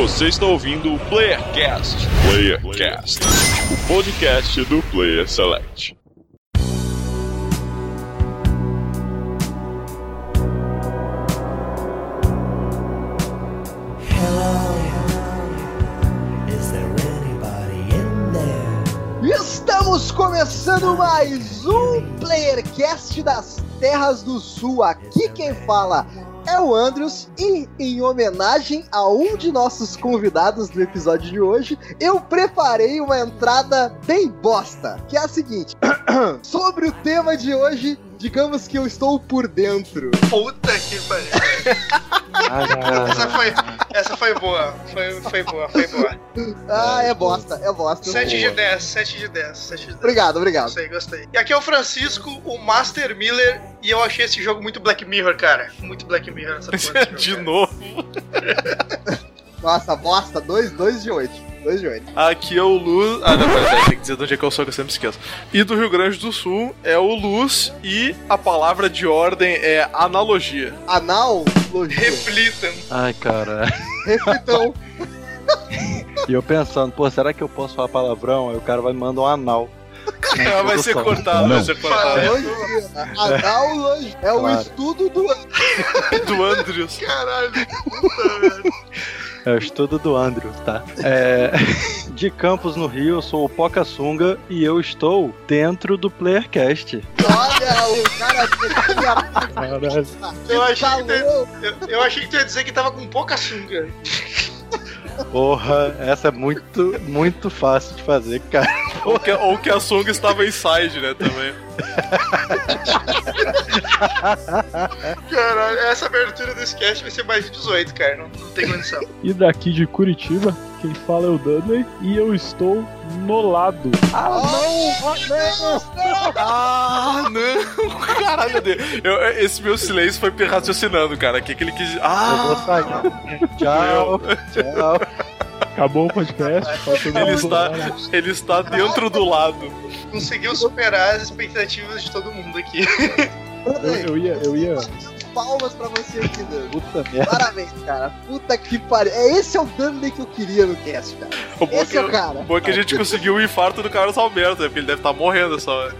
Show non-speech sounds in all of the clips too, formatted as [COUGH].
Você está ouvindo o Playercast. Playercast, o podcast do Player Select. Estamos começando mais um Playercast das Terras do Sul. Aqui quem fala é o Andrews e em homenagem a um de nossos convidados do episódio de hoje, eu preparei uma entrada bem bosta, que é a seguinte: [COUGHS] sobre o tema de hoje, digamos que eu estou por dentro. Puta que pariu. [LAUGHS] essa, foi, essa foi boa. Foi, foi boa, foi boa. Ah, é bosta, é bosta. 7 de 10, 7 de 10, 7 de 10. Obrigado, obrigado. Gostei, gostei. E aqui é o Francisco, o Master Miller, e eu achei esse jogo muito Black Mirror, cara. Muito Black Mirror essa porra [LAUGHS] De jogo, novo. Nossa, bosta, 2 2 de 8. 2 de 8. Aqui é o Luz. Ah, não, pera, pera, tem que dizer de onde é que eu sou, que eu sempre esqueço. E do Rio Grande do Sul é o Luz, e a palavra de ordem é analogia. Analogia. Reflitam. Ai, cara. Reflitão. [LAUGHS] E eu pensando, pô, será que eu posso falar palavrão? Aí o cara vai me mandar um anal. Ah, [LAUGHS] vai ser cortado, vai ser cortado. Analogia. Analogia. É o Claro. estudo do [LAUGHS] Do Andrews. Caralho, puta, velho. É o estudo do Andrew, tá? É, [LAUGHS] de Campos, no Rio, eu sou o Poca Sunga e eu estou dentro do Playercast. Olha, o cara Caralho. Eu achei, que tu, eu achei que tu ia dizer que tava com pouca sunga. Porra, essa é muito, muito fácil de fazer, cara. Ou que, ou que a Song estava inside, né, também. Caralho, essa abertura desse cast vai ser mais de 18, cara. Não, não tem condição. E daqui de Curitiba, quem fala é o Dudley e eu estou no lado. Ah, não! Ah, não! [LAUGHS] Caralho, meu Deus. Eu- esse meu silêncio foi raciocinando, cara. O que, que ele quis. Eu vou Ah! sair. Tchau, tchau. Acabou o podcast. Ele está, ele está dentro do lado. Conseguiu superar as expectativas de todo mundo aqui. Eu, eu ia, eu ia. Palmas pra você aqui, Dan. Puta merda. Parabéns, cara. Puta que pariu. É, esse é o Dudley que eu queria no cast, cara. O bom Esse que, é o cara. bom que a gente conseguiu o infarto do Carlos Alberto, né? Porque ele deve estar morrendo só.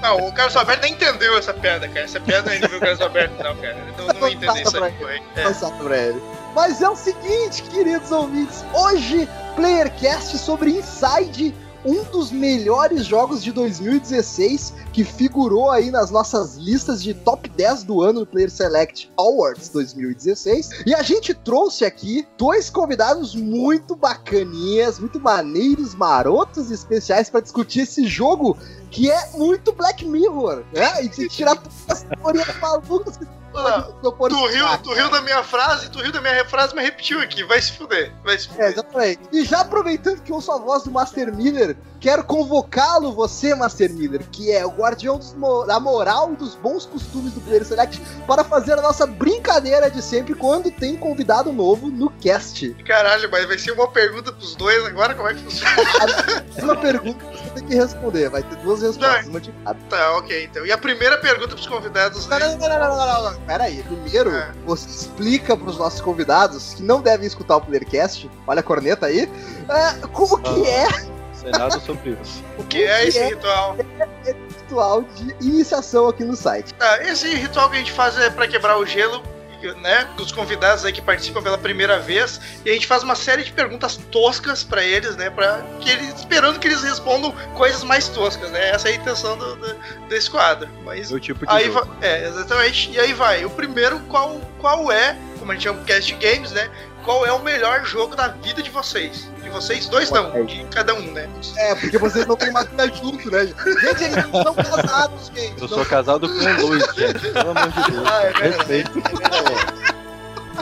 Não, o Carlos Alberto nem entendeu essa piada, cara. Essa piada não é nível Carlos Alberto, não, cara. Ele não, não vai entender isso aí. Foi. É. Pra ele. Mas é o seguinte, queridos ouvintes. Hoje, Playercast sobre Inside, um dos melhores jogos de 2016 que figurou aí nas nossas listas de top 10 do ano do Player Select Awards 2016. E a gente trouxe aqui dois convidados muito bacaninhas, muito maneiros, marotos e especiais para discutir esse jogo que é muito Black Mirror, né? E de tirar as teorias malucas que Pôr Tu riu, tu riu da minha frase, tu riu da minha frase, mas repetiu aqui. Vai se fuder, vai se É, fuder. exatamente. E já aproveitando que eu sou a voz do Master Miller, quero convocá-lo, você, Master Miller, que é o guardião mo- da moral e dos bons costumes do Player Select, para fazer a nossa brincadeira de sempre quando tem convidado novo no cast. Caralho, mas vai ser uma pergunta pros dois agora? Como é que funciona? [LAUGHS] Uma pergunta que você tem que responder, vai ter duas respostas, uma de cada. Tá, ok, então. E a primeira pergunta pros convidados, Não, né? não, não, não, não, não, não. Pera aí. Primeiro, É. você explica pros nossos convidados que não devem escutar o Playercast, olha a corneta aí, é, como que é Sei nada sobre isso. [LAUGHS] O que é esse é? ritual? ritual de iniciação aqui no site. Tá, esse ritual que a gente faz é pra quebrar o gelo, né? Dos convidados aí que participam pela primeira vez. E a gente faz uma série de perguntas toscas pra eles, né? Pra que eles, esperando que eles respondam coisas mais toscas, né? Essa é a intenção do, do- desse quadro. Mas Meu tipo de Aí jogo. vai, é, exatamente. E aí vai. O primeiro, qual, qual é, como a gente chama cast games, né? Qual é o melhor jogo da vida de vocês? De vocês dois não, de cada um, né? É, porque vocês não têm máquina junto, né? Gente, eles não são casados, gente. Eu sou casado com o Luiz, gente. Pelo amor de Deus. Ah, é verdade. Respeito.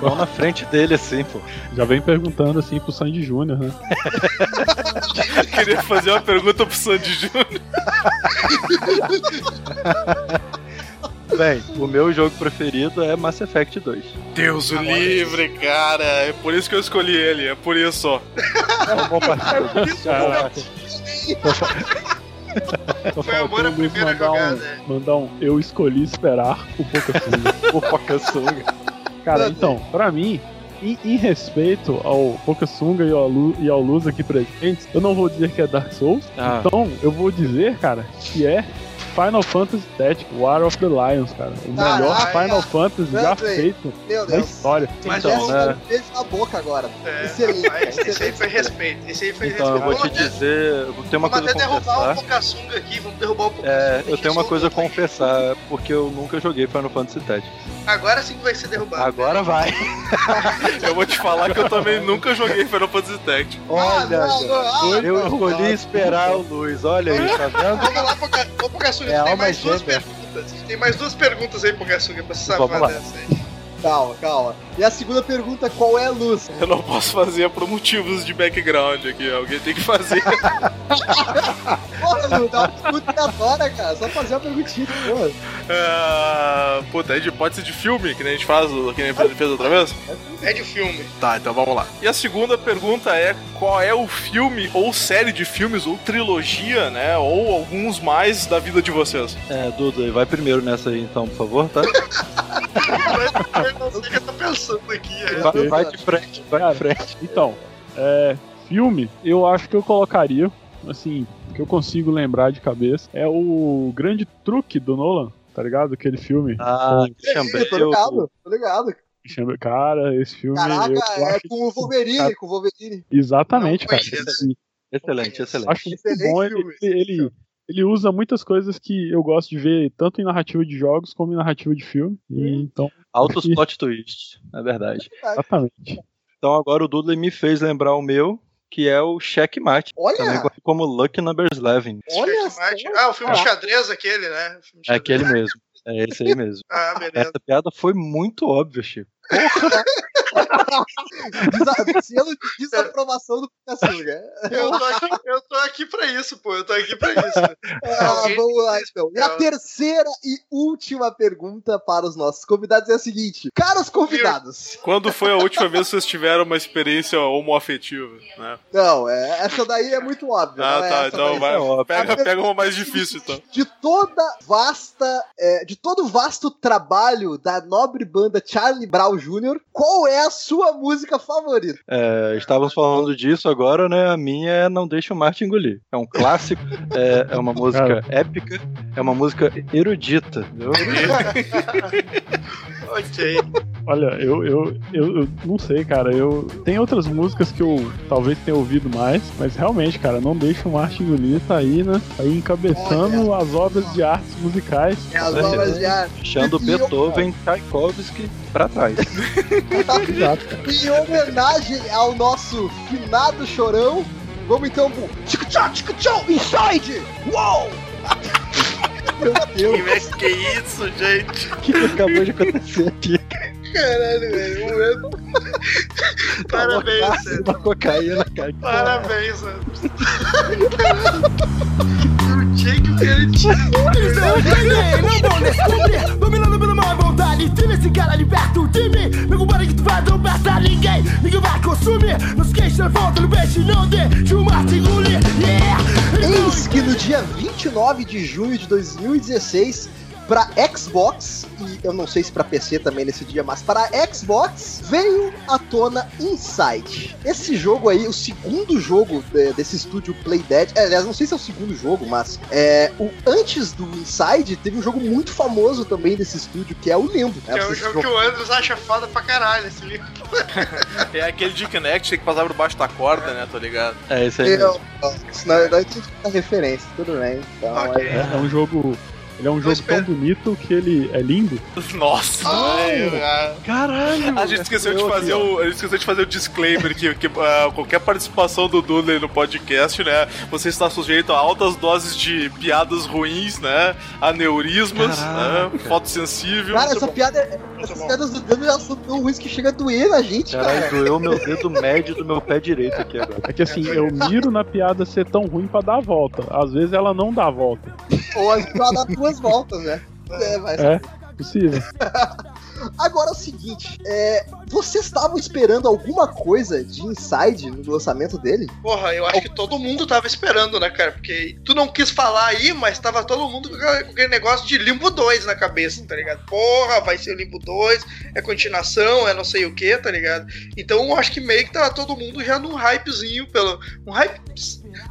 Vão na frente dele assim, pô. Já vem perguntando assim pro Sandy Júnior, né? [LAUGHS] Queria fazer uma pergunta pro Sandy Júnior. [LAUGHS] Bem, o meu jogo preferido é Mass Effect 2. Deus o livre, cara. É por isso que eu escolhi ele, é por isso só. É um bom. Caraca. Só Foi amor Luiz primeira mandar um, jogada. mandar um Eu escolhi esperar o Boca Suja. [LAUGHS] O Poca Sunga. Cara, então, pra mim, em, em respeito ao Pocasunga e ao, Lu, e ao Luz aqui presentes, eu não vou dizer que é Dark Souls. Ah. Então, eu vou dizer, cara, que é Final Fantasy Tactics, War of the Lions, cara. O Caraca. melhor Final Fantasy já Meu Deus. feito Meu na Deus. história. Mas, Então, Então, né? beijo na boca agora. É, Excelente. mas esse aí excelente. foi respeito. Esse aí foi Então, eu respeito. vou te Vamos até- dizer, eu tenho uma Vamos coisa até a derrubar o confessar. Pocassunga aqui, vamos derrubar o Pocassunga. É, eu tenho uma coisa a confessar, porque eu nunca joguei Final Fantasy Tactics. Agora sim que vai ser derrubado. Agora vai. [LAUGHS] Eu vou te falar que eu também nunca joguei Final Fantasy Tactics. Ah, Olha, não, não, ah, eu não, escolhi não. esperar o Luiz. Olha aí, tá vendo? Vamos lá, Poca- ô Pocassunga, É tem mais duas perguntas. Tem mais duas perguntas aí, Pocassunga, pra se safar dessa aí. Calma, calma. E a segunda pergunta, qual é a luz? Eu não posso fazer por motivos de background aqui. Alguém tem que fazer. [LAUGHS] Porra, Lu, dá uma pergunta aleatória, cara. Só fazer uma perguntinha, porra. Ah, puta, é de, pode ser de filme, que nem a gente faz, que nem a gente fez outra vez? É de filme. Tá, então vamos lá. E a segunda pergunta é: qual é o filme, ou série de filmes, ou trilogia, né? Ou alguns mais da vida de vocês? É, Duda, vai primeiro nessa aí então, por favor, tá? [LAUGHS] [LAUGHS] Eu não sei o que eu tô pensando aqui. é. Vai, vai de frente, vai Cara, de frente. Então, é, filme, eu acho que eu colocaria, assim, que eu consigo lembrar de cabeça, é o grande truque do Nolan, tá ligado? Aquele filme. Ah, Ih, Christian tô ligado, tô ligado. Cara, esse filme. Caraca, eu é acho- com o Wolverine, com o Wolverine. Exatamente, Não cara. Assim, Excelente, excelente. acho muito Excelente bom. Ele, filme. ele, ele, ele usa muitas coisas que eu gosto de ver, tanto em narrativa de jogos como em narrativa de filme. E, então, Altos plot twist, é verdade. exatamente. Então agora o Dudley me fez lembrar o meu, que é o Checkmate. Também Olha, conhecido como Lucky Number 11. olha. Ah, o filme de xadrez aquele, né? O filme de É aquele mesmo. É esse aí mesmo. [LAUGHS] Ah, beleza. Essa piada foi muito óbvia, Chico. [LAUGHS] [LAUGHS] Desa- Selo de desaprovação do Pikachuga. Eu tô, aqui, eu tô aqui pra isso, pô. Eu tô aqui pra isso. Ah, vamos lá, então. E a terceira e última pergunta para os nossos convidados é a seguinte: Caros convidados, Quando foi a última vez que vocês tiveram uma experiência homoafetiva, né? não, é, essa daí é muito óbvia. Ah, é tá, essa então vai. é óbvio. Pega, pega uma mais difícil, então. De toda vasta, é, de todo o vasto trabalho da nobre banda Charlie Brown Jr., qual é a sua música favorita? É, estávamos falando disso agora, né? A minha é Não Deixa o Marte Engolir. É um clássico, é, é uma música épica, é uma música erudita, viu? [LAUGHS] ok. Olha, eu, eu, eu, eu não sei, cara. Eu tem outras músicas que eu talvez tenha ouvido mais, mas realmente, cara, não deixa o Martin Engolir tá aí, né? Tá aí encabeçando as obras de artes musicais. É as É. obras de arte. Deixando E eu- Beethoven, Tchaikovsky pra trás. Exato. [LAUGHS] Em homenagem ao nosso finado chorão, vamos então pro Tico Tchau, Tico Tchau, Inside! Uou! Meu Deus! Que, que isso, gente? O que, que acabou de acontecer aqui? Caralho, velho. Um ano. Parabéns, Sandro. Uma cocaína, cara. Parabéns, [LAUGHS] Garantido. não vão descobrir Dominando pela má vontade. Tira esse cara de perto de mim. Meu compadre que tu vai não pra ninguém. Ninguém vai consumir. Nos queixos volta no peixe Não deixa o Marte engolir. Yeah Eis que no dia 29 de junho de 2016, para Xbox, e eu não sei se para PC também nesse dia, mas para Xbox, veio à tona Inside. Esse jogo aí, o segundo jogo de- desse estúdio Playdead, é, aliás, não sei se é o segundo jogo, mas é, o, antes do Inside, teve um jogo muito famoso também desse estúdio, que é o Limbo. Que é o jogo que o Andros acha foda pra caralho, esse livro. [LAUGHS] É aquele de Kinect que passava por baixo da corda, né? Tô ligado. É isso aí mesmo. Eu, isso na verdade tem a referência, tudo bem. Então, Ok. é- É, é um jogo. Ele é um jogo espera. tão bonito que ele é lindo. Nossa, velho. ah. Caralho! A gente esqueceu de fazer aqui, o, a gente esqueceu de fazer o disclaimer que, que ah, qualquer participação do Dudley no podcast, né? Você está sujeito a altas doses de piadas ruins, né? Aneurismas, Caraca. né? Fotossensível. Cara, essa piada, essas piadas do Dano já são tão ruins que chega a doer na gente, ó. cara. Caralho, doeu meu dedo médio do meu pé direito aqui agora. É que assim, eu miro na piada ser tão ruim pra dar a volta. Às vezes ela não dá a volta. Ou as ela dá duas voltas, né? É, vai É, possível. [LAUGHS] Agora é o seguinte, é, vocês estavam esperando alguma coisa de Inside no lançamento dele? Porra, eu acho que todo mundo tava esperando, né, cara? Porque tu não quis falar aí, mas tava todo mundo com aquele negócio de Limbo 2 na cabeça, tá ligado? Porra, vai ser Limbo 2, é continuação, é não sei o que, tá ligado? Então eu acho que meio que tava todo mundo já num hypezinho pelo. Um hype.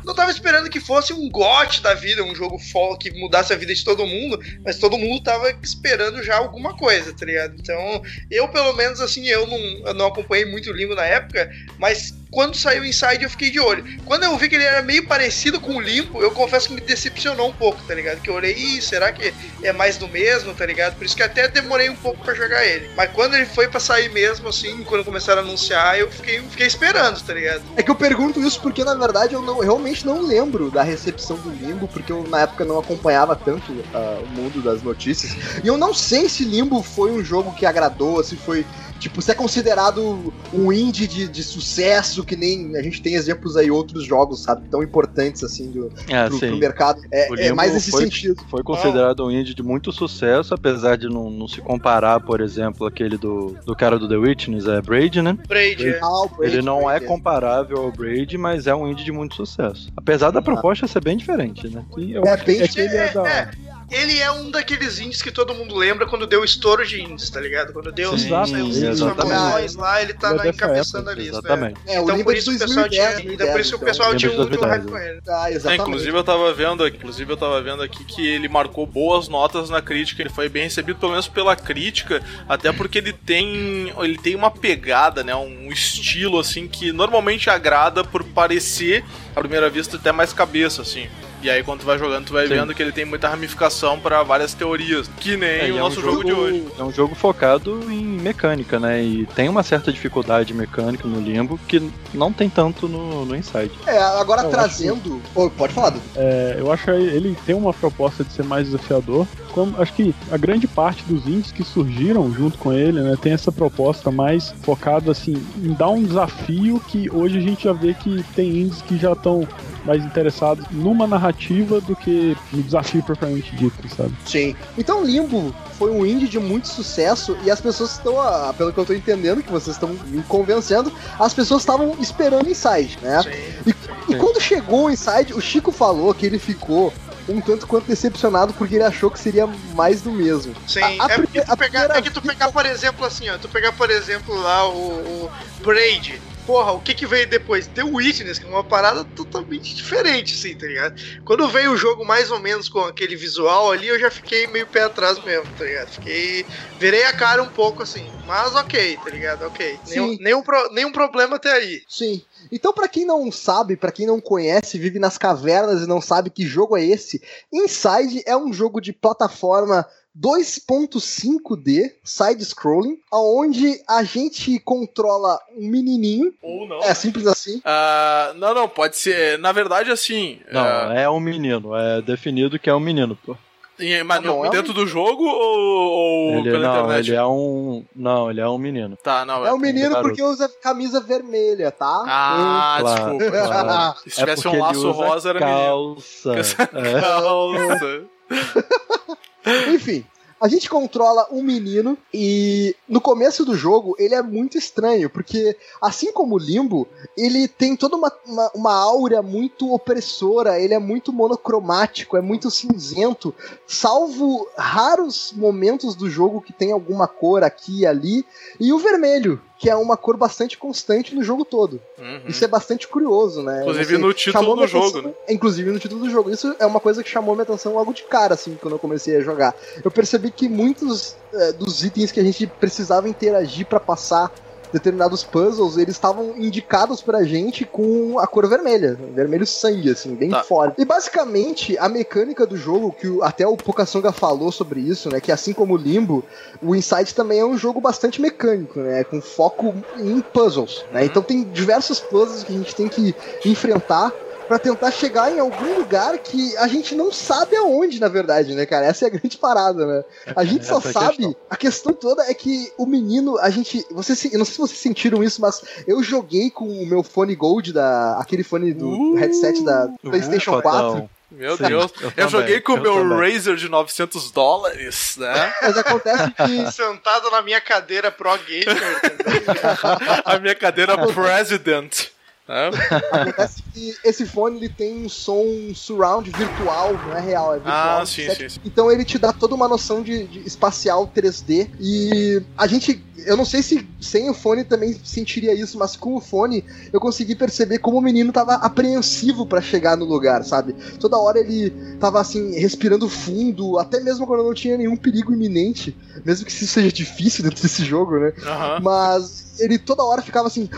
Não tava esperando que fosse um GOT da vida, um jogo que mudasse a vida de todo mundo, mas todo mundo tava esperando já alguma coisa, tá ligado? Então, eu pelo menos assim, eu não, eu não acompanhei muito o Limbo na época, mas quando saiu Inside eu fiquei de olho. Quando eu vi que ele era meio parecido com o Limbo, eu confesso que me decepcionou um pouco, tá ligado? Que eu olhei, Ih, será que é mais do mesmo, tá ligado? Por isso que até demorei um pouco pra jogar ele. Mas quando ele foi pra sair mesmo, assim, quando começaram a anunciar, eu fiquei, fiquei esperando, tá ligado? É que eu pergunto isso porque, na verdade, eu, não, realmente não lembro da recepção do Limbo, porque eu, na época, não acompanhava tanto ah, o mundo das notícias. E eu não sei se Limbo foi um jogo que agradou, se foi. Tipo, se é considerado um indie de, de sucesso, que nem a gente tem exemplos aí, outros jogos, sabe, tão importantes assim do, É, pro, pro mercado. É, O é mais nesse foi- sentido. Foi considerado um indie de muito sucesso, apesar de não, não se comparar, por exemplo, aquele do, do cara do The Witness, é Braid, né? Braid. Ah, Braid, Ele não é Braid, comparável ao Braid, mas é um indie de muito sucesso. Apesar da proposta ser bem diferente, né? Eu É bem é é da. É, ele é um daqueles indies que todo mundo lembra quando deu estouro de indies, tá ligado? Quando deu os, Sim, famosões lá, ele tá é dessa encabeçando a lista. Exatamente. É, Então por é isso o pessoal 2010, tinha, então por isso o 2010, pessoal tinha um de muito hype 2010, com ele. Ah, É, exatamente. inclusive eu tava vendo aqui, inclusive eu tava vendo aqui que ele marcou boas notas na crítica, ele foi bem recebido pelo menos pela crítica, até porque ele tem ele tem uma pegada, né, um estilo assim que normalmente agrada por parecer à primeira vista até mais cabeça assim. E aí quando tu vai jogando, tu vai Sim. vendo que ele tem muita ramificação pra várias teorias, que nem É, o é nosso um jogo, de hoje. É um jogo focado em mecânica, né? E tem uma certa dificuldade mecânica no Limbo que não tem tanto no, no Inside. É, agora Eu trazendo. Ô, pode falar, Dudu. É, eu acho que ele tem uma proposta de ser mais desafiador. Como, acho que a grande parte dos indies que surgiram junto com ele, né, tem essa proposta mais focada assim em dar um desafio que hoje a gente já vê que tem indies que já estão mais interessados numa narrativa do que no desafio propriamente dito, sabe? Sim. Então Limbo foi um indie de muito sucesso e as pessoas estão, ah, pelo que eu tô entendendo, que vocês estão me convencendo, as pessoas estavam esperando Inside, né? Sim. E quando chegou o Inside, o Chico falou que ele ficou um tanto quanto decepcionado porque ele achou que seria mais do mesmo. Sim, A- a é, porque tu pegar, primeira é que tu pegar, por exemplo, assim, ó, tu pegar, por exemplo, lá o, o Braid. Porra, o que que veio depois? The Witness, que é uma parada totalmente diferente, assim, tá ligado? Quando veio o jogo mais ou menos com aquele visual ali, eu já fiquei meio pé atrás mesmo, tá ligado? Fiquei. Virei a cara um pouco assim, mas ok, tá ligado? Ok. Nenhum, Sim. nenhum, pro- nenhum problema até aí. Sim. Então, pra quem não sabe, pra quem não conhece, vive nas cavernas e não sabe que jogo é esse, Inside é um jogo de plataforma 2.5D, side-scrolling, onde a gente controla um menininho, Ou não. é simples assim. Ah, não, não, pode ser. Na verdade, assim. Não, ah, é um menino. É definido que é um menino, pô. mas Não, no- é um- dentro do jogo ou, ou Ele, pela não, internet? ele é um. Não, ele é um menino. Tá, não. É um menino garoto. porque usa camisa vermelha, tá? Ah, Claro, desculpa. claro. Se tivesse é porque um laço ele usa rosa, era menino. calça. [LAUGHS] É. Calça. [LAUGHS] Enfim, a gente controla um menino e no começo do jogo ele é muito estranho, porque assim como o Limbo, ele tem toda uma, uma, uma áurea muito opressora, ele é muito monocromático, é muito cinzento, salvo raros momentos do jogo que tem alguma cor aqui e ali, e o vermelho, que é uma cor bastante constante no jogo todo. Uhum. Isso é bastante curioso, né? Inclusive Você no título do jogo, atenção- né? Inclusive no título do jogo. Isso é uma coisa que chamou minha atenção logo de cara, assim, quando eu comecei a jogar. Eu percebi que muitos eh, dos itens que a gente precisava interagir pra passar determinados puzzles, eles estavam indicados pra gente com a cor vermelha, vermelho sangue, assim, bem Tá. forte. E basicamente, a mecânica do jogo, que o- até o Pokasunga falou sobre isso, né, que assim como o Limbo, o Inside também é um jogo bastante mecânico, né, com foco em puzzles, né, então tem diversos puzzles que a gente tem que enfrentar pra tentar chegar em algum lugar que a gente não sabe aonde, na verdade, né, cara? Essa é a grande parada, né? A gente só Essa é a sabe. questão. A questão toda é que o menino, a gente. Vocês, eu não sei se vocês sentiram isso, mas eu joguei com o meu fone Gold, da, aquele fone do Uh, headset da PlayStation Fatão. 4. Meu Sim, Deus. eu Eu, joguei com o eu meu também. Razer de 900 dólares, né? [LAUGHS] Mas acontece que [LAUGHS] Sentado na minha cadeira pro gamer. [LAUGHS] A minha cadeira President. Né? Acontece que esse fone ele tem um som surround virtual, não é real, é virtual. Ah, sim, sim, sim. Então ele te dá toda uma noção de, de espacial 3D. E a gente. Eu não sei se sem o fone também sentiria isso, mas com o fone eu consegui perceber como o menino tava apreensivo pra chegar no lugar, sabe? Toda hora ele tava assim, respirando fundo, até mesmo quando não tinha nenhum perigo iminente, mesmo que isso seja difícil dentro desse jogo, né? Mas ele toda hora ficava assim,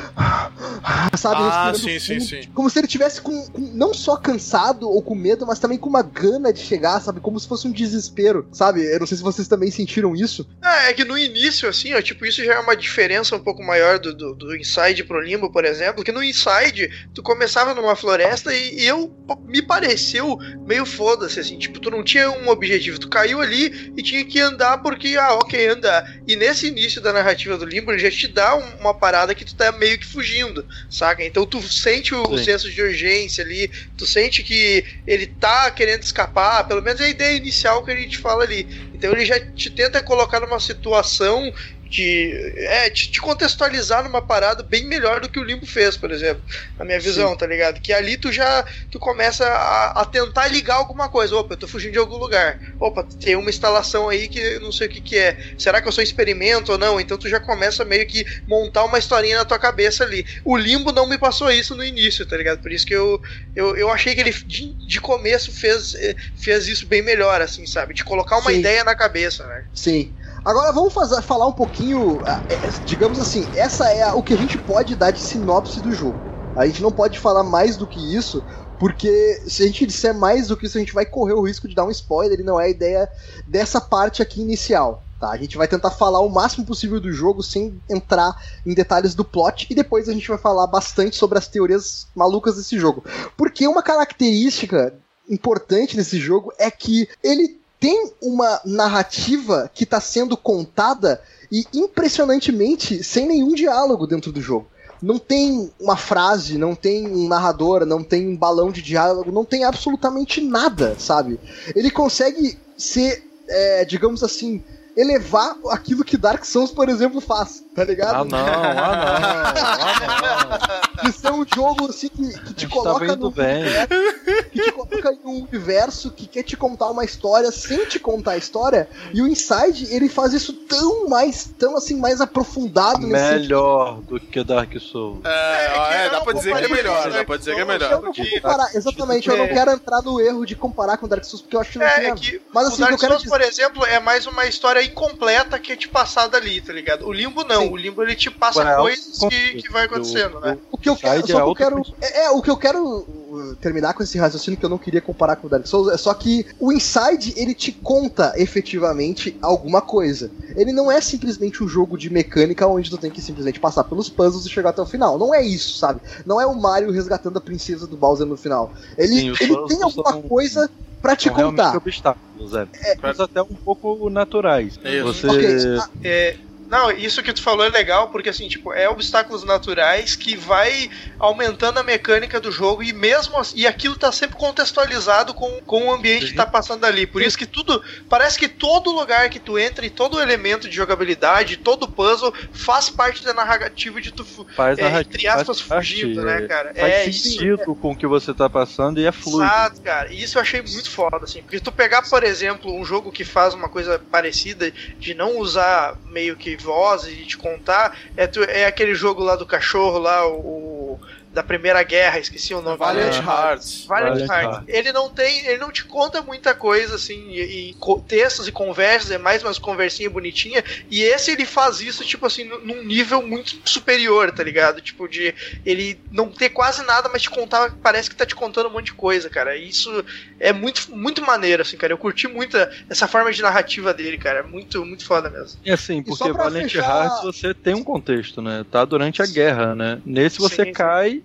sabe, Ah, respirando sim, sim, fundo, sim. como se ele tivesse com, com- não só cansado ou com medo, mas também com uma gana de chegar, sabe, como se fosse um desespero, sabe? Eu não sei se vocês também sentiram isso. Ah, é que no início, assim, ó, tipo, isso já é uma diferença um pouco maior do, do, do Inside pro Limbo, por exemplo, que no Inside, tu começava numa floresta e, e eu me pareceu meio foda-se, assim, tipo, tu não tinha um objetivo, tu caiu ali e tinha que andar porque, ah, ok, andar. E nesse início da narrativa do Limbo, ele já te dá um- uma parada que tu tá meio que fugindo, saca? Então tu sente o, o senso de urgência ali, tu sente que ele tá querendo escapar, pelo menos é a ideia inicial que ele te fala ali. Então ele já te tenta colocar numa situação de. É, te, te contextualizar numa parada bem melhor do que o Limbo fez, por exemplo. Na minha visão, tá ligado? Que ali tu já tu começa a, a tentar ligar alguma coisa. Opa, eu tô fugindo de algum lugar. Opa, tem uma instalação aí que eu não sei o que, que é. Será que eu sou experimento ou não? Então tu já começa meio que montar uma historinha na tua cabeça ali. O Limbo não me passou isso no início, tá ligado? Por isso que eu, eu, eu achei que ele de, de começo fez, eh, fez isso bem melhor, assim, sabe? De colocar uma Sim. ideia na cabeça, né? Sim. Agora vamos fazer, falar um pouquinho, ah, é, digamos assim, essa é a- o que a gente pode dar de sinopse do jogo. A gente não pode falar mais do que isso, porque se a gente disser mais do que isso, a gente vai correr o risco de dar um spoiler e não é a ideia dessa parte aqui inicial. Tá, a gente vai tentar falar o máximo possível do jogo sem entrar em detalhes do plot e depois a gente vai falar bastante sobre as teorias malucas desse jogo. Porque uma característica importante nesse jogo é que ele tem uma narrativa que está sendo contada e impressionantemente sem nenhum diálogo dentro do jogo. Não tem uma frase, não tem um narrador, não tem um balão de diálogo, não tem absolutamente nada, sabe? Ele consegue ser, é, digamos assim, elevar aquilo que Dark Souls, por exemplo, faz, tá ligado? Ah, não, ah, não. Ah, não. [LAUGHS] De ser um jogo assim que, que te A gente coloca indo no bem. que te coloca em um universo que quer te contar uma história sem te contar a história. E o Inside, ele faz isso tão mais, tão assim, mais aprofundado sentido. Melhor do que Dark Souls. É, que é, eu dá pra dizer que é melhor, isso, dá pra dizer que é Então, Eu melhor. não vou comparar, exatamente, eu não quero entrar no erro de comparar com Dark Souls, porque eu acho que não É, tem é que Mas o assim, o que eu Dark quero Souls, dizer. por exemplo, é mais uma história incompleta que é te passada ali, tá ligado? O Limbo não, Sim. o Limbo ele te passa Agora, é coisas que, que vai acontecendo, né? O que eu quero, só é que eu outra quero é, é, o que eu quero uh, terminar com esse raciocínio que eu não queria comparar com o Dark Souls é só que o Inside ele te conta efetivamente alguma coisa. Ele não é simplesmente um jogo de mecânica onde tu tem que simplesmente passar pelos puzzles e chegar até o final. Não é isso, sabe? Não é o Mario resgatando a princesa do Bowser no final. Ele, Sim, ele tem alguma são- coisa pra te São contar. obstáculos, é. Mas até um pouco naturais. Isso. Você. Ok, ah, É, não, isso que tu falou é legal, porque assim, tipo, é obstáculos naturais que vai aumentando a mecânica do jogo e mesmo assim, e aquilo tá sempre contextualizado com, com o ambiente que tá passando ali. Por isso que tudo, parece que todo lugar que tu entra e todo elemento de jogabilidade, todo puzzle faz parte da narrativa de tu, faz é, narrativa. entre aspas, faz fugindo, parte, né, é, cara? Faz é, isso, sentido com o que você tá passando e é fluido. Exato, cara. E isso eu achei muito foda, assim. Porque tu pegar, por exemplo, um jogo que faz uma coisa parecida de não usar meio que voz e te contar, é, tu- é aquele jogo lá do cachorro lá, o. da Primeira Guerra, esqueci o nome. Valiant É. Hearts. Valiant Valiant Hearts. Hearts. Ele não tem, ele não te conta muita coisa assim, e, e textos e conversas, é mais umas conversinhas bonitinhas, e esse ele faz isso tipo assim nu- num nível muito superior, tá ligado? Tipo de ele não ter quase nada, mas te contar, parece que tá te contando um monte de coisa, cara. E Isso é muito muito maneiro assim, cara. Eu curti muito essa forma de narrativa dele, cara. Muito muito foda mesmo. E assim, porque Valiant fechar- Hearts você tem um contexto, né? Tá durante a guerra, né? Nesse você Sim, sim.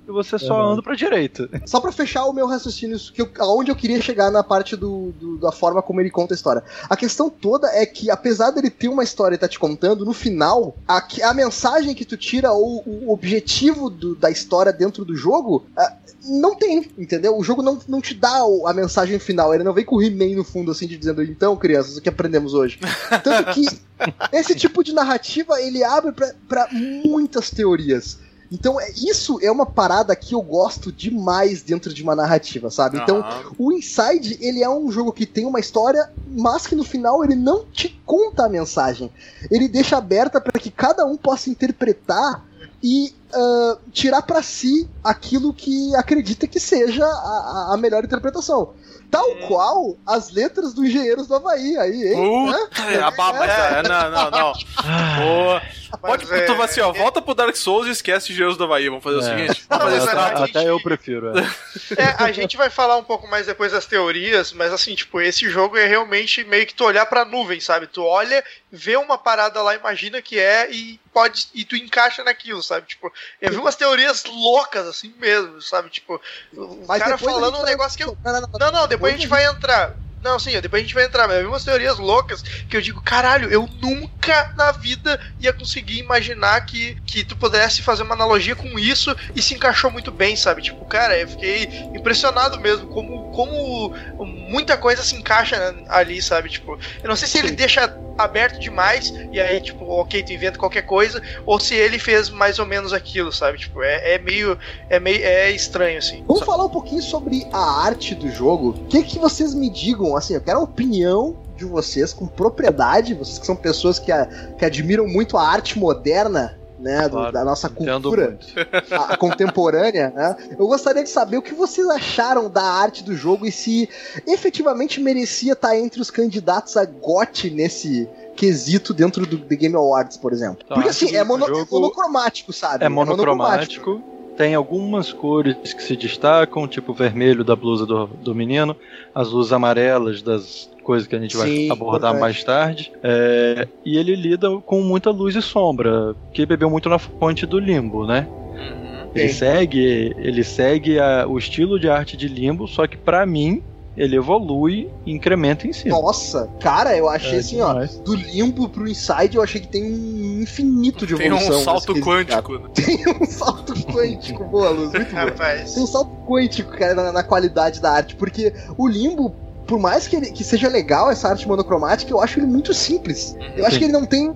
E você só Verdade. anda pra direita. [LAUGHS] Só pra fechar o meu raciocínio, que eu, aonde eu queria chegar na parte do, do- da forma como ele conta a história. A questão toda é que, apesar dele ter uma história e tá te contando, no final, a, a mensagem que tu tira ou o objetivo do- da história dentro do jogo. ah, não tem, entendeu? O jogo não, não te dá a mensagem final. Ele não vem com o He-Man no fundo, assim, de dizendo, então, crianças, o que aprendemos hoje? Tanto que [LAUGHS] esse tipo de narrativa, ele abre pra muitas teorias. Então, é- isso é uma parada que eu gosto demais dentro de uma narrativa, sabe? Então, Aham. o Inside, ele é um jogo que tem uma história, mas que no final ele não te conta a mensagem. Ele deixa aberta para que cada um possa interpretar e ah, tirar para si aquilo que acredita que seja a, a- melhor interpretação. Tal qual as letras do Engenheiros do Havaí aí, hein? Né? Puta, é a baba. É, não, não, não. [LAUGHS] Pô, pode, tu é, vai assim, ó, é- volta pro Dark Souls e esquece Engenheiros do Havaí. Vamos fazer o É. seguinte? Não, Vamos fazer mas esse a trato. gente- Até eu prefiro. é. [LAUGHS] É, a gente vai falar um pouco mais depois das teorias, mas assim, tipo, esse jogo é realmente meio que tu olhar pra nuvem, sabe? Tu olha, vê uma parada lá, imagina que é e pode e tu encaixa naquilo, sabe? Tipo, eu vi umas teorias loucas assim mesmo, sabe? Tipo, o Mas cara falando um negócio que eu Não, não, não. Não, depois a gente vai entrar. Não, sim, depois a gente vai entrar, mas eu vi umas teorias loucas que eu digo, caralho, eu nunca na vida ia conseguir imaginar que, que tu pudesse fazer uma analogia com isso e se encaixou muito bem, sabe? Tipo, cara, eu fiquei impressionado mesmo como, como muita coisa se encaixa ali, sabe? Tipo, eu não sei se ele deixa aberto demais e aí, tipo, ok, tu inventa qualquer coisa, ou se ele fez mais ou menos aquilo, sabe? Tipo, é, é meio. É meio. É estranho, assim. Vamos falar um pouquinho sobre a arte do jogo. O que, que vocês me digam? Assim, eu quero a opinião de vocês com propriedade, vocês que são pessoas que, a- que admiram muito a arte moderna. Né, do- Claro, da nossa cultura [LAUGHS] a, a contemporânea, né? Eu gostaria de saber o que vocês acharam da arte do jogo e se efetivamente merecia estar entre os candidatos a GOT nesse quesito dentro do The Game Awards, por exemplo. Então, Porque assim, é, do mono- é jogo monocromático, sabe? É monocromático. Tem algumas cores que se destacam, tipo o vermelho da blusa do, do menino, as luzes amarelas das coisas que a gente vai Sim, abordar importante. mais tarde. É, e ele lida com muita luz e sombra, que bebeu muito na fonte do limbo, né? Uhum. Ele Sim. segue, ele segue a- o estilo de arte de limbo, só que pra mim ele evolui e incrementa em cima. Nossa, cara, eu achei É assim, ó, demais. do limbo pro inside, eu achei que tem um infinito de Tem evolução. um salto quântico. né? cara. [LAUGHS] Tem um salto quântico, boa luz, muito bom. Rapaz. Tem um salto quântico, cara, na, na qualidade da arte, porque o limbo, por mais que, ele, que seja legal essa arte monocromática, eu acho ele muito simples. Eu acho Sim. que ele não tem.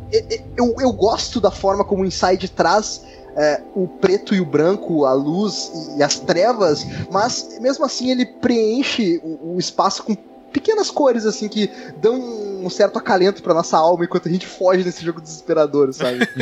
Eu, eu gosto da forma como o Inside traz é, o preto e o branco, a luz e as trevas, mas mesmo assim ele preenche o, o espaço com pequenas cores assim que dão um certo acalento pra nossa alma enquanto a gente foge desse jogo desesperador, sabe? [LAUGHS]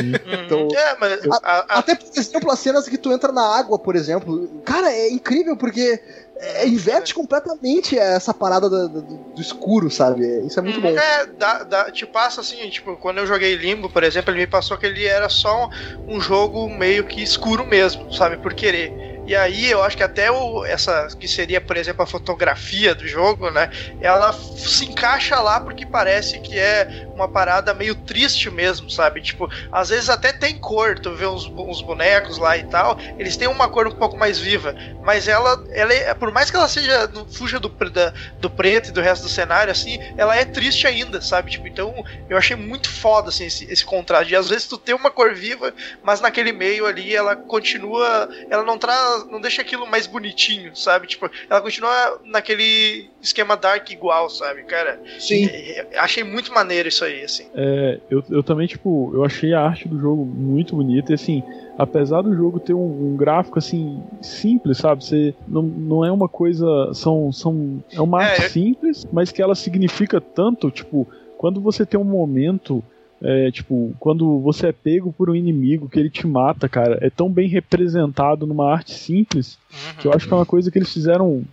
Então- Uhum. É, mas a- a- Até, por exemplo, as cenas que tu entra na água, por exemplo. Cara, é incrível porque é, inverte completamente essa parada do, do- do escuro, sabe? É- Isso é muito bom. É, dá, dá, te passa assim, tipo, quando eu joguei Limbo, por exemplo, ele me passou que ele era só um jogo meio que escuro mesmo, sabe, por querer. E aí eu acho que até o, essa que seria, por exemplo, a fotografia do jogo, né? Ela se encaixa lá porque parece que é uma parada meio triste mesmo, sabe? Tipo, às vezes até tem cor, tu vê uns, uns bonecos lá e tal, eles têm uma cor um pouco mais viva, mas ela, ela é, por mais que ela seja, fuja do, da, do preto e do resto do cenário, assim, ela é triste ainda, sabe? Tipo, então eu achei muito foda, assim, esse, esse contraste. E às vezes tu tem uma cor viva, mas naquele meio ali ela continua, ela não traz, não deixa aquilo mais bonitinho, sabe? Tipo, ela continua naquele esquema dark igual, sabe, cara? Sim. É, é, achei muito maneiro isso aí, assim. É, eu, eu também, tipo, eu achei a arte do jogo muito bonita e assim, apesar do jogo ter um, um gráfico assim, simples, sabe? Você não, não é uma coisa. São. são é uma É, arte eu- simples, mas que ela significa tanto, tipo, quando você tem um momento. É, tipo, quando você é pego por um inimigo que ele te mata, cara, é tão bem representado numa arte simples que eu acho que é uma coisa que eles fizeram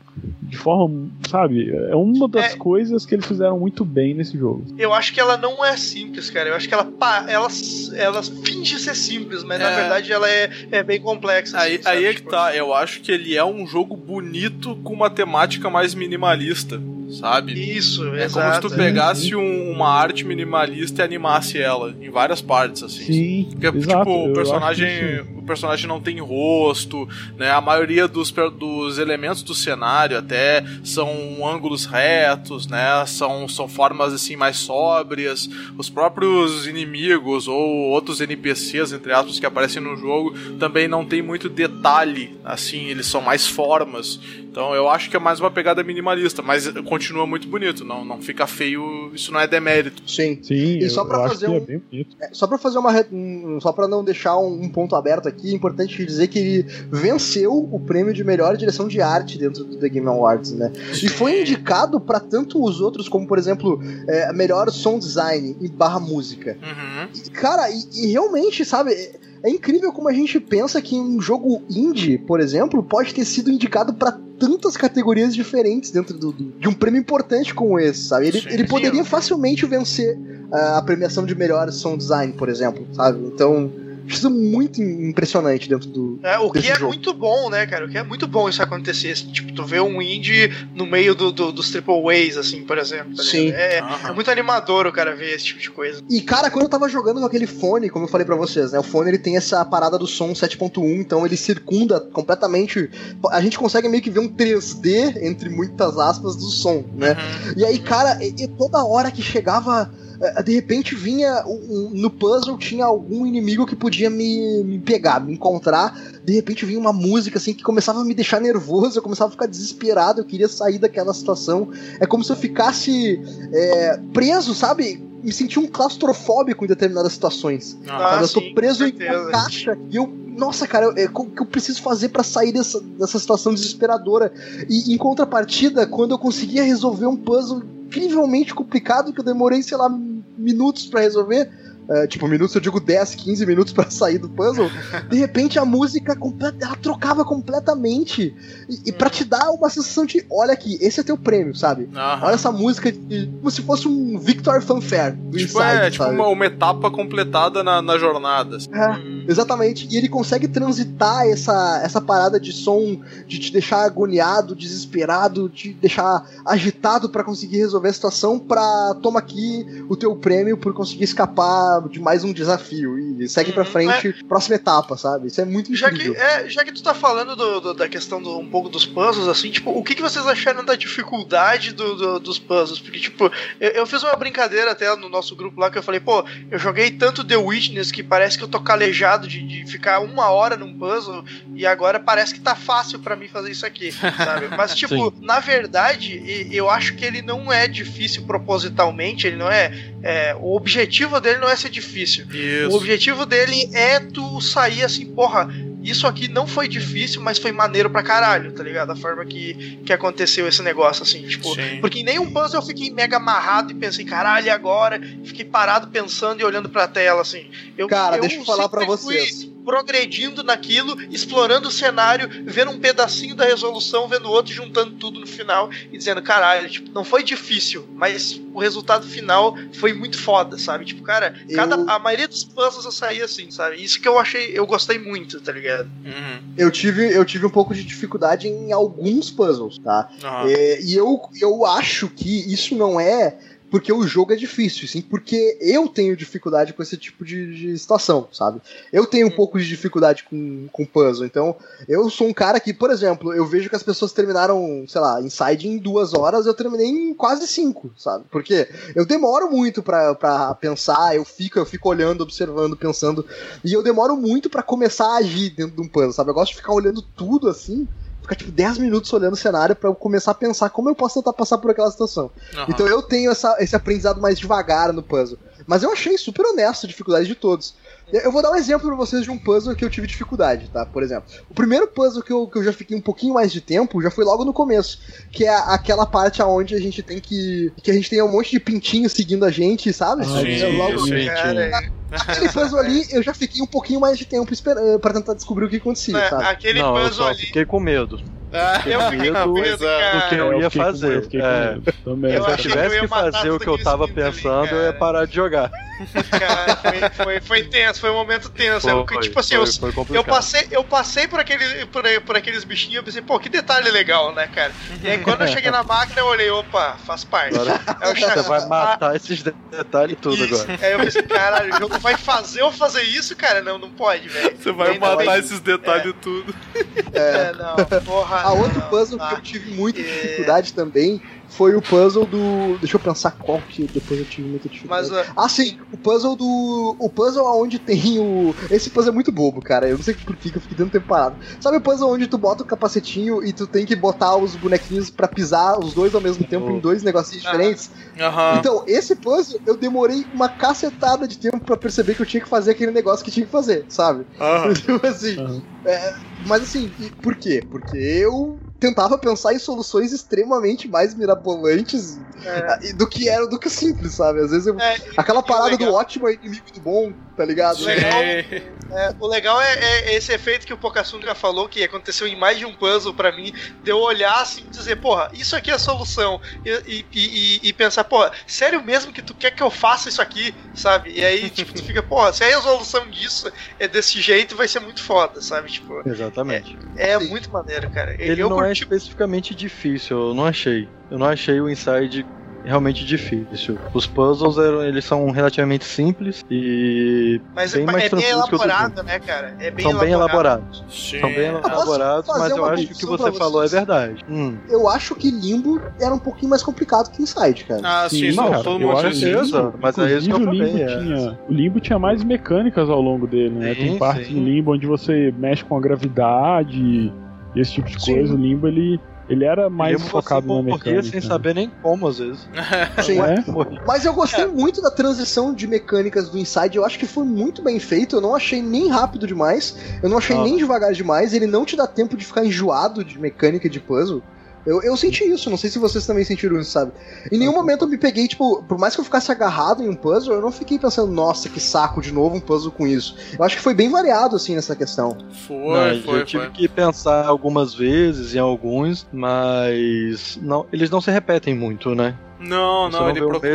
de forma, sabe? É uma das É. coisas que eles fizeram muito bem nesse jogo. Eu acho que ela não é simples, cara. Eu acho que ela, pa- ela, ela finge ser simples, mas na É. verdade ela é, é bem complexa. Aí, assim, aí é que Tipo, tá, eu acho que ele é um jogo bonito com uma temática mais minimalista, sabe? Isso, É exato. como se tu pegasse um- uma arte minimalista e animasse ela em várias partes, assim. Sim, Porque, exato, tipo, o personagem, o personagem não tem rosto, né? A maioria dos, dos elementos do cenário até são ângulos retos, né? São, são formas assim mais sóbrias. Os próprios inimigos ou outros NPCs, entre aspas, que aparecem no jogo, também não tem muito detalhe, assim, eles são mais formas. Então eu acho que é mais uma pegada minimalista, mas continua muito bonito, não, não fica feio, isso não é demérito. Sim. Sim, E só eu fazer que um- é bem bonito. É, Só pra fazer uma. um- Só pra não deixar um, um ponto aberto aqui, é importante dizer que ele venceu o prêmio de melhor direção de arte dentro do The Game Awards, né? E foi indicado pra tanto os outros, como por exemplo, é, melhor som design e barra música. Uhum. E, Cara, e, e realmente, sabe, é, incrível como a gente pensa que um jogo indie, por exemplo, pode ter sido indicado pra tantas categorias diferentes dentro do- do- de um prêmio importante como esse, sabe? Ele, ele poderia facilmente vencer ah, a premiação de melhor som design, por exemplo, sabe? Então, isso é muito impressionante dentro do. É, o que é jogo. muito bom, né, cara? O que é muito bom isso acontecer. assim, tipo, tu vê um indie no meio do, do- dos triple A's, assim, por exemplo. tá Sim. É, Aham. é muito animador o cara ver esse tipo de coisa. E, cara, quando eu tava jogando com aquele fone, como eu falei pra vocês, né? O fone ele tem essa parada do som 7.1, então ele circunda completamente. A gente consegue meio que ver um 3D, entre muitas aspas, do som, né? Uhum. E aí, cara, e, e toda hora que chegava. Eh, De repente vinha no puzzle tinha algum inimigo que podia me, me pegar, me encontrar. De repente vinha uma música assim que começava a me deixar nervoso, eu começava a ficar desesperado, eu queria sair daquela situação. É como se eu ficasse eh, preso, sabe? Me sentia um claustrofóbico em determinadas situações. Ah, eu sim, tô preso em uma caixa e eu. Nossa, cara, eu- é, o que eu preciso fazer pra sair dessa, dessa situação desesperadora? E em contrapartida, quando eu conseguia resolver um puzzle incrivelmente complicado, que eu demorei, sei lá, minutos pra resolver. É, tipo, minutos, eu digo 10, 15 minutos pra sair do puzzle. De repente a música ela trocava completamente. E, e pra te dar uma sensação de: olha aqui, esse é teu prêmio, sabe? Aham. Olha essa música de- como se fosse um Victor Fanfare do Tipo, Inside, é, tipo uma, uma etapa completada na, na jornada. assim. É, exatamente. E ele consegue transitar essa, essa parada de som, de te deixar agoniado, desesperado, de deixar agitado pra conseguir resolver a situação, pra toma aqui o teu prêmio por conseguir escapar de mais um desafio. E segue pra Uhum, frente, próxima etapa, sabe? Isso é muito Já que, incrível. é, já que tu tá falando do- do- da questão do, um pouco dos puzzles, assim, tipo, o que, que vocês acharam da dificuldade do- do- dos puzzles? Porque, tipo, eu, eu fiz uma brincadeira até no nosso grupo lá que eu falei, pô, eu joguei tanto The Witness que parece que eu tô calejado de, de ficar uma hora num puzzle e agora parece que tá fácil pra mim fazer isso aqui, sabe? Mas, [LAUGHS] tipo, na verdade, eu acho que ele não é difícil propositalmente, ele não é, é. O objetivo dele não é ser difícil. O Isso. objetivo dele é tu sair assim, porra, isso aqui não foi difícil, mas foi maneiro pra caralho, tá ligado? A forma que, que aconteceu esse negócio, assim, tipo. Sim. Porque em nenhum puzzle eu fiquei mega amarrado e pensei, caralho, e agora? Fiquei parado pensando e olhando pra tela, assim. Eu, Cara, deixa eu falar pra vocês. fui Progredindo naquilo, explorando o cenário, vendo um pedacinho da resolução, vendo outro, juntando tudo no final e dizendo, caralho, tipo, não foi difícil, mas o resultado final foi muito foda, sabe? Tipo, cara, Eu- cada, a maioria dos puzzles eu saí assim, sabe? Isso que eu achei, eu gostei muito, tá ligado? Uhum. Eu tive, eu tive um pouco de dificuldade em alguns puzzles, tá? É, e eu, eu acho que isso não é porque o jogo é difícil, sim porque eu tenho dificuldade com esse tipo de, de situação, sabe? Eu tenho um pouco de dificuldade com, com puzzle, então eu sou um cara que, por exemplo, eu vejo que as pessoas terminaram, sei lá, Inside em duas horas, eu terminei em quase cinco, sabe? Porque eu demoro muito pra, pra pensar, eu fico, eu fico olhando, observando, pensando, e eu demoro muito pra começar a agir dentro de um puzzle, sabe? Eu gosto de ficar olhando tudo assim, ficar tipo 10 minutos olhando o cenário pra eu começar a pensar como eu posso tentar passar por aquela situação. Aham. Então eu tenho essa- esse aprendizado mais devagar no puzzle. Mas eu achei super honesto a dificuldade de todos. Eu eu vou dar um exemplo pra vocês de um puzzle que eu tive dificuldade, tá? Por exemplo, o primeiro puzzle que eu, que eu já fiquei um pouquinho mais de tempo já foi logo no começo, que é aquela parte aonde a gente tem que. que a gente tem um monte de pintinho seguindo a gente, sabe? Sim, Aí, eu logo- sim. Cara, Aquele puzzle ali, eu já fiquei um pouquinho mais de tempo esperando pra tentar descobrir o que acontecia, né, sabe? aquele Não, eu puzzle só ali. fiquei com medo. Ah, Eu fiquei com medo medo, do cara. que eu É, ia com- fazer. eu É. também. Eu Se eu que tivesse eu que matar fazer o que eu tava Espírito ali, pensando, eu ia cara. parar de jogar. Cara, foi, foi, foi tenso, foi um momento tenso. Eu- Foi, tipo assim, foi, eu, eu passei, eu passei por, aquele, por, por aqueles bichinhos e pensei, pô, que detalhe legal, né, cara? E aí quando eu cheguei na máquina, eu olhei, opa, faz parte. Agora eu você vai matar esses de- detalhes tudo Isso. agora. Aí eu pensei, caralho, o jogo vai fazer eu fazer isso, cara? Não, não pode, velho. Você vai Ainda matar bem- esses detalhes tudo. É, não, porra. A outro puzzle que eu tive muita É. dificuldade também foi o puzzle do. Deixa eu pensar qual que depois eu tive muita dificuldade. Mas, uh, Ah, sim, o puzzle do. O puzzle onde tem o. Esse puzzle é muito bobo, cara. Eu não sei por que eu fiquei tanto tempo parado. Sabe o puzzle onde tu bota o capacetinho e tu tem que botar os bonequinhos pra pisar os dois ao mesmo tempo em dois negocinhos Ah. diferentes? Aham. Então, esse puzzle eu demorei uma cacetada de tempo pra perceber que eu tinha que fazer aquele negócio que tinha que fazer, sabe? Aham. [LAUGHS] Tipo assim. Aham. é, mas assim, por quê? Porque eu tentava pensar em soluções extremamente mais mirabolantes É. do que era do que simples, sabe? Às vezes eu. É, Aquela o parada legal- do ótimo é inimigo do bom, tá ligado? Legal. Sim. É, o legal é, é esse efeito que o Pokasunga falou, que aconteceu em mais de um puzzle pra mim, de eu olhar assim e dizer, porra, isso aqui é a solução. E, e, e, e pensar, porra, sério mesmo que tu quer que eu faça isso aqui, sabe? E aí, tipo, tu fica, porra, se a resolução disso é desse jeito, vai ser muito foda, sabe? Tipo, Exatamente. é Sim. muito maneiro, cara. Ele eu não é curti- especificamente difícil, eu não achei. Eu não achei o Inside realmente difícil. Os puzzles eram, eles são relativamente simples e mas bem é, mais é bem tranquilos que o do elaborado, né, cara? É bem são bem elaborado. elaborados. Sim. São bem elaborados, mas eu acho que o que você falou é verdade. Hum. Eu acho que Limbo era um pouquinho mais complicado que Inside, cara. Ah, sim, Sim, isso cara, todo eu mundo certeza, mas é isso que eu o Limbo, é. tinha, o Limbo tinha mais mecânicas ao longo dele, né? Sim, Tem partes do Limbo onde você mexe com a gravidade e esse tipo de Sim. coisa. O Limbo, ele, ele era mais Limbo focado você na morria mecânica. sem saber nem como, às vezes. [LAUGHS] Sim. É? Morria. Mas eu gostei muito da transição de mecânicas do Inside. Eu acho que foi muito bem feito. Eu não achei nem rápido demais. Eu não achei Ah. nem devagar demais. Ele não te dá tempo de ficar enjoado de mecânica de puzzle. Eu, eu senti isso, não sei se vocês também sentiram isso, sabe? Em nenhum momento eu me peguei, tipo, por mais que eu ficasse agarrado em um puzzle, eu não fiquei pensando, nossa, que saco de novo um puzzle com isso. Eu acho que foi bem variado, assim, nessa questão. Foi, Não, foi, eu tive foi. que pensar algumas vezes em alguns, mas não, eles não se repetem muito, né? Não, Você não, ele o procura.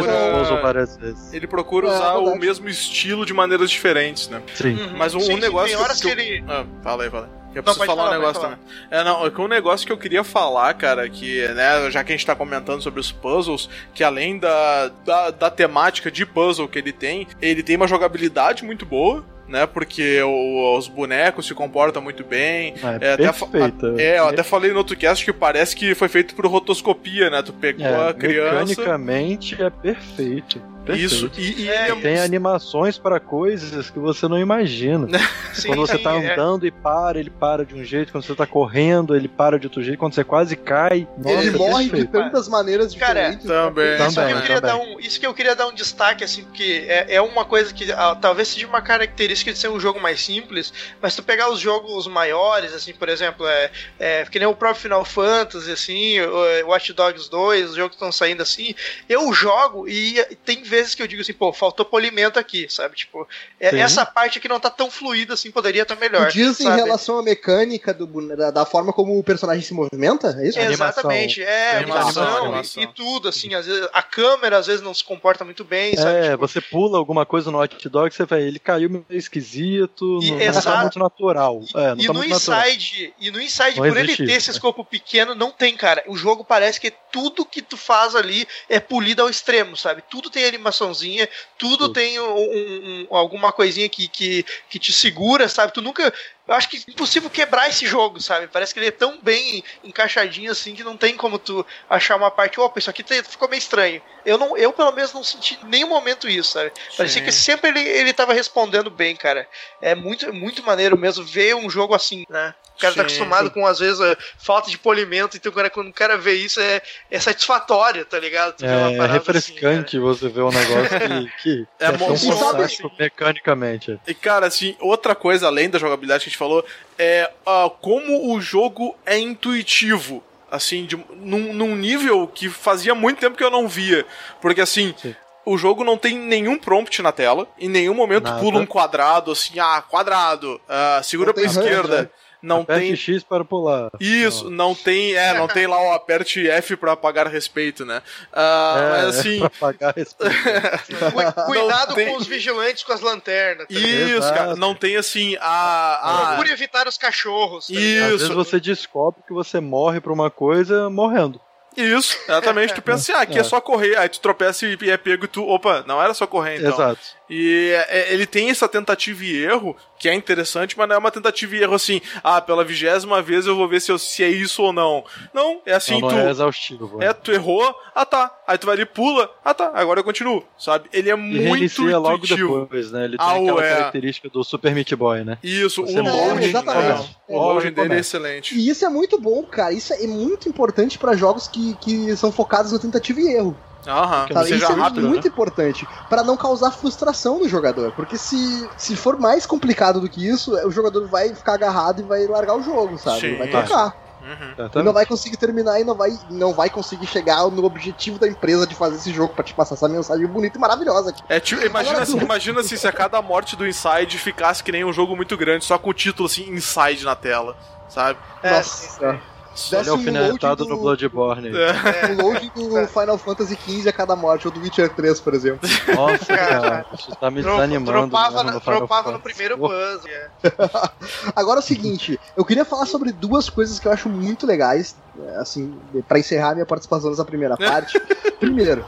Ele procura É, usar o verdade. mesmo estilo de maneiras diferentes, né? Sim. Uhum. Mas um, Sim, um sim, negócio tem que, horas que que ele. Ah, fala aí, fala aí. Eu Não, preciso pode falar um falar, negócio pode também. É, não, é que um negócio que eu queria falar, cara, que, né, já que a gente tá comentando sobre os puzzles, que além da, da, da temática de puzzle que ele tem, ele tem uma jogabilidade muito boa, né, porque o- os bonecos se comportam muito bem. É, É, até fa- perfeita. É, eu até falei no outro cast que parece que foi feito por rotoscopia, né, tu pegou É, a criança... mecanicamente é perfeito. Perfeito. Isso, e, e É, é Tem animações para coisas que você não imagina. [LAUGHS] Sim, quando você sim, tá é. andando e para, ele para de um jeito. Quando você tá correndo, ele para de outro jeito. Quando você quase cai, nossa, ele é morre de tantas maneiras Cara, diferentes. também. Isso, que Também, eu queria também. dar um, isso que eu queria dar um destaque, assim, porque é, é uma coisa que ah, talvez seja uma característica de ser um jogo mais simples, mas tu pegar os jogos maiores, assim, por exemplo, é, é que nem o próprio Final Fantasy, assim, o, é, Watch Dogs 2, os jogos que estão saindo assim, eu jogo e tem vezes que eu digo assim, pô, faltou polimento aqui, sabe? Tipo, é- essa parte aqui não tá tão fluida assim, poderia estar melhor. Tu diz em sabe? relação à mecânica do, da, da forma como o personagem se movimenta? É isso? Exatamente, é, Animação, animação, animação. E, e tudo, assim, às vezes a câmera às vezes não se comporta muito bem, sabe? É, Tipo, você pula alguma coisa no hot dog, você vai, ele caiu meio esquisito, E- não, não tá exato. muito natural. É, não e tá no muito natural. Inside, e no Inside, Não por ele ter isso, esse né? escopo pequeno, não tem, cara. O jogo parece que tudo que tu faz ali é polido ao extremo, sabe? Tudo tem animaçãozinha, tudo Tudo. tem um- um- um- alguma coisinha que, que, que te segura, sabe? Tu nunca. Eu acho que é impossível quebrar esse jogo, sabe? Parece que ele é tão bem encaixadinho assim que não tem como tu achar uma parte, opa, isso aqui te- ficou meio estranho. Eu, não, eu pelo menos, não senti em nenhum momento isso, sabe? Parecia Sim. que sempre ele, ele tava respondendo bem, cara. É muito, muito maneiro mesmo ver um jogo assim, né? O cara tá Sim, acostumado sim. com, às vezes, a falta de polimento, então quando, quando o cara vê isso é, é satisfatório, tá ligado? Tu uma É parada refrescante você ver um negócio que, que É é, tão fantástico mecanicamente. E cara, assim, outra coisa além da jogabilidade que a gente falou é ah, como o jogo é intuitivo. Assim, de, num, num nível que fazia muito tempo que eu não via. Porque assim. Sim. O jogo não tem nenhum prompt na tela. Em nenhum momento Nada. pula um quadrado assim, ah, quadrado, ah, segura pra esquerda. né? Não Aperte tem. X para pular. Isso, não tem. É, não [LAUGHS] tem lá o aperte F pra pagar respeito, né? Ah, É, mas assim. pra pagar respeito. [LAUGHS] Cu- Cuidado tem- com os vigilantes com as lanternas. tá ligado? Isso, Exato. cara. Não tem assim a. a Procure evitar os cachorros. tá ligado? Às vezes isso, você descobre que você morre pra uma coisa morrendo. isso, exatamente. Tu pensa assim, ah, aqui é. [LAUGHS] É. só correr. Aí tu tropeça e é pego e tu. Opa, não era só correr então. Exato. E é, ele tem essa tentativa e erro, que é interessante, mas não é uma tentativa e erro assim, ah, pela vigésima vez eu vou ver se, eu- se é isso ou não. Não, é assim, não, não tu. é exaustivo. É, tu errou, ah tá. Aí tu vai ali, pula, ah tá, agora eu continuo, sabe? Ele é E muito reinicia logo intuitivo. depois, né? Ele tem Ah, aquela é. característica do Super Meat Boy, né? Isso, Você o loading, exatamente. é, o loading dele é excelente. E isso é muito bom, cara. Isso é muito importante pra jogos que, que são focados na tentativa e erro. Aham, seja Isso é rápido, muito né? importante pra não causar frustração no jogador. Porque se, se for mais complicado do que isso, o jogador vai ficar agarrado e vai largar o jogo, sabe? Sim. Vai tocar. Uhum. E não vai conseguir terminar e não vai, não vai conseguir chegar no objetivo da empresa de fazer esse jogo pra te passar essa mensagem bonita e maravilhosa aqui. É tipo, imagina, Agora, assim, tu- imagina assim, se a cada morte do Inside ficasse que nem um jogo muito grande, só com o título assim, Inside na tela, sabe? É, Nossa. Só- Desse é um alfinetado load do- no [LAUGHS] Bloodborne. É. O load do Final Fantasy XV a cada morte, ou do Witcher 3, por exemplo. Nossa, cara, isso tá me desanimando. na- no no Fantasy. primeiro puzzle. é. [LAUGHS] Agora é o seguinte, eu queria falar sobre duas coisas que eu acho muito legais, é, assim, pra encerrar minha participação nessa primeira parte. [LAUGHS] Primeiro,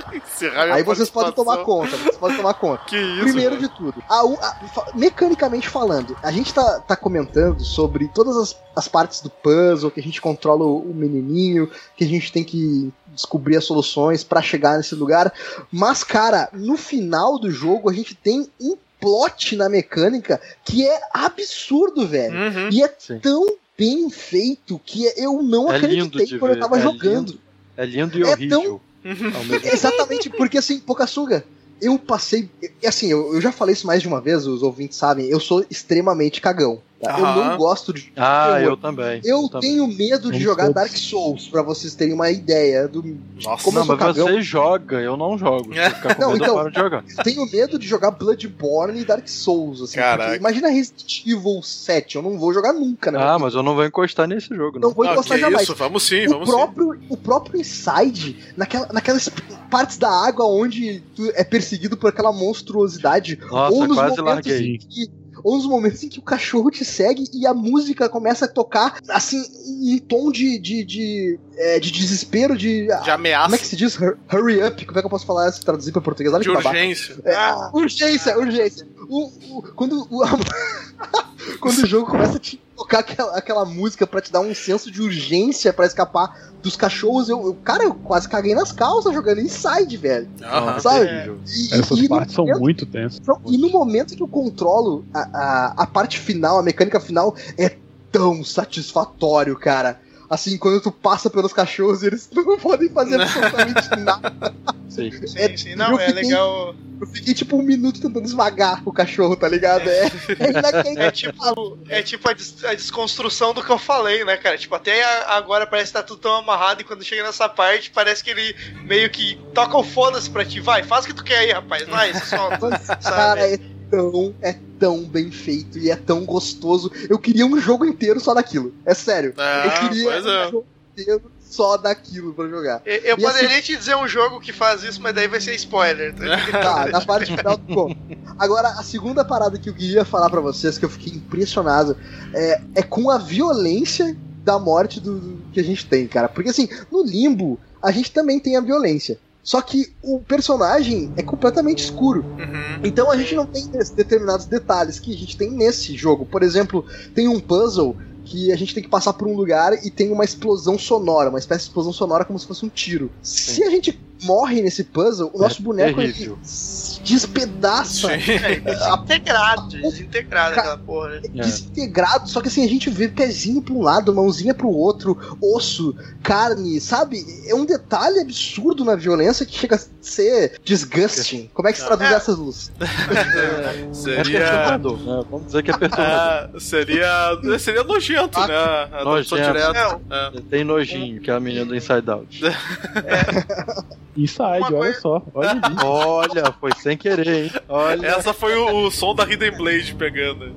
aí vocês podem tomar conta, vocês podem tomar conta. Que isso, Primeiro velho. de tudo, a a- mecanicamente falando, a gente tá, tá comentando sobre todas as, as partes do puzzle, que a gente controla o, o menininho, que a gente tem que descobrir as soluções pra chegar nesse lugar. Mas, cara, no final do jogo a gente tem um plot na mecânica que é absurdo, velho. Uhum. E é Sim. tão bem feito que eu não É acreditei quando eu ver, tava é jogando. lindo. É lindo e É horrível. Mesmo Exatamente, porque assim, Pocassuga, eu passei. e, Assim, eu, eu já falei isso mais de uma vez, os ouvintes sabem, eu sou extremamente cagão. Tá? Eu não gosto de. Ah, eu, eu também. eu também. tenho medo de jogar todos. Dark Souls, pra vocês terem uma ideia do. Nossa, Como Não, eu sou mas cagão. você joga, eu não jogo. [LAUGHS] É. eu Não, medo, então- eu paro de jogar. Eu tenho medo de jogar Bloodborne e Dark Souls, assim. Imagina Resident Evil 7, eu não vou jogar nunca, né? Ah, mas eu não vou encostar nesse jogo, não. Não vou Ah, encostar que jamais. isso, vamos sim, o vamos sim. próprio, o próprio Inside, naquela, naquelas partes da água onde tu é perseguido por aquela monstruosidade, Nossa, ou nos quase momentos larguei. em que ou nos momentos em que o cachorro te segue e a música começa a tocar assim em tom de de, de, é, de desespero de De como é que ameaça, se diz Hur- hurry up como é que eu posso falar se traduzir pra português Olha de urgência. É, urgência, urgência. O, o- quando, o, [LAUGHS] quando o jogo começa a te tocar aquela, aquela música pra te dar um senso de urgência pra escapar dos cachorros, eu, eu- cara, eu quase caguei nas calças jogando Inside, velho. Aham. Sabe? terrível. E, Essas e partes são momento- muito tensas. e no momento que eu controlo a, a, a parte final, a mecânica final, é tão satisfatório, cara. Assim, quando tu passa pelos cachorros e eles [LAUGHS] não podem fazer absolutamente nada. Sim. Sim, É- sim. Não, eu é fiquei- legal. Eu fiquei tipo um minuto tentando esmagar o cachorro, tá ligado? É, é. É tipo, é tipo a, des- a desconstrução do que eu falei, né, cara? Tipo, até agora parece que tá tudo tão amarrado e quando chega nessa parte parece que ele meio que toca o foda-se pra ti. Vai, faz o que tu quer aí, rapaz. Vai, se solta. Cara, Sabe? é tão, é tão bem feito e é tão gostoso. Eu queria um jogo inteiro só daquilo. É sério. Ah, eu queria pois é. um jogo inteiro só daquilo pra jogar. Eu, eu E poderia te dizer um jogo que faz isso, mas daí vai ser spoiler. Tá? Tá, [LAUGHS] na parte final do bom. Agora, a segunda parada que eu queria falar pra vocês, que eu fiquei impressionado, é, é com a violência da morte do, do- que a gente tem, cara. Porque assim, no limbo, a gente também tem a violência. Só que o personagem é completamente escuro. Uhum. Então a gente não tem determinados detalhes que a gente tem nesse jogo. Por exemplo, tem um puzzle que a gente tem que passar por um lugar e tem uma explosão sonora, uma espécie de explosão sonora como se fosse um tiro. Se a gente morre nesse puzzle, o nosso boneco ele se despedaça. Sim. É, desintegrado, desintegrado aquela porra. né? é Desintegrado, só que assim, a gente vê pezinho pra um lado, mãozinha pro outro, osso, carne, sabe? É um detalhe absurdo na violência que chega a ser disgusting. Como é que se traduz É. essas luzes? [LAUGHS] É Seria. perturbador, né? Vamos dizer que é [LAUGHS] perturbador. Seria. Seria nojento, né? A nojento. direta. É. Tem nojinho, que é a menina do Inside Out. [LAUGHS] Inside, Uma olha coisa- só. Olha ali. [LAUGHS] Olha, foi sem querer, hein? Olha. Essa foi o, o som da Hidden Blade pegando.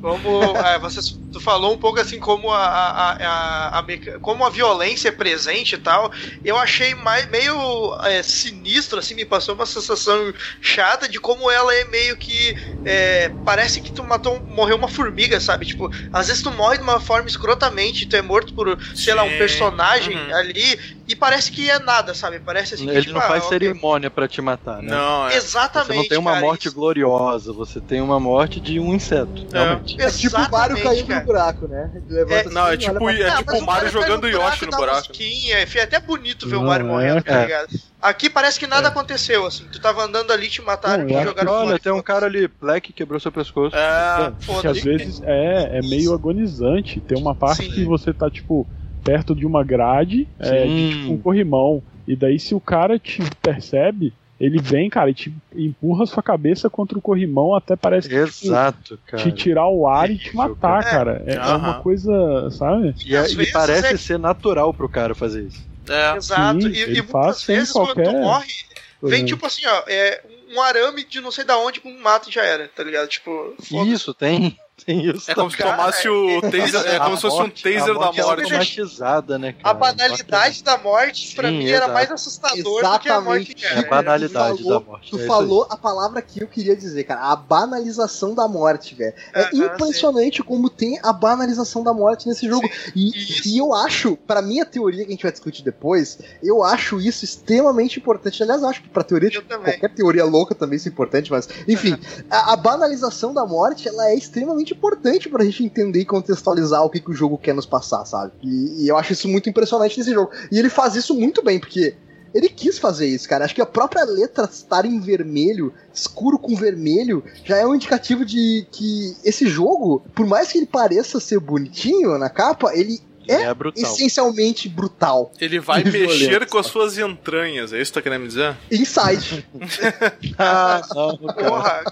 Como é, você tu falou um pouco assim como a, a, a, a como a violência é presente e tal, eu achei mais, meio é, sinistro, assim, me passou uma sensação chata de como ela é meio que é, parece que tu matou, morreu uma formiga, sabe? Tipo, às vezes tu morre de uma forma escrotamente, tu é morto por, sei lá, um Sim. personagem Uhum. ali e parece que é nada, sabe? Parece assim que, Ele tipo, não ah, faz ok. cerimônia pra te matar, né? Não, é. Exatamente. Você não tem uma cara, morte isso- gloriosa, você tem uma morte de um inseto, realmente. É tipo o Mario caindo cara. no buraco, né? Levanta Não, é tipo, pra- é Ah, tipo o Mario jogando Yoshi no da buraco. mosquinha, é até bonito ver o Não, Mario é. morrendo, tá É. ligado? Aqui parece que nada aconteceu, assim. Tu tava andando ali, te mataram, Não, te jogaram Olha, fora. tem um cara ali, Black, quebrou seu pescoço. É, É, que foda-se. às vezes é, é meio agonizante. Tem uma parte Sim. que você tá, tipo, perto de uma grade, é, de tipo um corrimão. E daí, se o cara te percebe, ele vem, cara, e te empurra sua cabeça contra o corrimão até parece que tipo, Exato, cara. te tirar o ar e te matar, cara. cara. É, é uma coisa, sabe? E, é- e parece é- ser natural pro cara fazer isso. é. Exato. Sim, e, ele e faz muitas vezes quando tu qualquer- morre, vem tipo assim, ó, é um arame de não sei da onde com um mato e já era, tá ligado? Tipo, foda-se. Isso, tem, tem isso. É como se Cara, tomasse o taser. É A como se fosse um taser da morte é né, A cara? banalidade da morte, pra Sim, mim, era mais assustador do que a morte Exatamente. que É a banalidade falou- da morte. Tu é falou a palavra que eu queria dizer, cara. A banalização da morte, velho. É Aham, impressionante como tem a banalização da morte nesse jogo. E, e eu acho, pra minha teoria que a gente vai discutir depois, eu acho isso extremamente importante. Aliás, eu acho que pra teoria, tipo, qualquer teoria louca também isso é importante, mas, enfim, a, a banalização da morte, ela é extremamente importante pra gente entender e contextualizar o que, que o jogo quer nos passar, sabe? E, e eu acho isso muito impressionante nesse jogo. E ele faz isso muito bem, porque ele quis fazer isso, cara. Acho que a própria letra estar em vermelho, escuro com vermelho, já é um indicativo de que esse jogo, por mais que ele pareça ser bonitinho na capa, ele é É brutal. essencialmente brutal. Ele vai mexer violento. com as suas entranhas, é isso que tá querendo me dizer? Inside. [LAUGHS] [LAUGHS] Ah, não. Porra,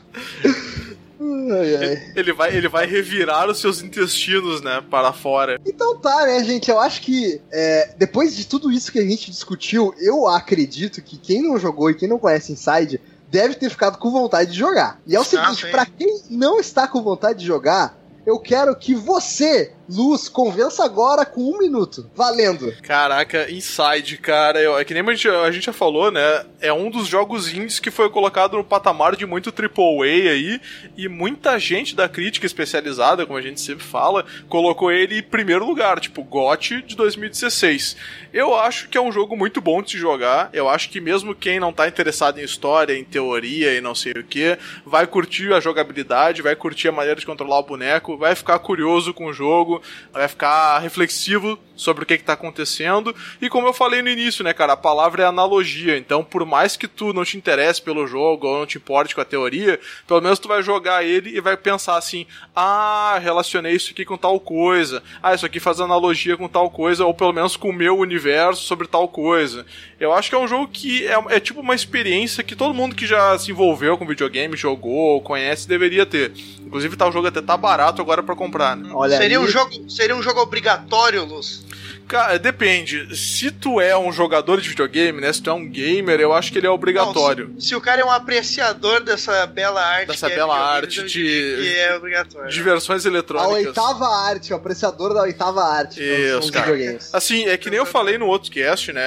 Ai, ai. Ele vai, ele vai revirar os seus intestinos, né, para fora. Então tá, né, gente? Eu acho que é, depois de tudo isso que a gente discutiu, eu acredito que quem não jogou e quem não conhece Inside deve ter ficado com vontade de jogar. E é o Ah, seguinte, sim. pra quem não está com vontade de jogar, eu quero que você, Luz, convença agora com um minuto. Valendo. Caraca, Inside, cara, eu- é que nem a gente, a gente já falou, né? É um dos jogos indies que foi colocado no patamar de muito AAA aí, e muita gente da crítica especializada, como a gente sempre fala, colocou ele em primeiro lugar, tipo GOT de 2016. Eu acho que é um jogo muito bom de se jogar. Eu acho que mesmo quem não tá interessado em história, em teoria e não sei o que, vai curtir a jogabilidade, vai curtir a maneira de controlar o boneco, vai ficar curioso com o jogo, vai ficar reflexivo sobre o que, que tá acontecendo. E como eu falei no início, né, cara, a palavra é analogia. Então, por mais que tu não te interesse pelo jogo ou não te importe com a teoria, pelo menos tu vai jogar ele e vai pensar assim: ah, relacionei isso aqui com tal coisa. Ah, isso aqui faz analogia com tal coisa, ou pelo menos com o meu universo sobre tal coisa. Eu acho que é um jogo que é, é tipo uma experiência que todo mundo que já se envolveu com videogame, jogou, conhece, deveria ter. Inclusive, tá, o jogo até tá barato agora pra comprar, né? Olha seria, aí. um jogo, seria um jogo obrigatório, Luz? Cara, depende. Se tu é um jogador de videogame, né? Se tu é um gamer, eu acho que ele é obrigatório. Não, se, se o cara é um apreciador dessa bela arte, Dessa que é bela videogame, arte eu de- é obrigatório. Diversões A eletrônicas. oitava arte, o apreciador da oitava arte. que Isso, são os cara. videogames. Assim, é que nem eu falei no outro cast, né?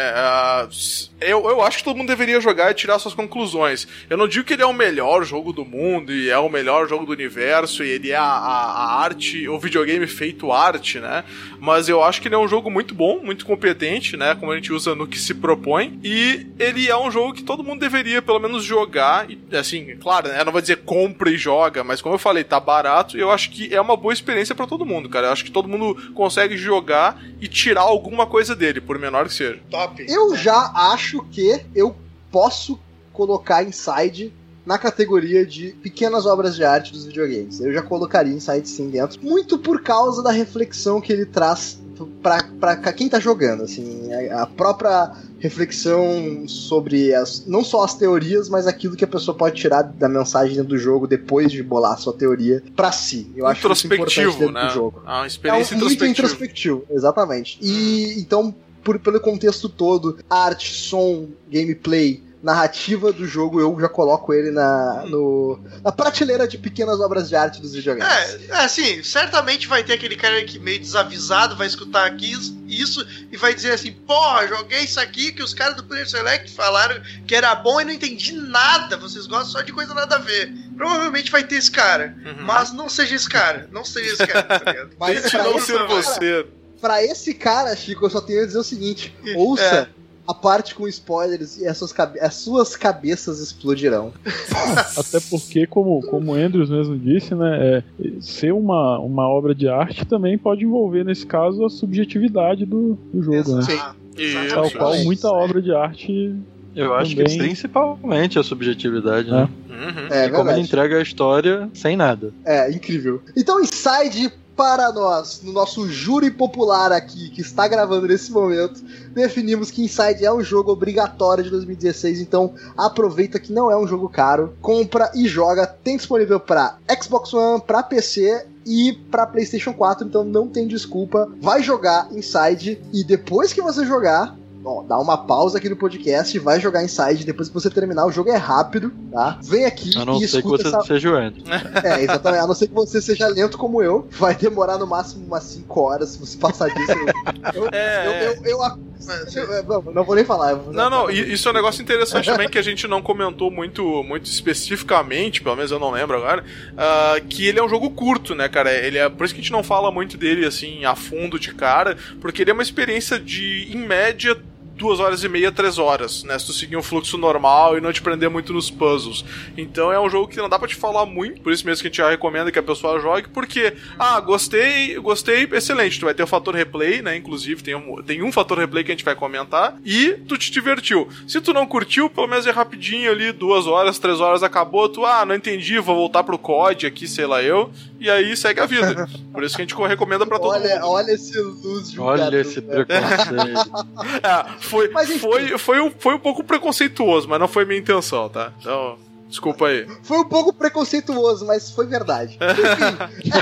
eu, eu acho que todo mundo deveria jogar e tirar suas conclusões. Eu não digo que ele é o melhor jogo do mundo e é o melhor jogo do universo e ele é a, a- a arte, o videogame feito arte, né? Mas eu acho que ele é um jogo muito bom, muito competente, né? Como a gente usa no que se propõe. E ele é um jogo que todo mundo deveria pelo menos jogar. E, assim, claro, né? Eu não vou dizer compra e joga, mas como eu falei, tá barato. E eu acho que é uma boa experiência pra todo mundo, cara. Eu acho que todo mundo consegue jogar e tirar alguma coisa dele, por menor que seja. Top. Eu já acho que eu posso colocar Inside na categoria de pequenas obras de arte dos videogames. Eu já colocaria Inside sim dentro, muito por causa da reflexão que ele traz pra, pra quem tá jogando, assim, a, própria reflexão sobre as, não só as teorias, mas aquilo que a pessoa pode tirar da mensagem do jogo depois de bolar a sua teoria pra si. Eu acho isso importante né? do jogo. Ah, uma É experiência um, muito introspectivo, exatamente. E então, por, pelo contexto todo, arte, som, gameplay, narrativa do jogo, eu já coloco ele na, no, na prateleira de pequenas obras de arte dos videogames. É, é, assim, certamente vai ter aquele cara que meio desavisado vai escutar aqui isso e vai dizer assim: Porra, joguei isso aqui que os caras do Player Select falaram que era bom e não entendi nada. Vocês gostam só de coisa nada a ver. Provavelmente vai ter esse cara. Mas não seja esse cara. Não seja esse cara, tá ligado? Mas não ser você. Pra esse cara, Chico, eu só tenho a dizer o seguinte: [LAUGHS] ouça a parte com spoilers e as suas, cabe- as suas cabeças explodirão. [LAUGHS] Até porque, como, como o Andrews mesmo disse, né, é, ser uma, uma obra de arte também pode envolver, nesse caso, a subjetividade do, do jogo, né? Sim. Isso. Tal Exatamente. qual muita obra de arte. Eu acho Também. que principalmente a subjetividade, né? Uhum. É E como ele entrega a história sem nada. É, incrível. Então, Inside, para nós, no nosso júri popular aqui, que está gravando nesse momento, definimos que Inside é um jogo obrigatório de 2016, então aproveita que não é um jogo caro, compra e joga. Tem disponível para Xbox One, para PC e para PlayStation 4, então não tem desculpa. Vai jogar Inside e depois que você jogar, Ó, dá uma pausa aqui no podcast, vai jogar Inside, depois que você terminar, o jogo é rápido, tá? Vem aqui A não e ser que escuta você essa... seja o Andrew. [LAUGHS] É, exatamente. A não ser que você seja lento como eu, vai demorar no máximo umas 5 horas se você passar disso. [LAUGHS] Eu, eu, É, eu, é. eu, eu- eu- eu- não, não vou nem falar. vou- Não, não, e- isso é um negócio interessante também que a gente não comentou muito, muito especificamente, pelo menos eu não lembro agora, ah, que ele é um jogo curto, né, cara? Ele é, por isso que a gente não fala muito dele assim a fundo de cara, porque ele é uma experiência de, em média, duas horas e meia, três horas, né? Se tu seguir um fluxo normal e não te prender muito nos puzzles. Então é um jogo que não dá pra te falar muito, por isso mesmo que a gente já recomenda que a pessoa jogue, porque, ah, gostei, gostei, excelente. Tu vai ter o fator replay, né? Inclusive, tem um, tem um fator replay que a gente vai comentar, e tu te divertiu. Se tu não curtiu, pelo menos é rapidinho ali, duas horas, três horas acabou, tu, ah, não entendi, vou voltar pro COD aqui, sei lá eu, e aí segue a vida. Por isso que a gente recomenda pra todo Olha, mundo. olha esse luz de Olha esse preconceito. [LAUGHS] É, foi, Mas foi, foi, um, foi um pouco preconceituoso, mas não foi minha intenção, tá? Então, desculpa aí. Foi um pouco preconceituoso, mas foi verdade. Enfim,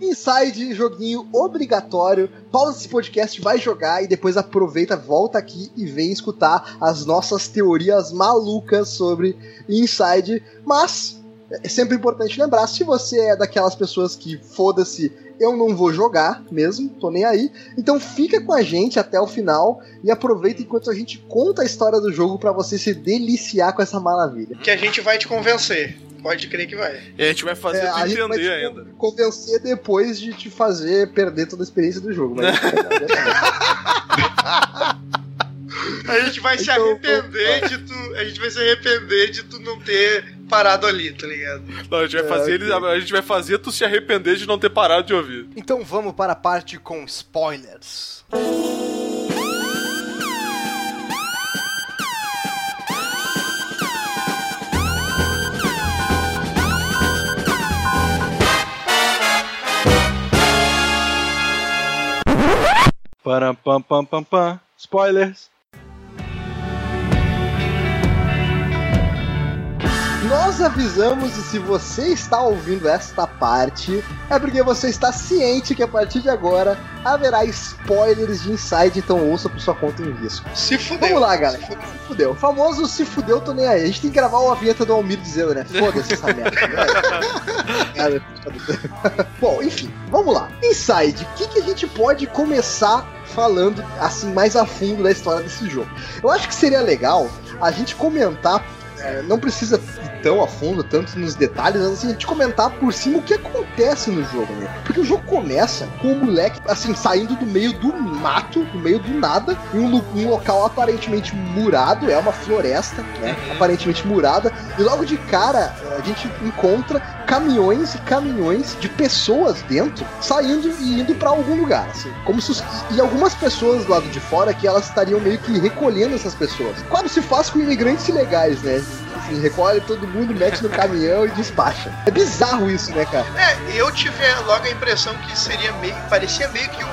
[LAUGHS] Inside, joguinho obrigatório. Pausa esse podcast, vai jogar e depois aproveita, volta aqui e vem escutar as nossas teorias malucas sobre Inside. Mas é sempre importante lembrar, se você é daquelas pessoas que foda-se, eu não vou jogar mesmo, tô nem aí. Então fica com a gente até o final e aproveita enquanto a gente conta a história do jogo pra você se deliciar com essa maravilha. Que a gente vai te convencer. Pode crer que vai. E a gente vai fazer É, tu gente vai entender te ainda. convencer depois de te fazer perder toda a experiência do jogo. Mas... [LAUGHS] A gente vai se Então, arrepender de tu. A gente vai se arrepender de tu não ter parado ali, tá ligado? Não, a gente vai É, fazer ele, a gente vai fazer tu se arrepender de não ter parado de ouvir. Então vamos para a parte com spoilers. Param, pam, pam, pam, pam. Spoilers. Nós avisamos e se você está ouvindo esta parte, é porque você está ciente que a partir de agora haverá spoilers de Inside, então ouça por sua conta em risco. Se fudeu. Vamos lá, galera. Se fudeu. O famoso se fudeu, tô nem aí. A gente tem que gravar uma vinheta do Almir dizendo, né? Foda-se essa merda. [LAUGHS] É, foda-se. Bom, enfim, vamos lá. Inside, o que, que a gente pode começar falando assim mais a fundo da história desse jogo? Eu acho que seria legal a gente comentar. É, não precisa ir tão a fundo, tanto nos detalhes, mas assim, a gente comentar por cima o que acontece no jogo, né? Porque o jogo começa com o moleque, assim, saindo do meio do mato, do meio do nada, em um, um local aparentemente murado, é uma floresta, né? Aparentemente murada, e logo de cara a gente encontra caminhões e caminhões de pessoas dentro, saindo e indo pra algum lugar, assim. Como se os- e algumas pessoas do lado de fora que elas estariam meio que recolhendo essas pessoas. Como se faz com imigrantes ilegais, né? Assim, recolhe todo mundo, mete no caminhão e despacha. É bizarro isso, né, cara? É, eu tive logo a impressão que seria meio. Parecia meio que um-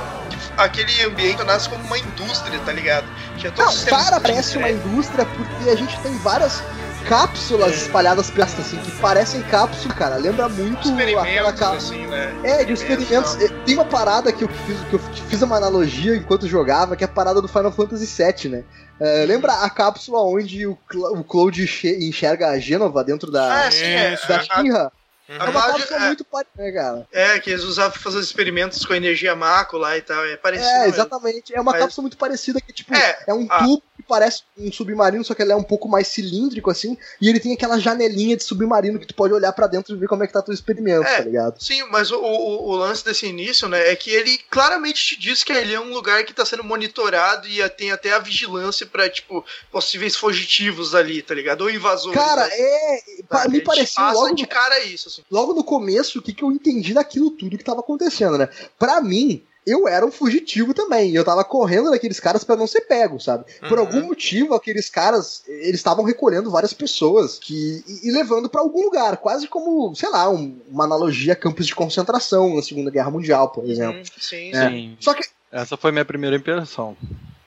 aquele ambiente nasce como uma indústria, tá ligado? Tinha todos Não, para, parece uma entrega. indústria porque a gente tem várias cápsulas espalhadas pela assim, que parecem cápsula, cara. Lembra muito aquela cápsula. assim, né? É, de experimentos. É, Tem uma parada que eu fiz, que eu fiz uma analogia enquanto jogava, que é a parada do Final Fantasy VII, né? É, lembra a cápsula onde o, Cla- o Cloud enxerga a Gênova dentro da, Ah, sim, é. Da Shinra? a É uma cápsula é, muito parecida, né, cara? é, que eles usavam pra fazer os experimentos com energia lá e tal. É parecido. É, exatamente. É uma Mas- cápsula muito parecida que, tipo, É, é, um a- tubo parece um submarino, só que ele é um pouco mais cilíndrico, assim, e ele tem aquela janelinha de submarino que tu pode olhar pra dentro e ver como é que tá teu experimento, É. tá ligado? Sim, mas o, o, o lance desse início, né, é que ele claramente te diz que ele é um lugar que tá sendo monitorado e tem até a vigilância pra, tipo, possíveis fugitivos ali, tá ligado? Ou invasores. Cara, né, é. me pareceu logo de no cara isso, assim. logo no começo o que, que eu entendi daquilo tudo que tava acontecendo, né? Pra mim, eu era um fugitivo também. e Eu tava correndo daqueles caras pra não ser pego, sabe? Por Uhum. algum motivo, aqueles caras, eles estavam recolhendo várias pessoas que e, e levando pra algum lugar, quase como, sei lá, um- uma analogia a campos de concentração na Segunda Guerra Mundial, por exemplo. Hum, sim, É. Sim. Só que Essa foi minha primeira impressão.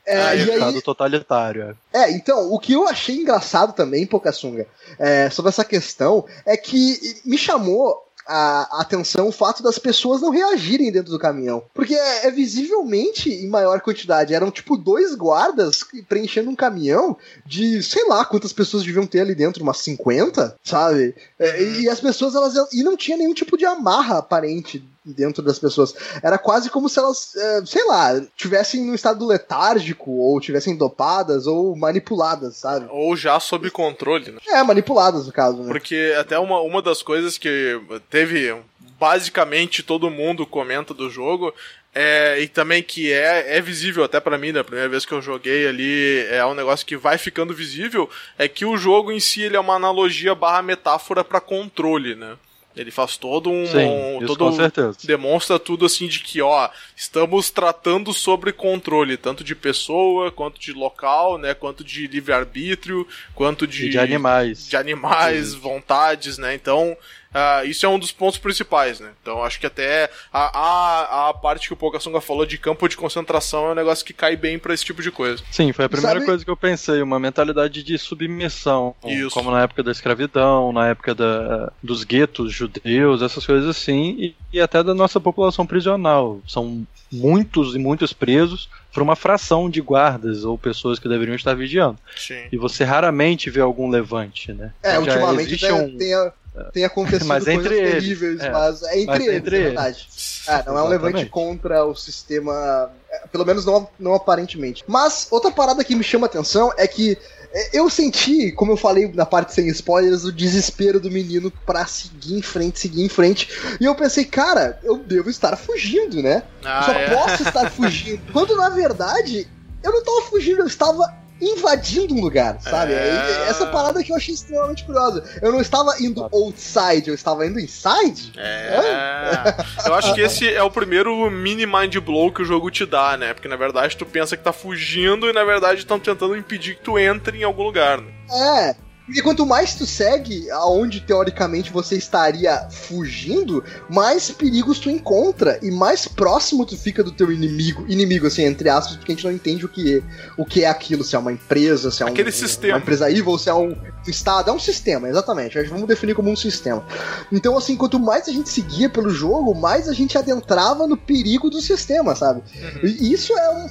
é, Ah, e aí, Estado totalitário. é. É, então, o que eu achei engraçado também, Pocassunga, é, sobre essa questão, é que me chamou a atenção o fato das pessoas não reagirem dentro do caminhão. Porque é, é visivelmente em maior quantidade. Eram tipo dois guardas preenchendo um caminhão de sei lá quantas pessoas deviam ter ali dentro, umas 50, sabe? É, e as pessoas, elas. E não tinha nenhum tipo de amarra aparente dentro das pessoas. Era quase como se elas, é, sei lá, tivessem no estado letárgico, ou tivessem dopadas, ou manipuladas, sabe? Ou já sob controle, né? É, manipuladas no caso, né? Porque até uma, uma das coisas que teve basicamente todo mundo comenta do jogo é, e também que é, é visível até pra mim, da primeira vez que eu joguei ali, é um negócio que vai ficando visível, é que o jogo em si ele é uma analogia barra metáfora pra controle, né? Ele faz todo um. Sim, todo com certeza. demonstra tudo assim de que, ó, estamos tratando sobre controle, tanto de pessoa, quanto de local, né, quanto de livre-arbítrio, quanto de, E de animais. de animais, vontades, né? Então, ah, isso é um dos pontos principais, né? Então, acho que até a, a, a parte que o Pocassunga falou de campo de concentração é um negócio que cai bem pra esse tipo de coisa. Sim, foi a primeira Sabe- coisa que eu pensei, uma mentalidade de submissão. Isso. Como na época da escravidão, na época da, dos guetos judeus, essas coisas assim, e, e até da nossa população prisional. São muitos e muitos presos por uma fração de guardas ou pessoas que deveriam estar vigiando. Sim. E você raramente vê algum levante, né? É, Já ultimamente existe né, um- tem, a- tem acontecido [LAUGHS] Mas coisas entre eles, terríveis, é. mas é entre Mas eles, entre é eles. verdade. É, não é um levante contra o sistema, é, pelo menos não, não aparentemente. Mas outra parada que me chama a atenção é que é, eu senti, como eu falei na parte sem spoilers, o desespero do menino pra seguir em frente, seguir em frente. E eu pensei, cara, eu devo estar fugindo, né? Eu Ah, só é. posso estar fugindo. [LAUGHS] Quando na verdade, eu não tava fugindo, eu estava invadindo um lugar, sabe? É. Essa parada que eu achei extremamente curiosa. Eu não estava indo outside, eu estava indo inside. É. Eu acho que esse é o primeiro mini mind blow que o jogo te dá, né? Porque na verdade tu pensa que tá fugindo e na verdade estão tentando impedir que tu entre em algum lugar, né? É. Porque quanto mais tu segue aonde teoricamente você estaria fugindo, mais perigos tu encontra e mais próximo tu fica do teu inimigo. Inimigo, assim, entre aspas, porque a gente não entende o que é, o que é aquilo, se é uma empresa, se é um, Aquele sistema. uma empresa evil, se é um estado. É um sistema, exatamente. Vamos definir como um sistema. Então, assim, quanto mais a gente seguia pelo jogo, mais a gente adentrava no perigo do sistema, sabe? E isso é um.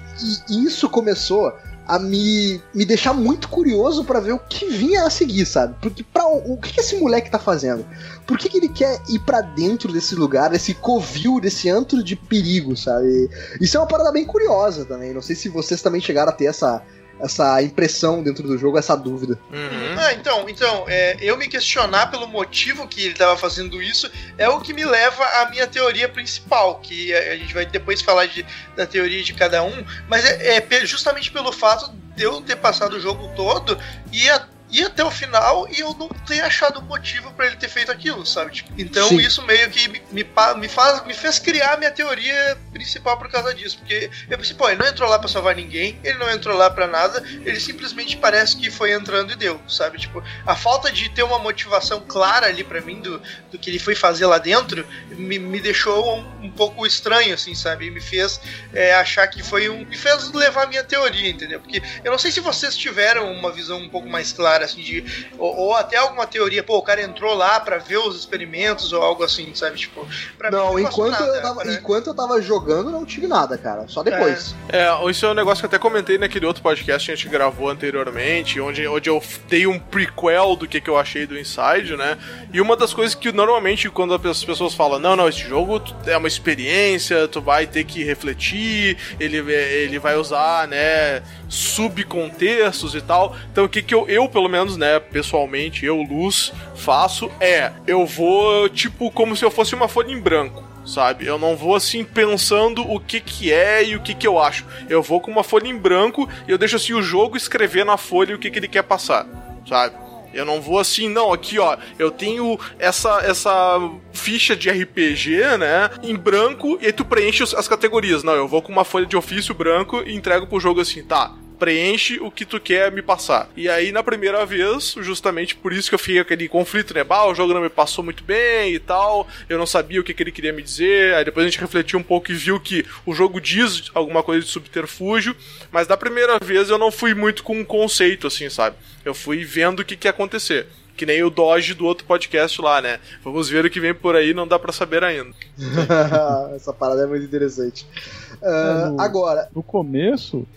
E isso começou a me, me deixar muito curioso pra ver o que vinha a seguir, sabe? Porque pra, o, que, que esse moleque tá fazendo? Por que, que ele quer ir pra dentro desse lugar, desse covil, desse antro de perigo, sabe? Isso é uma parada bem curiosa também. Não sei se vocês também chegaram a ter essa, essa impressão dentro do jogo, essa dúvida. Uhum. Ah, então, então é, eu me questionar pelo motivo que ele estava fazendo isso é o que me leva à minha teoria principal, que a, a gente vai depois falar de, da teoria de cada um, mas é, é justamente pelo fato de eu ter passado o jogo todo e a- ir até o final e eu não ter achado motivo para ele ter feito aquilo, sabe? Tipo, então Sim. isso meio que me, me, me faz, me fez criar a minha teoria principal por causa disso, porque eu pensei, pô, ele não entrou lá pra salvar ninguém, ele não entrou lá pra nada, ele simplesmente parece que foi entrando e deu, sabe? Tipo, a falta de ter uma motivação clara ali pra mim do, do que ele foi fazer lá dentro me, me deixou um, um pouco estranho, assim, sabe? E me fez é, achar que foi um. me fez levar a minha teoria, entendeu? Porque eu não sei se vocês tiveram uma visão um pouco mais clara história, assim, de. Ou, ou até alguma teoria, pô, o cara entrou lá pra ver os experimentos ou algo assim, sabe? Tipo, pra Não, mim passou enquanto, nada, eu tava, né? enquanto eu tava jogando, não tive nada, cara. Só depois. É, isso é um negócio que eu até comentei naquele outro podcast que a gente gravou anteriormente, onde, onde eu dei um prequel do que, que eu achei do Inside, né? E uma das coisas que normalmente quando as pessoas falam, não, não, esse jogo é uma experiência, tu vai ter que refletir, ele, ele vai usar, né, subcontextos e tal. Então o que, que eu, eu, pelo menos, né, pessoalmente, eu, Luz, faço é, eu vou, tipo, como se eu fosse uma folha em branco sabe? Eu não vou assim pensando o que que é e o que que eu acho. Eu vou com uma folha em branco e eu deixo assim o jogo escrever na folha o que que ele quer passar, sabe? Eu não vou assim, não, aqui ó, eu tenho essa essa ficha de RPG, né, em branco e aí tu preenche as categorias. Não, eu vou com uma folha de ofício branco e entrego pro jogo assim, tá? Preenche o que tu quer me passar. E aí, na primeira vez, justamente por isso que eu fiquei aquele conflito, né? Bah, o jogo não me passou muito bem e tal. Eu não sabia o que, que ele queria me dizer. Aí depois a gente refletiu um pouco e viu que o jogo diz alguma coisa de subterfúgio. Mas da primeira vez eu não fui muito com um conceito, assim, sabe? Eu fui vendo o que, que ia acontecer. Que nem o Dodge do outro podcast lá, né? Vamos ver o que vem por aí, não dá pra saber ainda. [LAUGHS] Essa parada é muito interessante. É, no- Agora, No começo,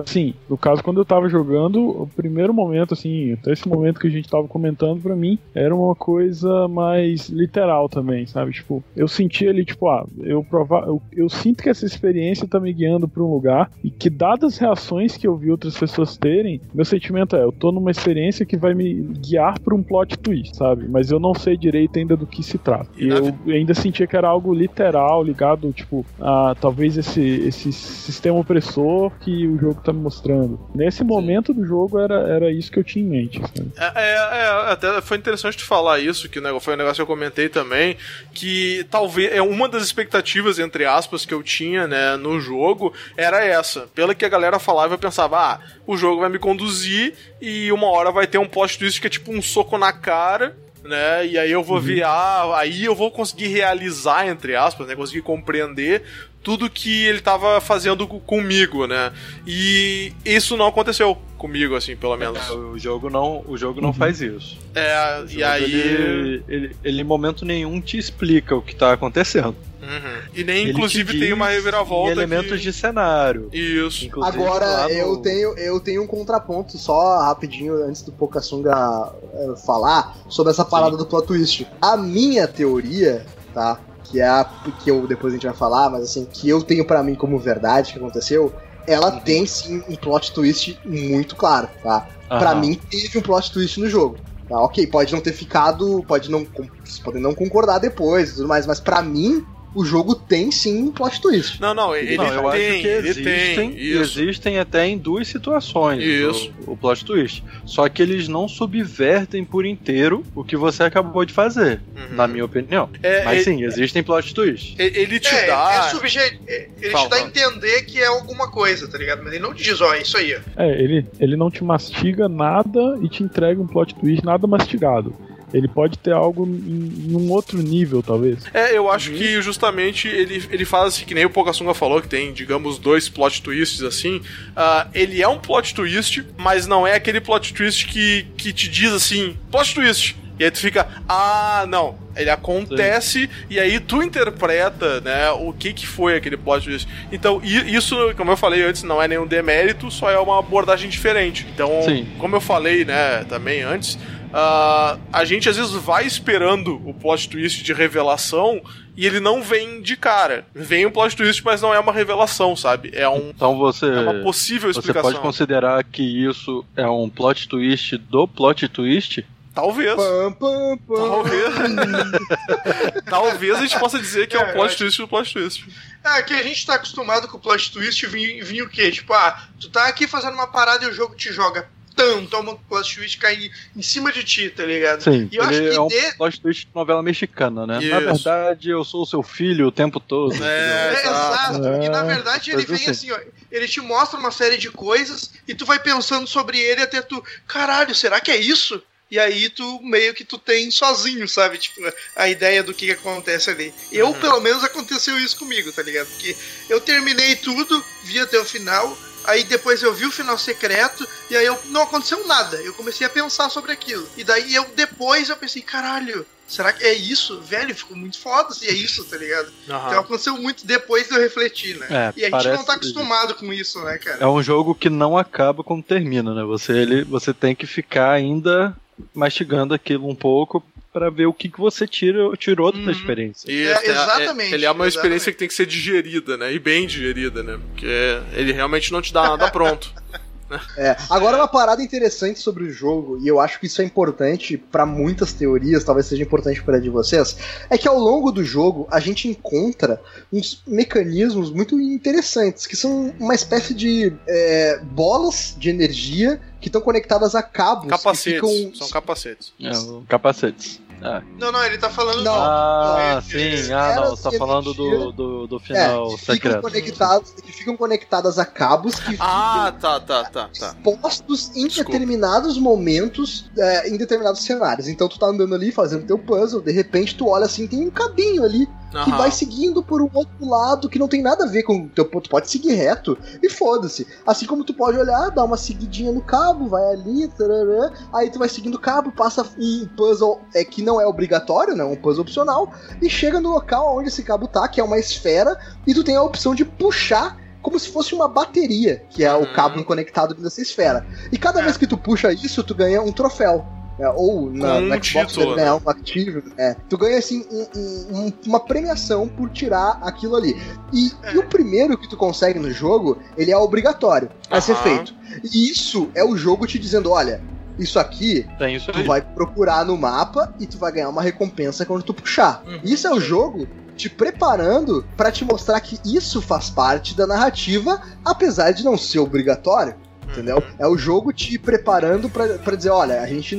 assim, no caso quando eu tava jogando, o primeiro momento, assim, até esse momento que a gente tava comentando, pra mim, era uma coisa mais literal também, sabe? Tipo, eu senti ali, tipo, ah, eu provar, eu, eu sinto que essa experiência tá me guiando pra um lugar e que dadas as reações que eu vi outras pessoas terem, meu sentimento é, eu tô numa experiência que vai me guiar pra um plot twist, sabe? Mas eu não sei direito ainda do que se trata. E eu ainda sentia que era algo literal, ligado, tipo, a talvez esse, esse sistema opressor que o jogo tá me mostrando. Nesse momento do jogo era, era isso que eu tinha em mente. É, é, é, até foi interessante tu falar isso, que o negócio, foi um negócio que eu comentei também, que talvez é uma das expectativas, entre aspas, que eu tinha, né, no jogo, era essa. Pela que a galera falava, eu pensava, ah, o jogo vai me conduzir e uma hora vai ter um plot twist que é tipo um soco na cara, né? E aí eu vou ver, ah, aí eu vou conseguir realizar, entre aspas, né? Conseguir compreender tudo que ele tava fazendo co- comigo, né? E isso não aconteceu comigo, assim, pelo menos. O jogo não, o jogo não faz isso. É, e aí. Ele, ele, ele em momento nenhum te explica o que tá acontecendo. Uhum. E nem, Ele inclusive, te tem uma reviravolta. em elementos que... de cenário. Isso. Inclusive, agora no- eu tenho eu tenho um contraponto só rapidinho antes do Pocassunga eh, falar sobre essa parada do plot twist. A minha teoria, tá? Que é a que eu depois a gente vai falar, mas assim, que eu tenho pra mim como verdade que aconteceu, ela tem sim um plot twist muito claro, tá? Pra Aham. mim teve um plot twist no jogo. Tá, ok, pode não ter ficado, pode não, vocês podem não concordar depois e tudo mais, mas pra mim o jogo tem sim um plot twist. Não, não, ele não, eu tem, acho que ele existem, e existem até em duas situações Isso. O, o plot twist. Só que eles não subvertem por inteiro o que você acabou de fazer, Uhum. na minha opinião. É, Mas ele- sim, existem plot twists. Ele te é, dá. é subje... é- Ele Fala, te dá a entender que é alguma coisa, tá ligado? Mas ele não te diz, ó, é isso aí. É, ele, ele não te mastiga nada e te entrega um plot twist nada mastigado. Ele pode ter algo em, em um outro nível, talvez. É, eu Uhum. acho que justamente ele, ele faz assim, que nem o Pocassunga falou, que tem, digamos, dois plot twists assim. ah, ele é um plot twist, mas não é aquele plot twist que, que te diz assim, plot twist. E aí tu fica, ah, não. Ele acontece e aí tu interpreta, né, o que que foi aquele plot twist. Então, isso, como eu falei antes, não é nenhum demérito, só é uma abordagem diferente. Então, Sim. como eu falei, né, também antes, ah, a gente às vezes vai esperando o plot twist de revelação e ele não vem de cara. Vem um plot twist, mas não é uma revelação, sabe? É, um, Então você, é uma possível você explicação. pode considerar que isso é um plot twist do plot twist? Talvez. Pam, pam, pam. Talvez. [LAUGHS] Talvez a gente possa dizer que é, É, um plot acho- twist do plot twist. É, que a gente tá acostumado com o plot twist vir, vir o quê? Tipo, ah, tu tá aqui fazendo uma parada e o jogo te joga. Tam, toma um plot twist cai em, em cima de ti, tá ligado? Sim, E eu acho que é um de- plot twist de novela mexicana, né? Isso. Na verdade, eu sou o seu filho o tempo todo. É, É, exato. exato. E na É, verdade ele vem assim- assim, ó. Ele te mostra uma série de coisas e tu vai pensando sobre ele até tu. Caralho, será que é isso? E aí tu meio que tu tem sozinho, sabe? Tipo, a ideia do que, que acontece ali. Eu, Uhum. pelo menos, aconteceu isso comigo, tá ligado? Porque eu terminei tudo, vi até o final, Aí depois eu vi o final secreto e aí eu não aconteceu nada. Eu comecei a pensar sobre aquilo. E daí eu depois eu pensei, caralho, será que é isso? Velho, ficou muito foda se é isso, tá ligado? Aham. Então aconteceu muito depois de eu refletir, né? É, e a gente parece- não tá acostumado com isso, né, cara? É um jogo que não acaba quando termina, né? Você, ele, você tem que ficar ainda mastigando aquilo um pouco pra ver o que, que você tira, tirou Uhum. experiência. E É, até- exatamente, Ele é uma exatamente. experiência que tem que ser digerida, né? E bem digerida, né? Porque ele realmente não te dá nada pronto. [LAUGHS] É, agora uma parada interessante sobre o jogo, e eu acho que isso é importante pra muitas teorias, talvez seja importante para de vocês, é que ao longo do jogo a gente encontra uns mecanismos muito interessantes, que são uma espécie de é, bolas de energia que estão conectadas a cabos Capacetes. que ficam São capacetes. É, capacetes. Ah, Não, não, ele tá falando. Não. Ah, é, sim. é, Ah, não. Você tá falando do, do, do é, final que ficam secreto. conectadas, que ficam conectadas a cabos que Ah, tá, tá, tá, tá. postos em Desculpa. determinados momentos, é, em determinados cenários. Então tu tá andando ali fazendo teu puzzle, de repente tu olha assim, tem um cabinho ali que Aham. vai seguindo por um outro lado que não tem nada a ver com o teu ponto. Tu pode seguir reto e foda-se. Assim como tu pode olhar, dar uma seguidinha no cabo, vai ali, tarará, aí tu vai seguindo o cabo, passa um puzzle é, que não é obrigatório, né? Um puzzle opcional, e chega no local onde esse cabo tá, que é uma esfera, e tu tem a opção de puxar como se fosse uma bateria, que é o Uhum. cabo conectado nessa esfera. E cada É. vez que tu puxa isso, tu ganha um troféu. Né? ou na, um Xbox título, deve ganhar um Active, é. Tu ganha assim um- um- um- uma premiação por tirar aquilo ali. E, É. e o primeiro que tu consegue no jogo, ele é obrigatório a ser feito. E isso é o jogo te dizendo, olha, isso aqui isso tu vai procurar no mapa e tu vai ganhar uma recompensa quando tu puxar. Uhum. Isso é o jogo te preparando pra te mostrar que isso faz parte da narrativa, apesar de não ser obrigatório. Entendeu? É o jogo te preparando pra dizer, olha, a gente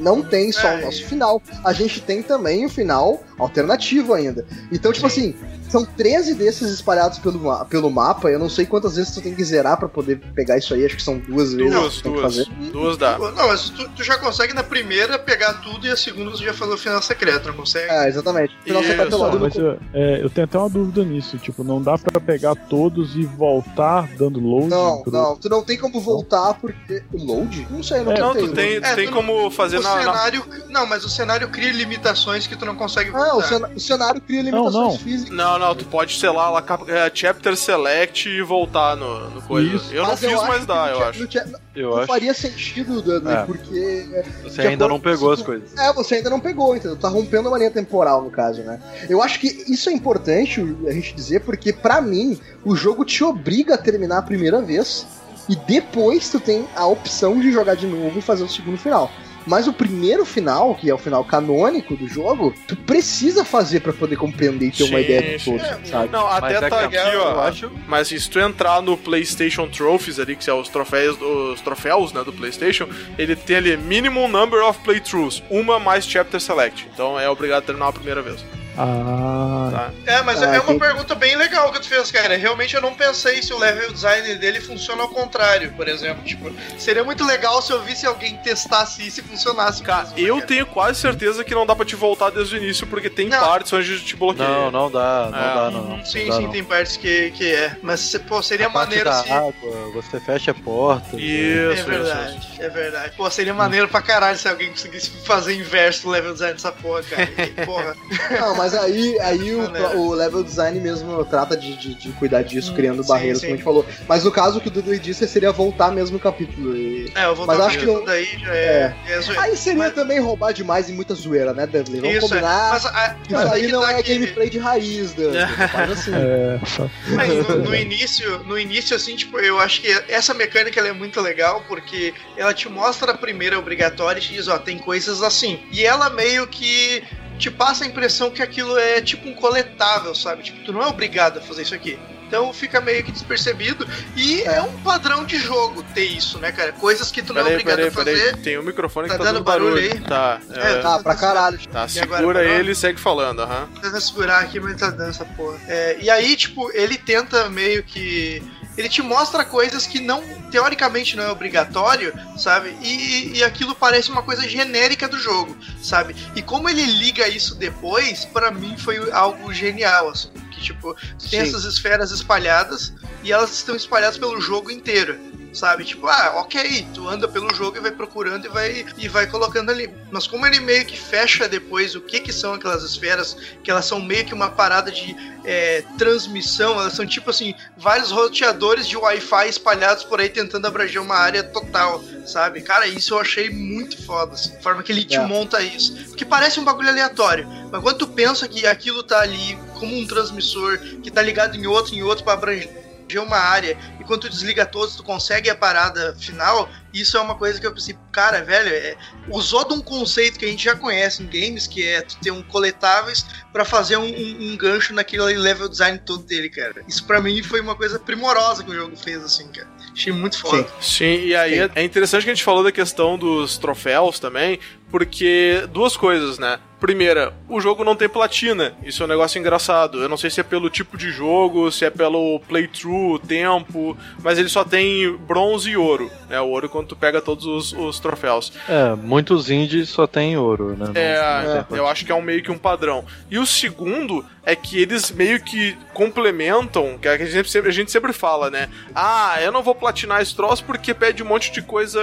não tem só É, o nosso e- final, a gente tem também o final alternativo ainda. Então, tipo assim, são 13 desses espalhados pelo, pelo mapa, eu não sei quantas vezes tu tem que zerar pra poder pegar isso aí, acho que são duas vezes Duas, tu duas. fazer. Duas dá. Não, mas tu, tu já consegue na primeira pegar tudo e a segunda você já falou o final secreto, não consegue? É, exatamente. Final secreto é Não, no mas eu, é, eu tenho até uma dúvida nisso. Tipo, não dá pra pegar todos e voltar dando load? Não, pro- não, tu não tem como voltar porque. O load? Não sei, não, É, Não, tem. tu tem, É, tu tem tu como fazer o na, na- cenário. Não, mas o cenário cria limitações que tu não consegue. Ah, o, cena- o cenário cria limitações Não, não. físicas. Não, não, tu pode, sei lá, lá é, chapter select e voltar no, no coisa. Isso. Eu não fiz, acho mas dá, não eu acho. Não, tinha- não Eu acho. faria sentido, Dani, É. porque. Você de ainda acordo não pegou as coisas. É, você ainda não pegou, entendeu? Tá rompendo uma linha temporal, no caso, né? Eu acho que isso é importante a gente dizer, porque pra mim, o jogo te obriga a terminar a primeira vez e depois tu tem a opção de jogar de novo e fazer o segundo final. Mas o primeiro final, que é o final canônico do jogo, tu precisa fazer pra poder compreender e ter uma Sim, ideia do todo, sabe? Não, até Mas é tá aqui, eu ó. acho- Mas se tu entrar no PlayStation Trophies ali, que são os troféus, os troféus né, do PlayStation, ele tem ali minimum number of playthroughs, uma mais chapter select. Então é obrigado a terminar a primeira vez. Ah, Tá? É, mas Ah, é uma tem- pergunta bem legal que tu fez, cara. Realmente eu não pensei se o level design dele funciona ao contrário, por exemplo. Tipo, seria muito legal se eu visse alguém testasse isso e funcionasse. Cara, mesmo, eu cara. tenho quase certeza que não dá pra te voltar desde o início, porque tem Não. partes onde te bloqueia. Não, não dá, não É. dá, não. Uhum, Sim, não dá, sim, não. tem partes que, que é. Mas, pô, seria A parte maneiro da se. água, você fecha a porta. Isso, É isso, verdade, isso. é verdade. Pô, seria maneiro pra caralho se alguém conseguisse fazer inverso do level design dessa porra, cara. [LAUGHS] Porra. Não, mas aí, aí o, o level design mesmo trata de, de, de cuidar disso, Hum, criando sim, barreiras, sim. como a gente falou. Mas no caso que o Dudu disse seria voltar mesmo no capítulo. e- É, eu vou Mas acho que eu- daí já é. é zoeira. Aí seria Mas- também roubar demais e muita zoeira, né, Dudley? Vamos Isso, é. combinar. Mas, a, Isso mas aí não tá é gameplay de raiz, Dudley. Faz assim. [LAUGHS] é. Mas no, no início, no início, assim, tipo, eu acho que essa mecânica ela é muito legal porque ela te mostra a primeira obrigatória e te diz, ó, tem coisas assim. E ela meio que te passa a impressão que aquilo é tipo um coletável, sabe? Tipo, tu não é obrigado a fazer isso aqui. Então fica meio que despercebido. E é, É. um padrão de jogo ter isso, né, cara? Coisas que tu não é obrigado peraí, a fazer. Tem um microfone Tá que tá dando dando barulho. barulho aí? Tá, é, É, Ah, pra caralho. tá. E Segura ele e segue falando, aham. tentando segurar aqui, mas tá dando essa porra. É, e aí, tipo, ele tenta meio que. Ele te mostra coisas que não, teoricamente, não é obrigatório, sabe? E, e aquilo parece uma coisa genérica do jogo, sabe? E como ele liga isso depois, pra mim foi algo genial, assim. Que, tipo, tem Sim. essas esferas espalhadas e elas estão espalhadas pelo jogo inteiro sabe? Tipo, ah, ok, tu anda pelo jogo e vai procurando e vai, e vai colocando ali. Mas como ele meio que fecha depois o que que são aquelas esferas, que elas são meio que uma parada de é, transmissão, elas são tipo assim, vários roteadores de Wi-Fi espalhados por aí tentando abranger uma área total, sabe? Cara, isso eu achei muito foda, assim, a forma que ele te É. monta isso. Porque parece um bagulho aleatório, mas quando tu pensa que aquilo tá ali como um transmissor, que tá ligado em outro, em outro pra abranger uma área, e quando tu desliga todos, tu consegue a parada final, isso é uma coisa que eu pensei, cara, velho, é, usou de um conceito que a gente já conhece em games, que é tu ter um coletáveis pra fazer um, um- um gancho naquele level design todo dele, cara. Isso pra mim foi uma coisa primorosa que o jogo fez, assim, cara. Achei muito foda. Sim, e aí é- é interessante que a gente falou da questão dos troféus também, porque duas coisas, né? Primeira, o jogo não tem platina. Isso é um negócio engraçado. Eu não sei se é pelo tipo de jogo, se é pelo playthrough, tempo, mas ele só tem bronze e ouro. Né? O ouro quando tu pega todos os, os troféus. É, muitos indies só tem ouro, né? É, tem eu acho que é um meio que um padrão. E o segundo é que eles meio que complementam, que a gente sempre, a gente sempre fala, né? Ah, eu não vou platinar esse troço porque pede um monte de coisa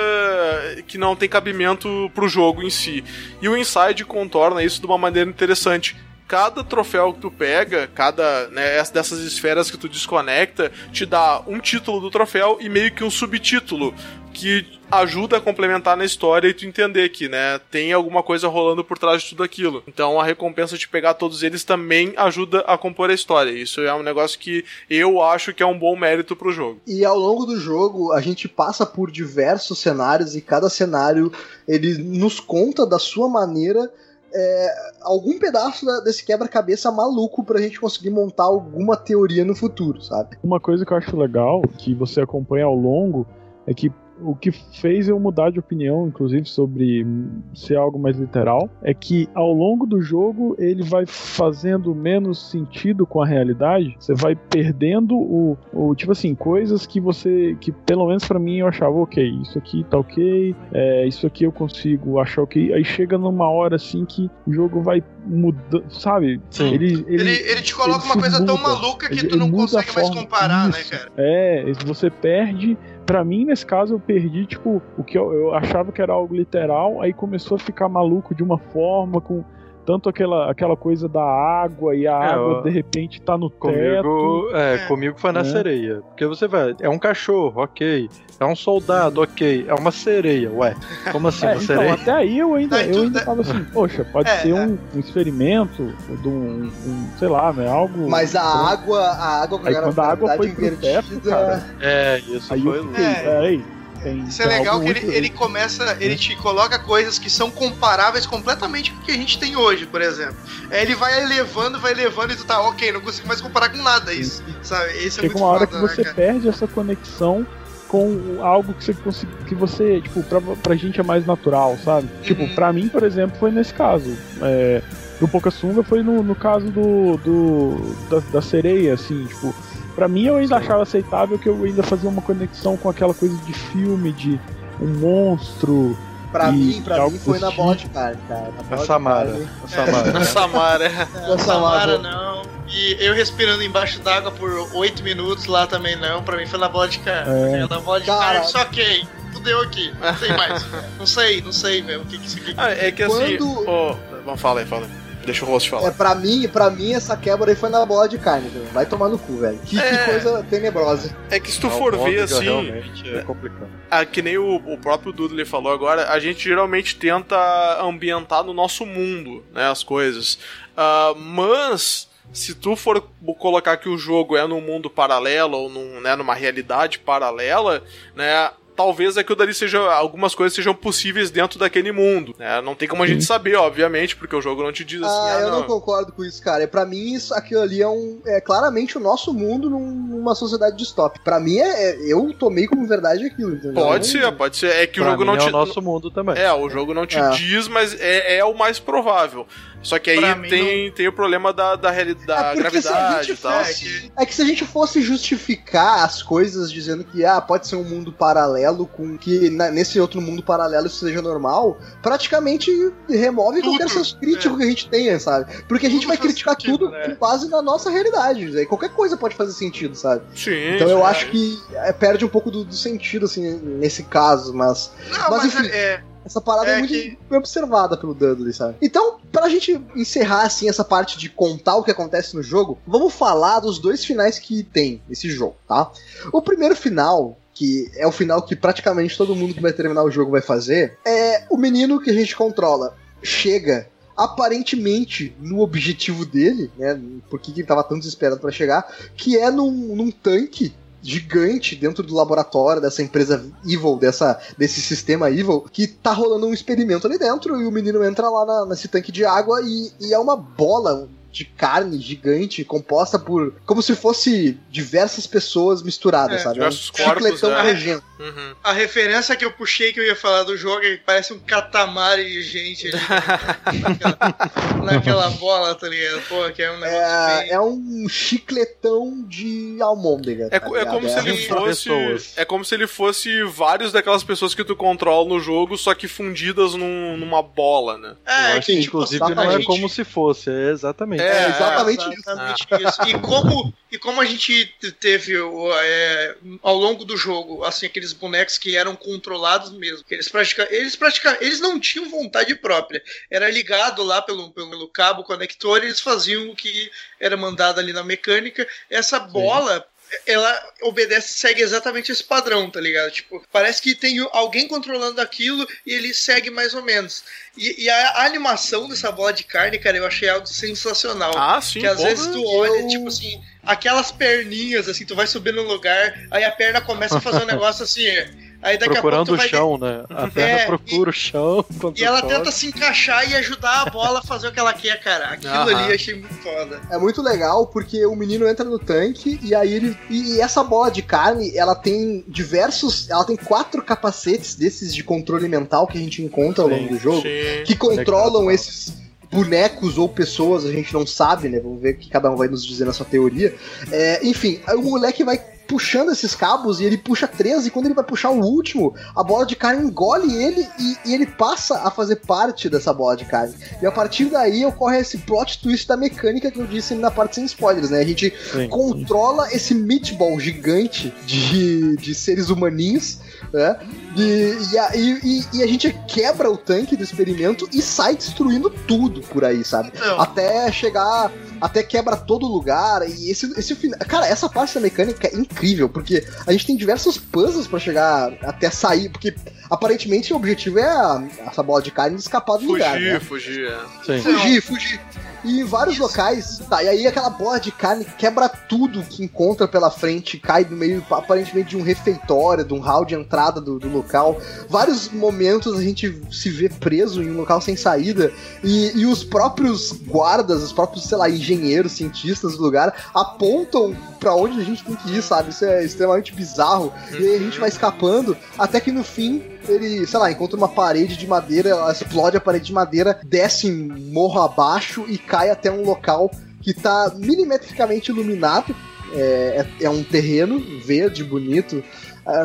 que não tem cabimento pro jogo em si. E o Inside contorna isso de uma maneira interessante. Cada troféu que tu pega, cada né, essa- dessas esferas que tu desconecta, te dá um título do troféu e meio que um subtítulo que ajuda a complementar na história e tu entender que, né, tem alguma coisa rolando por trás de tudo aquilo. Então a recompensa de pegar todos eles também ajuda a compor a história. Isso é um negócio que eu acho que é um bom mérito pro jogo. E ao longo do jogo, a gente passa por diversos cenários e cada cenário ele nos conta da sua maneira é, algum pedaço da- desse quebra-cabeça maluco pra gente conseguir montar alguma teoria no futuro, sabe? Uma coisa que eu acho legal, que você acompanha ao longo, é que o que fez eu mudar de opinião, inclusive, sobre ser algo mais literal, é que ao longo do jogo ele vai fazendo menos sentido com a realidade. Você vai perdendo o, o tipo assim, coisas que você, que pelo menos pra mim eu achava, ok, isso aqui tá ok, é, isso aqui eu consigo achar ok. Aí chega numa hora assim que o jogo vai mudando, sabe? Sim. Ele, Ele, ele te coloca ele uma coisa tão muda. maluca que Ele- tu não ele muda consegue mais comparar, né, cara? É, você perde. Pra mim, nesse caso, eu perdi, tipo, o que eu, eu achava que era algo literal, aí começou a ficar maluco de uma forma, com tanto aquela, aquela coisa da água, e a É, água ó, de repente tá no teto. Comigo, é, É. comigo foi na É. sereia. Porque você vai, é um cachorro, ok. É um soldado, ok. É uma sereia, ué. Como assim, É, uma então, sereia? até aí eu ainda, eu ainda tava assim, poxa, pode É, ser é. um, um experimento de um, um, sei lá, né, algo... Mas a água, a água Aí quando a água foi pro teto, cara, É, isso Aí foi eu louco. fiquei, É. peraí, tem, Isso é legal que ele, muito- ele começa, ele te coloca coisas que são comparáveis completamente com o que a gente tem hoje, por exemplo. Aí ele vai elevando, vai elevando e tu tá, ok, não consigo mais comparar com nada isso, sabe? Esse é Chega muito uma hora foda, que né, você cara? perde essa conexão com algo que você consegui, que você, tipo, pra, pra gente é mais natural, sabe? Tipo, Uhum. pra mim, por exemplo, foi nesse caso. É, do Pocassunga foi no, no caso do, do da, da sereia, assim, tipo, pra mim eu ainda achava aceitável que eu ainda fazia uma conexão com aquela coisa de filme, de um monstro. pra E mim, pra mim foi na bola de cara. Na bola A de Samara. carne. A Samara. Samara. Essa Samara não. E eu respirando embaixo d'água por 8 minutos lá também não. Pra mim foi na bola de. É. Na bola de Cara. só ok. Fudeu aqui. Não sei mais. [LAUGHS] não sei, não sei mesmo. O que que isso aqui. Ah, é que assim. Quando- ó, vamos falar aí, fala aí. Deixa o host É, falar. pra mim, pra mim, essa quebra aí foi na bola de carne, velho. Vai tomar no cu, velho. Que, que É. coisa tenebrosa. É que se tu Não, for ver Ômega assim. Realmente é complicado. Ah, que nem o, o próprio Dudley falou agora, a gente geralmente tenta ambientar no nosso mundo, né, as coisas. Ah, mas se tu for colocar que o jogo é num mundo paralelo ou num, né, numa realidade paralela, né, talvez aquilo dali seja algumas coisas sejam possíveis dentro daquele mundo. Né? Não tem como a gente saber, obviamente, porque o jogo não te diz assim. Ah, Ah, eu não. não. concordo com isso, cara. Pra mim, isso, aquilo ali é, um, é claramente o nosso mundo num- numa sociedade distópica. Pra mim, é, é- eu tomei como verdade aquilo, entendeu? Pode ser, pode ser. É que o Pra jogo mim não é te. o nosso mundo também. É, o jogo não te É. diz, mas é, é o mais provável. Só que aí Pra mim, tem, tem o problema da, da, da É gravidade e tal. fosse- É que se a gente fosse justificar as coisas dizendo que ah, pode ser um mundo paralelo com que na- nesse outro mundo paralelo isso seja normal, praticamente remove Tudo, qualquer senso crítico que a gente tenha, sabe? Porque a gente Tudo vai criticar sentido, tudo né? com base na nossa realidade. né? Qualquer coisa pode fazer sentido, sabe? Sim, Então eu sim. acho que é, perde um pouco do, do sentido, assim, nesse caso, mas Não, Mas, mas, enfim. é, essa parada é, É muito que- bem observada pelo Dudley, sabe? Então, pra gente encerrar, assim, essa parte de contar o que acontece no jogo, vamos falar dos dois finais que tem esse jogo, tá? O primeiro final, que é o final que praticamente todo mundo que vai terminar o jogo vai fazer, é o menino que a gente controla chega aparentemente no objetivo dele, né? Por que que ele tava tão desesperado pra chegar, que é num, num tanque gigante dentro do laboratório dessa empresa Evil, dessa, desse sistema Evil, que tá rolando um experimento ali dentro e o menino entra lá na- nesse tanque de água e, e é uma bola de carne gigante composta por. como se fosse diversas pessoas misturadas, É, sabe? É um corpos, chicletão né? nojento. Uhum. a referência que eu puxei que eu ia falar do jogo é que parece um catamari de gente ali naquela, [LAUGHS] naquela bola, tá ligado? Pô, que é um negócio É, bem... é um chicletão de almôndega. É, tá é como se ele fosse. pessoas. É como se ele fosse vários daquelas pessoas que tu controla no jogo, só que fundidas num- numa bola, né? É, Eu acho que, que, tipo, inclusive, não é gente- como se fosse, é exatamente. É, exatamente isso. exatamente isso. E como, e como a gente te- teve é, ao longo do jogo, assim, aqueles bonecos que eram controlados mesmo, eles praticam, eles praticam, eles não tinham vontade própria. Era ligado lá pelo, pelo cabo conector, e eles faziam o que era mandado ali na mecânica. Essa bola ela obedece, segue exatamente esse padrão, tá ligado? Tipo, parece que tem alguém controlando aquilo e ele segue mais ou menos. E, e a, a animação dessa bola de carne, cara, eu achei algo sensacional. Ah, sim, que às porra. vezes tu olha, eu- tipo assim, aquelas perninhas, assim, tu vai subir no lugar, aí a perna começa a fazer um [LAUGHS] negócio assim, aí daqui a pouco Procurando o vai chão, né? [LAUGHS] A perna É, procura o chão. [LAUGHS] e ela tenta se encaixar e ajudar a bola a fazer o que ela quer, cara. Aquilo Aham. ali eu achei muito foda. É muito legal porque o menino entra no tanque e aí ele. E, e essa bola de carne, ela tem diversos. Ela tem quatro capacetes desses de controle mental que a gente encontra ao Sim, longo do jogo. Sim. Que controlam esses bonecos ou pessoas, a gente não sabe, né? Vamos ver o que cada um vai nos dizer na sua teoria. É, enfim, o moleque vai puxando esses cabos e ele puxa três, e quando ele vai puxar o último, a bola de carne engole ele e, e ele passa a fazer parte dessa bola de carne. E a partir daí ocorre esse plot twist da mecânica que eu disse na parte sem spoilers, né? A gente Sim. controla esse meatball gigante de, de seres humaninhos, né? E, e, a, e- e- a gente quebra o tanque do experimento e sai destruindo tudo por aí, sabe? Então, Até chegar. Até quebra todo lugar. E esse, esse final. Cara, essa parte da mecânica é incrível, porque a gente tem diversos puzzles pra chegar até sair. Porque aparentemente o objetivo é a, essa bola de carne escapar do lugar. Fugir, Né? fugir, é. Sim. Fugir, fugir. E em vários locais, tá, e aí aquela bola de carne quebra tudo que encontra pela frente, cai no meio, aparentemente, de um refeitório, de um hall de entrada do, do local. Vários momentos a gente se vê preso em um local sem saída, e, e os próprios guardas, os próprios, sei lá, engenheiros, cientistas do lugar, apontam pra onde a gente tem que ir, sabe? Isso é extremamente bizarro. E aí a gente vai escapando, até que no fim ele, sei lá, encontra uma parede de madeira, explode a parede de madeira, desce morro abaixo e cai até um local que tá milimetricamente iluminado. É, é, é um terreno verde, bonito,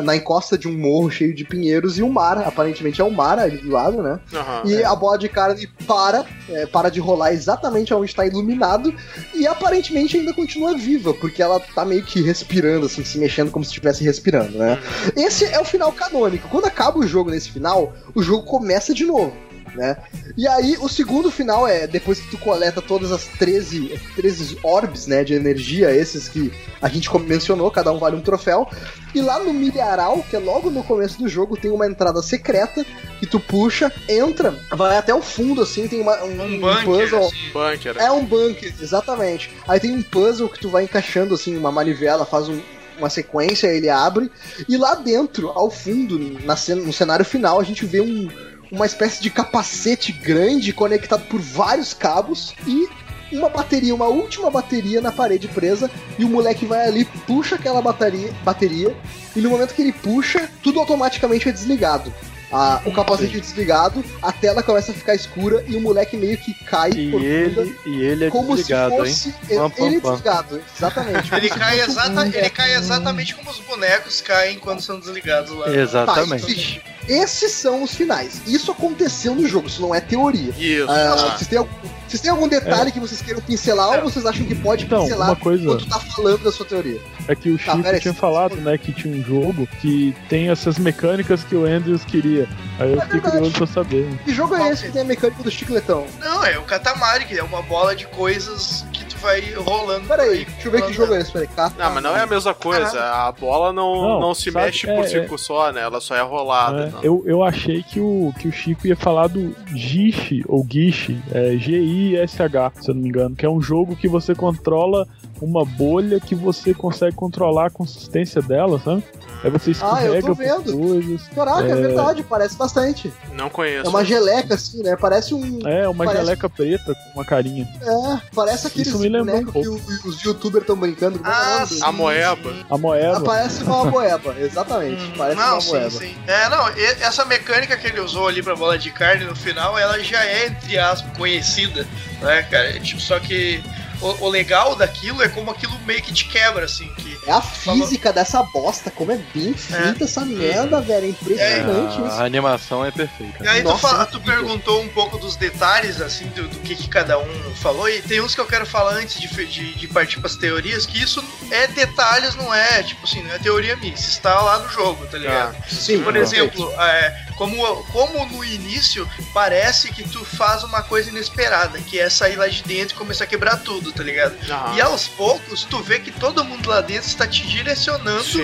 na encosta de um morro cheio de pinheiros e o mar, aparentemente é o mar ali do lado, né? Aham. E a bola de carne para, é, para de rolar exatamente onde está iluminado e aparentemente ainda continua viva, porque ela tá meio que respirando, assim, se mexendo como se estivesse respirando, né? Esse é o final canônico. Quando acaba o jogo nesse final, o jogo começa de novo. Né? E aí, o segundo final é depois que tu coleta todas as 13, 13 orbes né, de energia, esses que a gente mencionou, cada um vale um troféu. E lá no milharal, que é logo no começo do jogo, tem uma entrada secreta que tu puxa, entra, vai até o fundo, assim, tem uma, um, um um bunker, puzzle. assim. Bunker. É um bunker, exatamente. Aí tem um puzzle que tu vai encaixando assim, uma manivela, faz um- uma sequência, ele abre. E lá dentro, ao fundo, na cena- no cenário final, a gente vê um- uma espécie de capacete grande conectado por vários cabos e uma bateria, uma última bateria na parede presa. E o moleque vai ali, puxa aquela bateria, bateria e no momento que ele puxa, tudo automaticamente é desligado. a- o capacete desligado, a tela começa a ficar escura e o moleque meio que cai E por ele, e ele é como desligado, se hein? fosse Pam, pam, ele pam. desligado, exatamente. [LAUGHS] como Ele cai, exata, ele cai exatamente como os bonecos caem quando são desligados lá. Tá, Exatamente. enfim, esses são os finais. Isso aconteceu no jogo, isso não é teoria. Isso. Ah, Ah. vocês, têm algum, vocês têm algum detalhe que vocês queiram pincelar ou vocês acham que pode Então, pincelar uma coisa- quando tu tá falando da sua teoria? É que o Tá, Chico tinha falado, né, que tinha um jogo que tem essas mecânicas que o Andrews queria. Aí eu É fiquei verdade. curioso pra saber. Que jogo é esse que é? tem a mecânica do chicletão? Não, é o Katamari, que é uma bola de coisas vai rolando. Pera por aí, deixa eu ver que jogo é esse, peraí. Cá. Não, mas não é a mesma coisa. A bola não, não, Não, se sabe, mexe por é- ciclo só, né? Ela só é rolada. né? não. Eu, eu achei que o, que o Chico ia falar do Gish, ou Gish, é G-I-S-H, se eu não me engano, que é um jogo que você controla uma bolha que você consegue controlar a consistência dela, sabe? Aí você Ah, eu escorrega tô vendo. coisas. Caraca, é... É. verdade, parece bastante. Não conheço. É uma geleca, assim, né? Parece um. É, uma Parece- geleca preta com uma carinha. É, parece aqueles Isso me lembrou um bonecos que os youtubers estão brincando. É Ah, sim. A moeba. A moeda. Ah, parece uma moeba, [LAUGHS] exatamente. Hum, Parece não, uma sim, moeba. sim. É, não, essa mecânica que ele usou ali pra bola de carne no final, ela já é, entre aspas, conhecida, né, cara? Tipo, só que o, o legal daquilo é como aquilo meio que te quebra, assim, que É a física dessa bosta, como é bem feita essa merda, velho. É impressionante A, isso. a animação é perfeita. E aí tu, Nossa, fala- que tu incrível. perguntou um pouco dos detalhes, assim, do, do que, que cada um falou, e tem uns que eu quero falar antes de, de, de partir pras teorias, que isso é detalhes, não é, tipo assim, não é teoria minha, isso está lá no jogo, tá ligado? Sim, Por exemplo, é, como, como no início parece que tu faz uma coisa inesperada, que é sair lá de dentro e começar a quebrar tudo, tá ligado? Aham. E aos poucos, tu vê que todo mundo lá dentro está te direcionando Sim.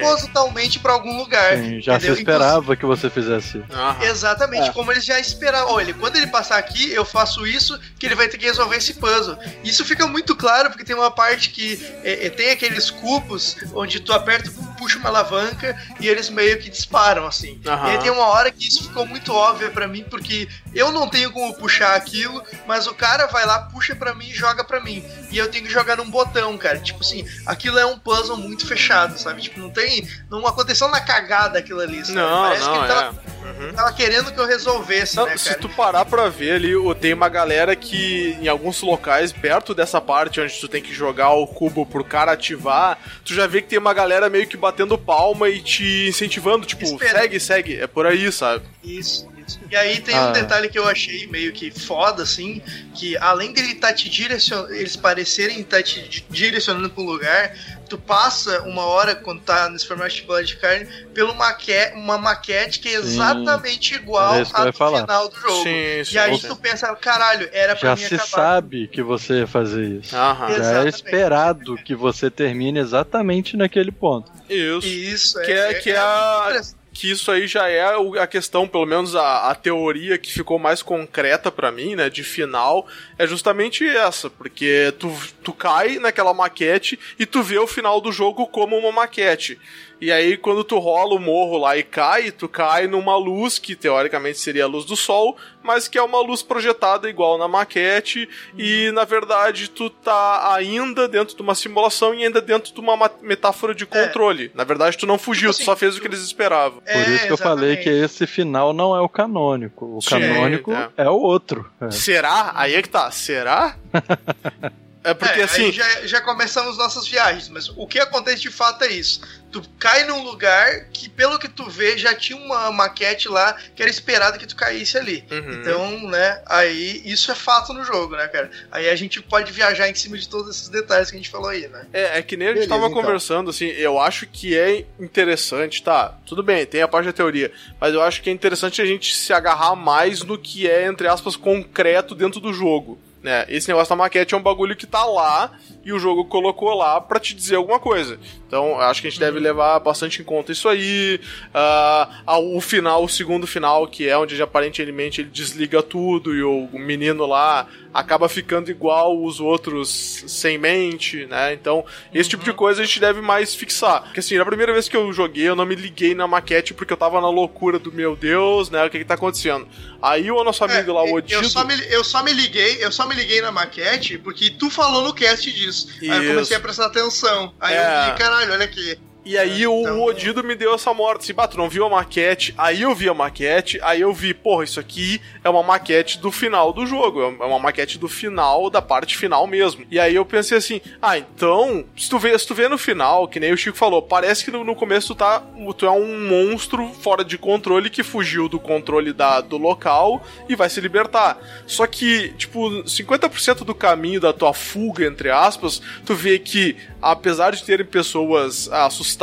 propositalmente pra algum lugar. Sim, já se entendeu? esperava que você fizesse. Aham. Exatamente, É. como eles já esperavam. Olha, quando ele passar aqui, eu faço isso, que ele vai ter que resolver esse puzzle. Isso fica muito claro, porque tem uma parte que é, é, tem aqueles cubos onde tu aperta, puxa uma alavanca e eles meio que disparam, assim. Aham. E aí tem uma hora que isso ficou muito óbvio pra mim, porque eu não tenho como puxar aquilo, mas o cara vai lá, puxa pra mim e joga pra mim. E eu tenho que jogar num botão, cara. Tipo assim, aquilo é um puzzle muito fechado, sabe? Tipo, não tem. Não aconteceu na cagada aquilo ali, sabe? Não, Parece que não, ele tava é. Uhum. tava querendo que eu resolvesse, Não, né, se cara? tu parar pra ver ali, o- tem uma galera que em alguns locais, perto dessa parte onde tu tem que jogar o cubo pro cara ativar, tu já vê que tem uma galera meio que batendo palma e te incentivando, tipo, Espera. segue, segue. É por aí, sabe? Isso. E aí tem Ah. um detalhe que eu achei meio que foda, assim, que além dele tá te direcionando, eles parecerem estar te di- direcionando pro lugar, tu passa uma hora, quando tá nesse formato de bola de carne, pela maque uma maquete que é Sim. exatamente igual à ia do falar. final do jogo. Sim, sim. E aí sim. tu pensa, caralho, era pra Já mim se acabar. sabe que você ia fazer isso. Aham. Já é Exatamente. esperado que você termine exatamente naquele ponto. Isso. Isso, Que é- que é a- interessante. Que isso aí já é a questão, pelo menos a, a teoria que ficou mais concreta pra mim, né, de final, é justamente essa, porque tu, tu cai naquela maquete e tu vê o final do jogo como uma maquete. E aí, quando tu rola o morro lá e cai, tu cai numa luz que teoricamente seria a luz do sol, mas que é uma luz projetada igual na maquete, e na verdade tu tá ainda dentro de uma simulação e ainda dentro de uma ma- metáfora de controle. Na verdade, tu não fugiu, Tipo tu só assim, fez o tu- que eles esperavam. Por isso que eu falei que exatamente. esse final não é o canônico. O Sim, canônico é. é, o outro. É. Será? Aí é que tá. Será? [LAUGHS] É porque É, assim. aí já, já começamos nossas viagens, mas o que acontece de fato é isso. Tu cai num lugar que, pelo que tu vê, já tinha uma maquete lá que era esperado que tu caísse ali. Uhum. Então, né, aí isso é fato no jogo, né, cara? Aí a gente pode viajar em cima de todos esses detalhes que a gente falou aí, né? É, é que nem a gente Beleza, tava então. conversando, assim, eu acho que é interessante, tá? Tudo bem, tem a parte da teoria, mas eu acho que é interessante a gente se agarrar mais no que é, entre aspas, concreto dentro do jogo. Né? Esse negócio da maquete é um bagulho que tá lá e o jogo colocou lá pra te dizer alguma coisa. Então, acho que a gente deve levar bastante em conta isso aí. Ah, o final, o segundo final, que é onde aparentemente ele desliga tudo e o, menino lá acaba ficando igual os outros sem mente, né? Então, esse tipo de coisa a gente deve mais fixar. Porque assim, na primeira vez que eu joguei, eu não me liguei na maquete porque eu tava na loucura do meu Deus, né? O que que tá acontecendo? Aí o nosso amigo lá, o É, eu, Odido... só me, eu só me liguei, eu só me liguei na maquete porque tu falou no cast disso. Aí eu Isso. comecei a prestar atenção. Aí É. eu vi, caralho, olha aqui. E aí o, Então- o Odido me deu essa morte. Assim, bah, tu não viu a maquete? Aí eu vi a maquete, aí eu vi, porra, isso aqui é uma maquete do final do jogo. É uma maquete do final, da parte final mesmo. E aí eu pensei assim, ah, então, se tu vê, se tu vê no final, que nem o Chico falou, parece que no, no começo tu tá. Tu é um monstro fora de controle que fugiu do controle da, do local e vai se libertar. Só que, tipo, 50% do caminho da tua fuga, entre aspas, tu vê que, apesar de terem pessoas assustadas,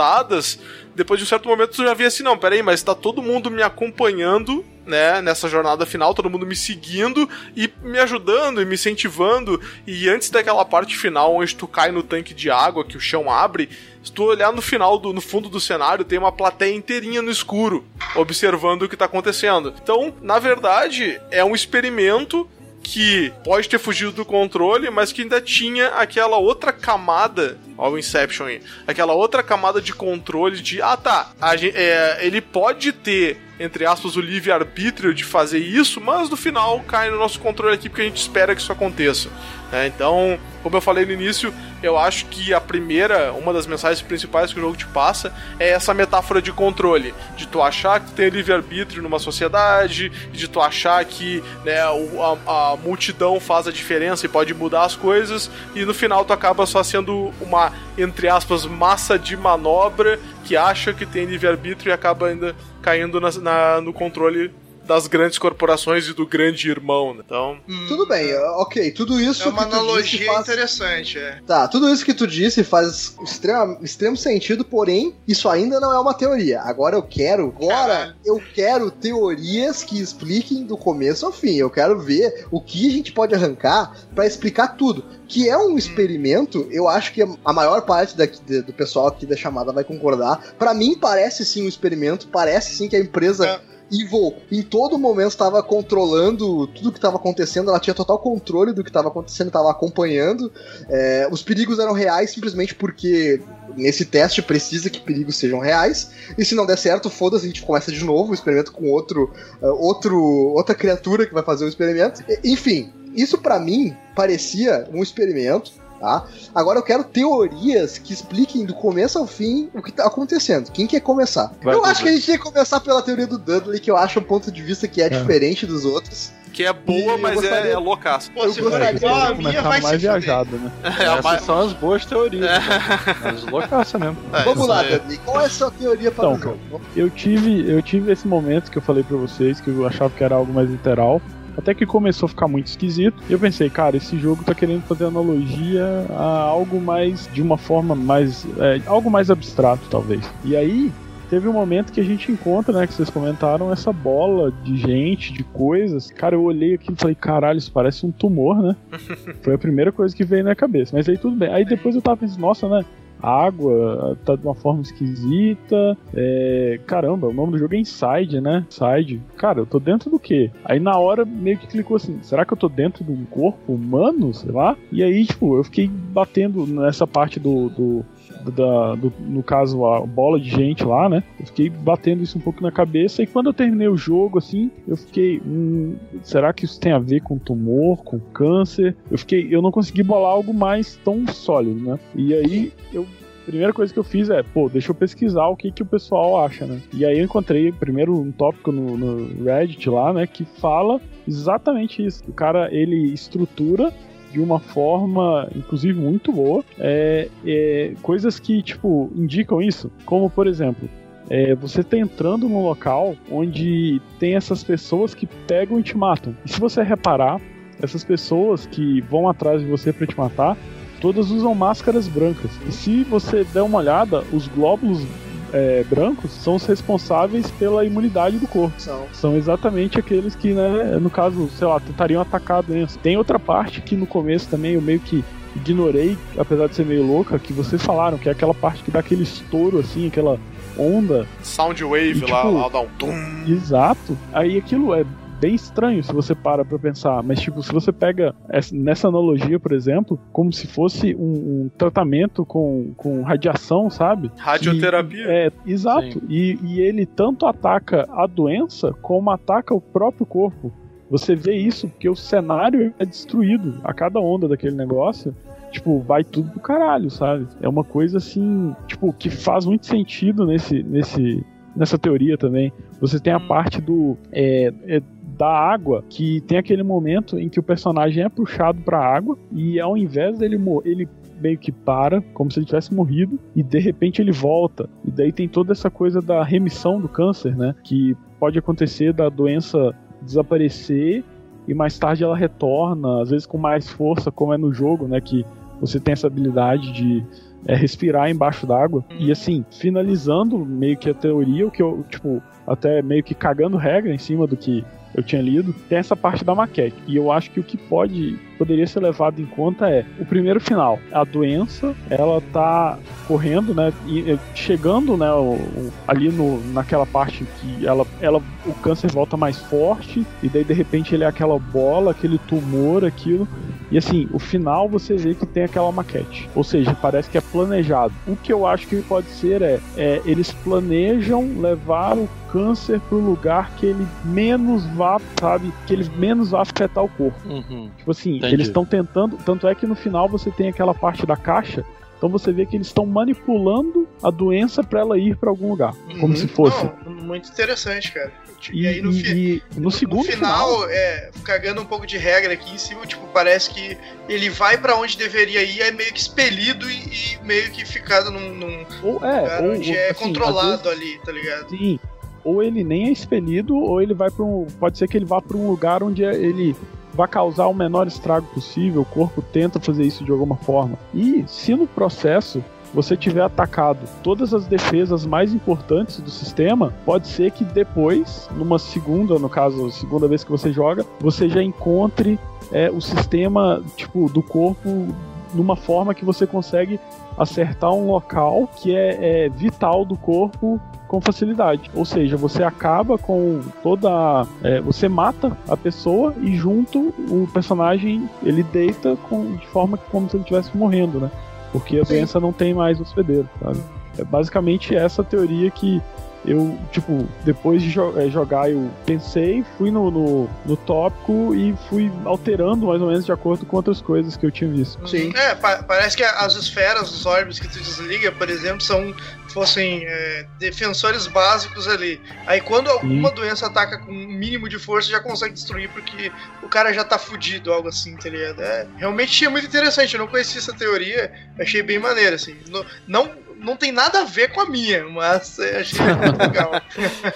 depois de um certo momento tu já vê assim, não, peraí, mas tá todo mundo me acompanhando, né, nessa jornada final, todo mundo me seguindo e me ajudando e me incentivando. E antes daquela parte final onde tu cai no tanque de água, que o chão abre, se tu olhar no final, do, no fundo do cenário, tem uma plateia inteirinha no escuro, observando o que tá acontecendo. Então, na verdade, é um experimento que pode ter fugido do controle, mas que ainda tinha aquela outra camada, ó, o Inception aí, aquela outra camada de controle de, ah tá, a gen- é, ele pode ter, entre aspas, o livre-arbítrio de fazer isso, mas no final cai no nosso controle aqui porque a gente espera que isso aconteça. né? então, como eu falei no início, eu acho que a primeira, uma das mensagens principais que o jogo te passa é essa metáfora de controle, de tu achar que tu tem livre-arbítrio numa sociedade, de tu achar que né, a, a multidão faz a diferença e pode mudar as coisas, e no final tu acaba só sendo uma, entre aspas, massa de manobra que acha que tem livre-arbítrio e acaba ainda caindo na- na- no controle das grandes corporações e do grande irmão. né? Então, Tudo bem, ok, tudo isso É uma que tu disse analogia faz... interessante, é. Tá, tudo isso que tu disse faz extrema, extremo sentido, porém, isso ainda não é uma teoria. Agora eu quero, agora Caralho. eu quero teorias que expliquem do começo ao fim. Eu quero ver o que a gente pode arrancar pra explicar tudo. Que é um experimento, eu acho que a maior parte daqui, do pessoal aqui da chamada vai concordar. Pra mim parece sim um experimento, parece sim que a empresa É. Evil em todo momento estava controlando tudo que estava acontecendo, ela tinha total controle do que estava acontecendo, estava acompanhando. É, os perigos eram reais simplesmente porque nesse teste precisa que perigos sejam reais. E se não der certo, foda-se, a gente começa de novo o experimento com outro, é, outro outra criatura que vai fazer o experimento. E- Enfim, isso pra mim parecia um experimento. Tá? Agora eu quero teorias que expliquem do começo ao fim o que tá acontecendo. Quem quer começar? Vai, eu acho que a gente tinha que começar pela teoria do Dudley, que eu acho um ponto de vista que é, É. diferente dos outros. que é boa, mas gostaria- é, é loucaça. Pô, Eu se for gostaria igual a de minha, vai mais viajado, né? [LAUGHS] É, Essas mas- são as boas teorias. É. As loucaças mesmo. é, Vamos lá. Dudley, qual é a sua teoria para Então, o jogo? Eu tive, eu tive esse momento que eu falei pra vocês que eu achava que era algo mais literal. Até que começou a ficar muito esquisito. E eu pensei, cara, esse jogo tá querendo fazer analogia a algo mais. de uma forma mais. é, algo mais abstrato, talvez. E aí. Teve um momento que a gente encontra, né, que vocês comentaram, essa bola de gente, de coisas. Cara, eu olhei aquilo e falei, caralho, isso parece um tumor, né? [LAUGHS] Foi a primeira coisa que veio na cabeça. Mas aí tudo bem. Aí depois eu tava pensando, nossa, né? Água tá de uma forma esquisita. É, caramba, o nome do jogo é Inside, né? Inside. Cara, eu tô dentro do quê? Aí na hora meio que clicou assim: será que eu tô dentro de um corpo humano? Sei lá. E aí, tipo, eu fiquei batendo nessa parte do. do da, do- no caso, a bola de gente lá, né? Eu fiquei batendo isso um pouco na cabeça. E quando eu terminei o jogo, assim, eu fiquei. Hum, será que isso tem a ver com tumor, com câncer? Eu fiquei. Eu não consegui bolar algo mais tão sólido, né? E aí eu primeira coisa que eu fiz é, pô, deixa eu pesquisar o que, que o pessoal acha, né? E aí eu encontrei primeiro um tópico no, no Reddit lá, né, que fala exatamente isso. O cara, ele estrutura de uma forma, inclusive, muito boa, é, é, coisas que, tipo, indicam isso. Como, por exemplo, é, você tá entrando num local onde tem essas pessoas que pegam e te matam. E se você reparar, essas pessoas que vão atrás de você pra te matar, todas usam máscaras brancas. E se você der uma olhada, os glóbulos é, brancos são os responsáveis pela imunidade do corpo. São. São exatamente aqueles que, né, no caso, sei lá, tentariam atacar a doença. Tem outra parte que no começo também eu meio que ignorei, apesar de ser meio louca, que vocês falaram, que é aquela parte que dá aquele estouro, assim, aquela onda Soundwave E, lá, tipo, lá dá um tum. Exato. Aí aquilo é bem estranho se você para pra pensar, mas tipo, se você pega essa- nessa analogia, por exemplo, como se fosse um, um tratamento com, com radiação, sabe? Radioterapia. Que- é, exato. E, e ele tanto ataca a doença como ataca o próprio corpo. Você vê isso porque o cenário é destruído a cada onda daquele negócio. tipo, vai tudo pro caralho, sabe? É uma coisa assim, tipo, que faz muito sentido nesse, nesse, nessa teoria também. Você tem a parte do. É, é, da água, que tem aquele momento em que o personagem é puxado pra água e ao invés dele ele meio que para, como se ele tivesse morrido, e de repente ele volta. E daí tem toda essa coisa da remissão do câncer, né? Que pode acontecer da doença desaparecer e mais tarde ela retorna, às vezes com mais força, como é no jogo, né? Que você tem essa habilidade de é, respirar embaixo d'água. E uhum. assim, finalizando meio que a teoria, o que eu, tipo, até meio que cagando regra em cima do que eu tinha lido, tem essa parte da maquete. E eu acho que o que pode poderia ser levado em conta é o primeiro final. A doença, ela tá correndo, né, e chegando, né, o, o, ali no, naquela parte que ela, ela, o câncer volta mais forte e daí de repente ele é aquela bola, aquele tumor, aquilo. E assim, o final você vê que tem aquela maquete. Ou seja, parece que é planejado. O que eu acho que pode ser é, é eles planejam levar o câncer para o lugar que ele menos vá, sabe, que ele menos vá afetar o corpo. Uhum. Tipo assim, Entendi. eles estão tentando, tanto é que no final você tem aquela parte da caixa então você vê que eles estão manipulando a doença para ela ir para algum lugar, uhum. como se fosse. Não, muito interessante, cara. E, e aí no, fi e no, no segundo final, final, é, cagando um pouco de regra aqui em cima, tipo, parece que ele vai para onde deveria ir, é meio que expelido e, e meio que ficado num, num ou, é, ou, onde é assim, controlado vezes, ali, tá ligado? Sim, ou ele nem é expelido, ou ele vai para um. Pode ser que ele vá para um lugar onde ele vai causar o menor estrago possível, o corpo tenta fazer isso de alguma forma. E se no processo você tiver atacado todas as defesas mais importantes do sistema, pode ser que depois, numa segunda, no caso, segunda vez que você joga, você já encontre é, o sistema tipo do corpo numa forma que você consegue acertar um local que é, é vital do corpo com facilidade. Ou seja, você acaba com toda. É, você mata a pessoa e junto o personagem ele deita com, de forma que como se ele estivesse morrendo, né? Porque a doença não tem mais hospedeiro, sabe? É basicamente essa teoria que eu, tipo, depois de jo é, jogar, eu pensei, fui no, no, no, tópico e fui alterando mais ou menos de acordo com outras coisas que eu tinha visto. Sim. É, pa parece que as esferas, os orbes que tu desliga, por exemplo, são fossem é, defensores básicos ali. Aí quando alguma Sim. doença ataca com um mínimo de força, já consegue destruir porque o cara já tá fudido, algo assim, tá ligado? É, realmente é muito interessante, eu não conhecia essa teoria, achei bem maneiro, assim. No, não não tem nada a ver com a minha, mas achei [LAUGHS] muito legal.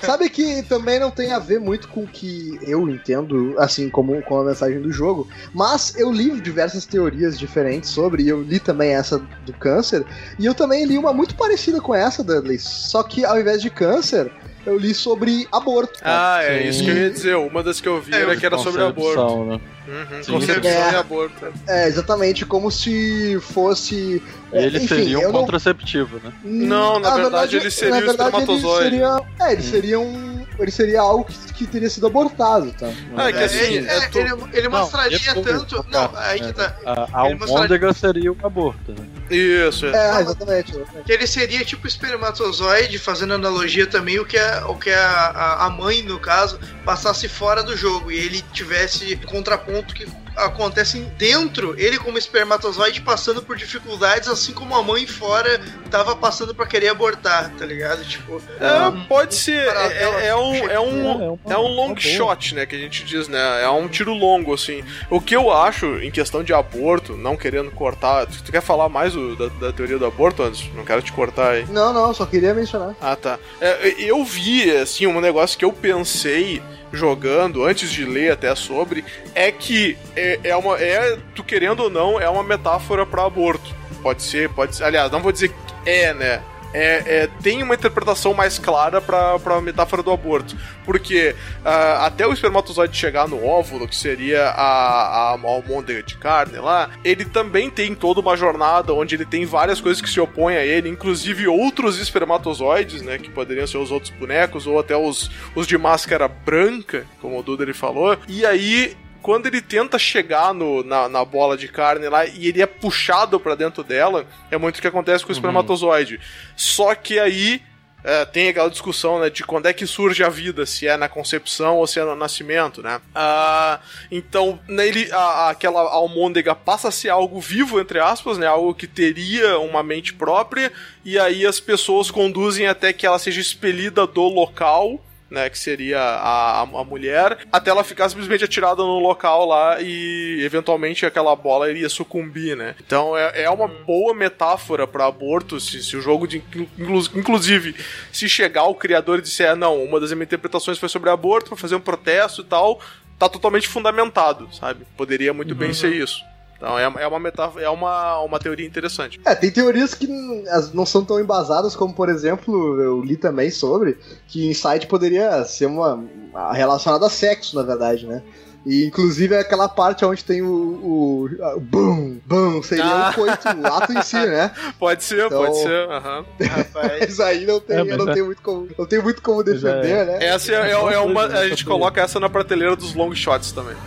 Sabe que também não tem a ver muito com o que eu entendo, assim, como com a mensagem do jogo, mas eu li diversas teorias diferentes sobre, e eu li também essa do câncer, e eu também li uma muito parecida com essa, Dudley, só que ao invés de câncer, eu li sobre aborto. Ah, é Sim. isso que eu ia dizer. Uma das que eu vi é, era que era sobre aborto. Né? Uhum, concepção é, e aborto. É, exatamente, como se fosse. Ele enfim, seria um contraceptivo, né? Não, na, na verdade, verdade, ele seria um espermatozoide. Ele seria, é, ele hum. seria um ele seria algo que, que teria sido abortado, tá? Ah, é, que assim, ele, é, tu... ele, ele mostraria não, tanto. Não, aí que tá. A, a almôndega seria o aborto, né? Isso, é. é exatamente, Que ele seria tipo espermatozoide, fazendo analogia também o que a, o que a, a mãe, no caso, passasse fora do jogo e ele tivesse contraponto que acontecem dentro, ele como espermatozoide passando por dificuldades, assim como a mãe fora tava passando para querer abortar, tá ligado? Tipo, é, um, pode ser. É, é, é, um, é, um, é um long shot, né? Que a gente diz, né? É um tiro longo, assim. O que eu acho, em questão de aborto, não querendo cortar. Tu, tu quer falar mais do, da, da, teoria do aborto, antes? Não quero te cortar aí. Não, não, só queria mencionar. Ah, tá. É, eu vi, assim, um negócio que eu pensei jogando, antes de ler até sobre, é que é, é uma. É, tu querendo ou não, é uma metáfora para aborto. Pode ser, pode ser. Aliás, não vou dizer que é, né? É, é, tem uma interpretação mais clara para a metáfora do aborto. Porque uh, até o espermatozoide chegar no óvulo, que seria a, a, a almôndega de carne lá, ele também tem toda uma jornada onde ele tem várias coisas que se opõem a ele, inclusive outros espermatozoides, né? Que poderiam ser os outros bonecos, ou até os, os de máscara branca, como o Duda ele falou. E aí quando ele tenta chegar no, na, na, bola de carne lá e ele é puxado para dentro dela, é muito o que acontece com o uhum. espermatozoide. Só que aí é, tem aquela discussão né, de quando é que surge a vida, se é na concepção ou se é no nascimento, né? Ah, então, nele, a, aquela almôndega passa a ser algo vivo, entre aspas, né? Algo que teria uma mente própria, e aí as pessoas conduzem até que ela seja expelida do local né, que seria a, a, mulher, até ela ficar simplesmente atirada no local lá e eventualmente aquela bola iria sucumbir, né? Então é, é uma boa metáfora para aborto, se, se, o jogo de inclu, inclusive se chegar o criador e disser, ah, não, uma das minhas interpretações foi sobre aborto para fazer um protesto e tal, tá totalmente fundamentado, sabe? Poderia muito uhum. bem ser isso. Então é, é uma metáfora, é uma, uma teoria interessante. É, tem teorias que não são tão embasadas, como por exemplo, eu li também sobre que Inside poderia ser uma relacionada a sexo, na verdade, né? E inclusive é aquela parte onde tem o, o, o bum, bum, seria ah. o coito, o ato em si, né? [LAUGHS] Pode ser, então, pode ser. Uhum. mas [LAUGHS] aí não tem, é, eu não, é... tenho muito como, não tenho muito como defender, é... né? Essa é, é, é uma. A gente coloca essa na prateleira dos long shots também. [LAUGHS]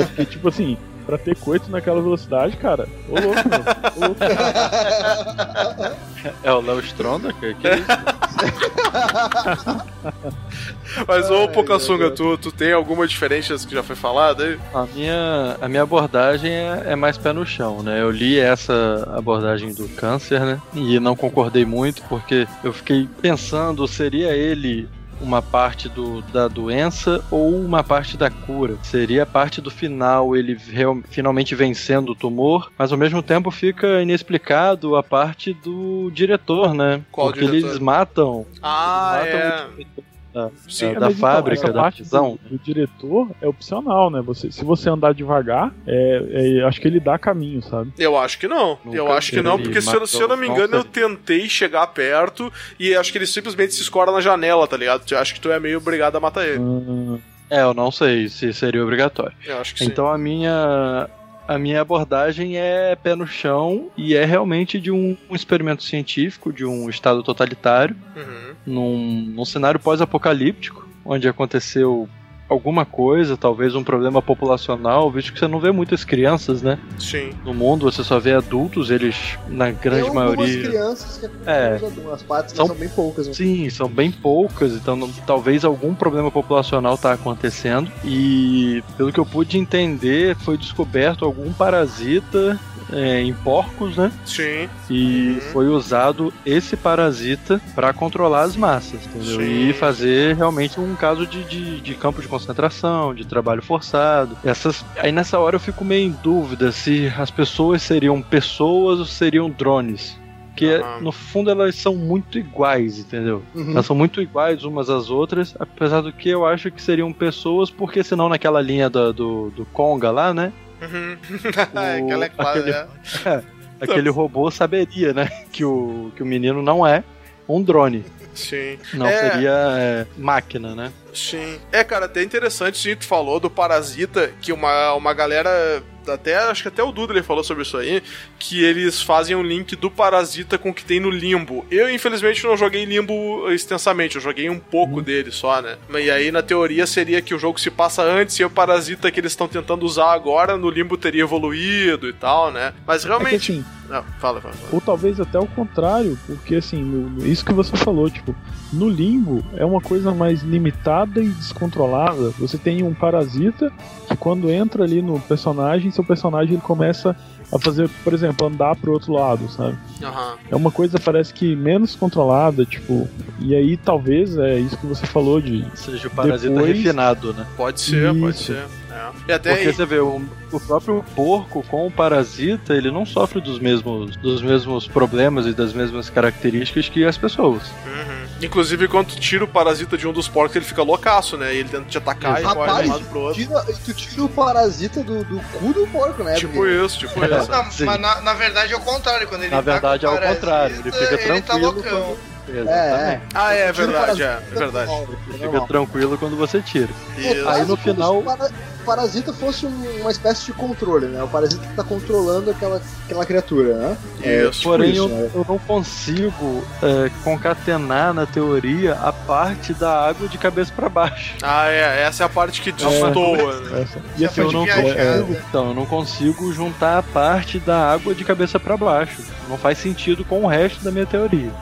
É porque, tipo assim, pra ter coito naquela velocidade, cara. Ô louco, mano. Ô, louco. [LAUGHS] É o Léo Stronda? Que, que [LAUGHS] Mas, ô Pocassunga, tu, tu tem alguma diferença que já foi falada aí? A minha, a minha abordagem é, é, mais pé no chão, né? Eu li essa abordagem do câncer, né? E não concordei muito, porque eu fiquei pensando, seria ele uma parte do, da doença ou uma parte da cura. Seria a parte do final, ele real, finalmente vencendo o tumor, mas ao mesmo tempo fica inexplicado a parte do diretor, né? Qual Porque diretor? eles matam. Ah, eles matam é da, Sim, da, da então, fábrica, da prisão. Do, do, diretor é opcional, né? Você, se você andar devagar, é, é, acho que ele dá caminho, sabe? Eu acho que não. Nunca eu acho que não, porque se eu, se eu, não me engano, eu tentei chegar perto e acho que ele simplesmente se escora na janela, tá ligado? Eu acho que tu é meio obrigado a matar ele. Hum. É, eu não sei se seria obrigatório. Eu acho que então sim. a minha a minha abordagem é pé no chão e é realmente de um, um experimento científico, de um estado totalitário, uhum. Num, num cenário pós-apocalíptico, onde aconteceu alguma coisa, talvez um problema populacional, visto que você não vê muitas crianças, né? Sim. No mundo você só vê adultos, eles na grande Tem maioria. crianças que é, as partes são, são bem poucas. Né? Sim, são bem poucas, então não, talvez algum problema populacional está acontecendo e pelo que eu pude entender, foi descoberto algum parasita é, em porcos, né? Sim. E uhum. foi usado esse parasita para controlar as massas, entendeu? Sim. E fazer realmente um caso de, de, de, campo de concentração, de trabalho forçado. Essas, aí nessa hora eu fico meio em dúvida se as pessoas seriam pessoas ou seriam drones. Porque uhum. no fundo elas são muito iguais, entendeu? Uhum. Elas são muito iguais umas às outras, apesar do que eu acho que seriam pessoas, porque senão naquela linha do, do, do Conga lá, né? Uhum. [LAUGHS] o, Aquela é aquele, né? [LAUGHS] é, aquele robô saberia, né? [LAUGHS] Que o, que o menino não é um drone. Sim. Não é... seria é, máquina, né? Sim. É, cara, até interessante sim, tu falou do Parasita, que uma, uma galera até acho que até o Duda ele falou sobre isso aí, que eles fazem um link do Parasita com o que tem no Limbo. Eu, infelizmente, não joguei Limbo extensamente, eu joguei um pouco uhum. dele só, né? E aí, na teoria, seria que o jogo se passa antes e o Parasita que eles estão tentando usar agora no Limbo teria evoluído e tal, né? Mas realmente. É que, assim, ah, fala, fala, fala. Ou talvez até o contrário, porque assim, isso que você falou, tipo, no Limbo é uma coisa mais limitada e descontrolada. Você tem um parasita que quando entra ali no personagem, seu personagem ele começa a fazer, por exemplo, andar pro outro lado, sabe? Uhum. É uma coisa parece que menos controlada, tipo, e aí talvez é isso que você falou de seja o parasita depois... refinado, né? Pode ser, isso. pode ser. É. E até Porque aí... você vê, o, o, próprio porco com o parasita, ele não sofre dos mesmos, dos mesmos problemas e das mesmas características que as pessoas. Uhum. Inclusive, quando tu tira o parasita de um dos porcos, ele fica loucaço, né? E ele tenta te atacar Exato. e corre de um lado pro outro. Tira, tu tira o parasita do, do cu do porco, né? Tipo Porque... isso, tipo isso. Não, mas na, na, verdade é o contrário. Quando ele na verdade é o contrário. Ele fica ele tá tranquilo. Tá quando... É, é. Ah, é, é verdade, é, é verdade. Fica tranquilo quando você tira. Isso. Aí no final parasita fosse uma espécie de controle, né? O parasita que tá controlando aquela, aquela criatura, né? É, isso. Porém, isso, eu, né? eu, não consigo é, concatenar na teoria a parte da água de cabeça para baixo. Ah, é. Essa é a parte que destoa, é, né? E assim, eu não, é, então, eu não consigo juntar a parte da água de cabeça para baixo. Não faz sentido com o resto da minha teoria.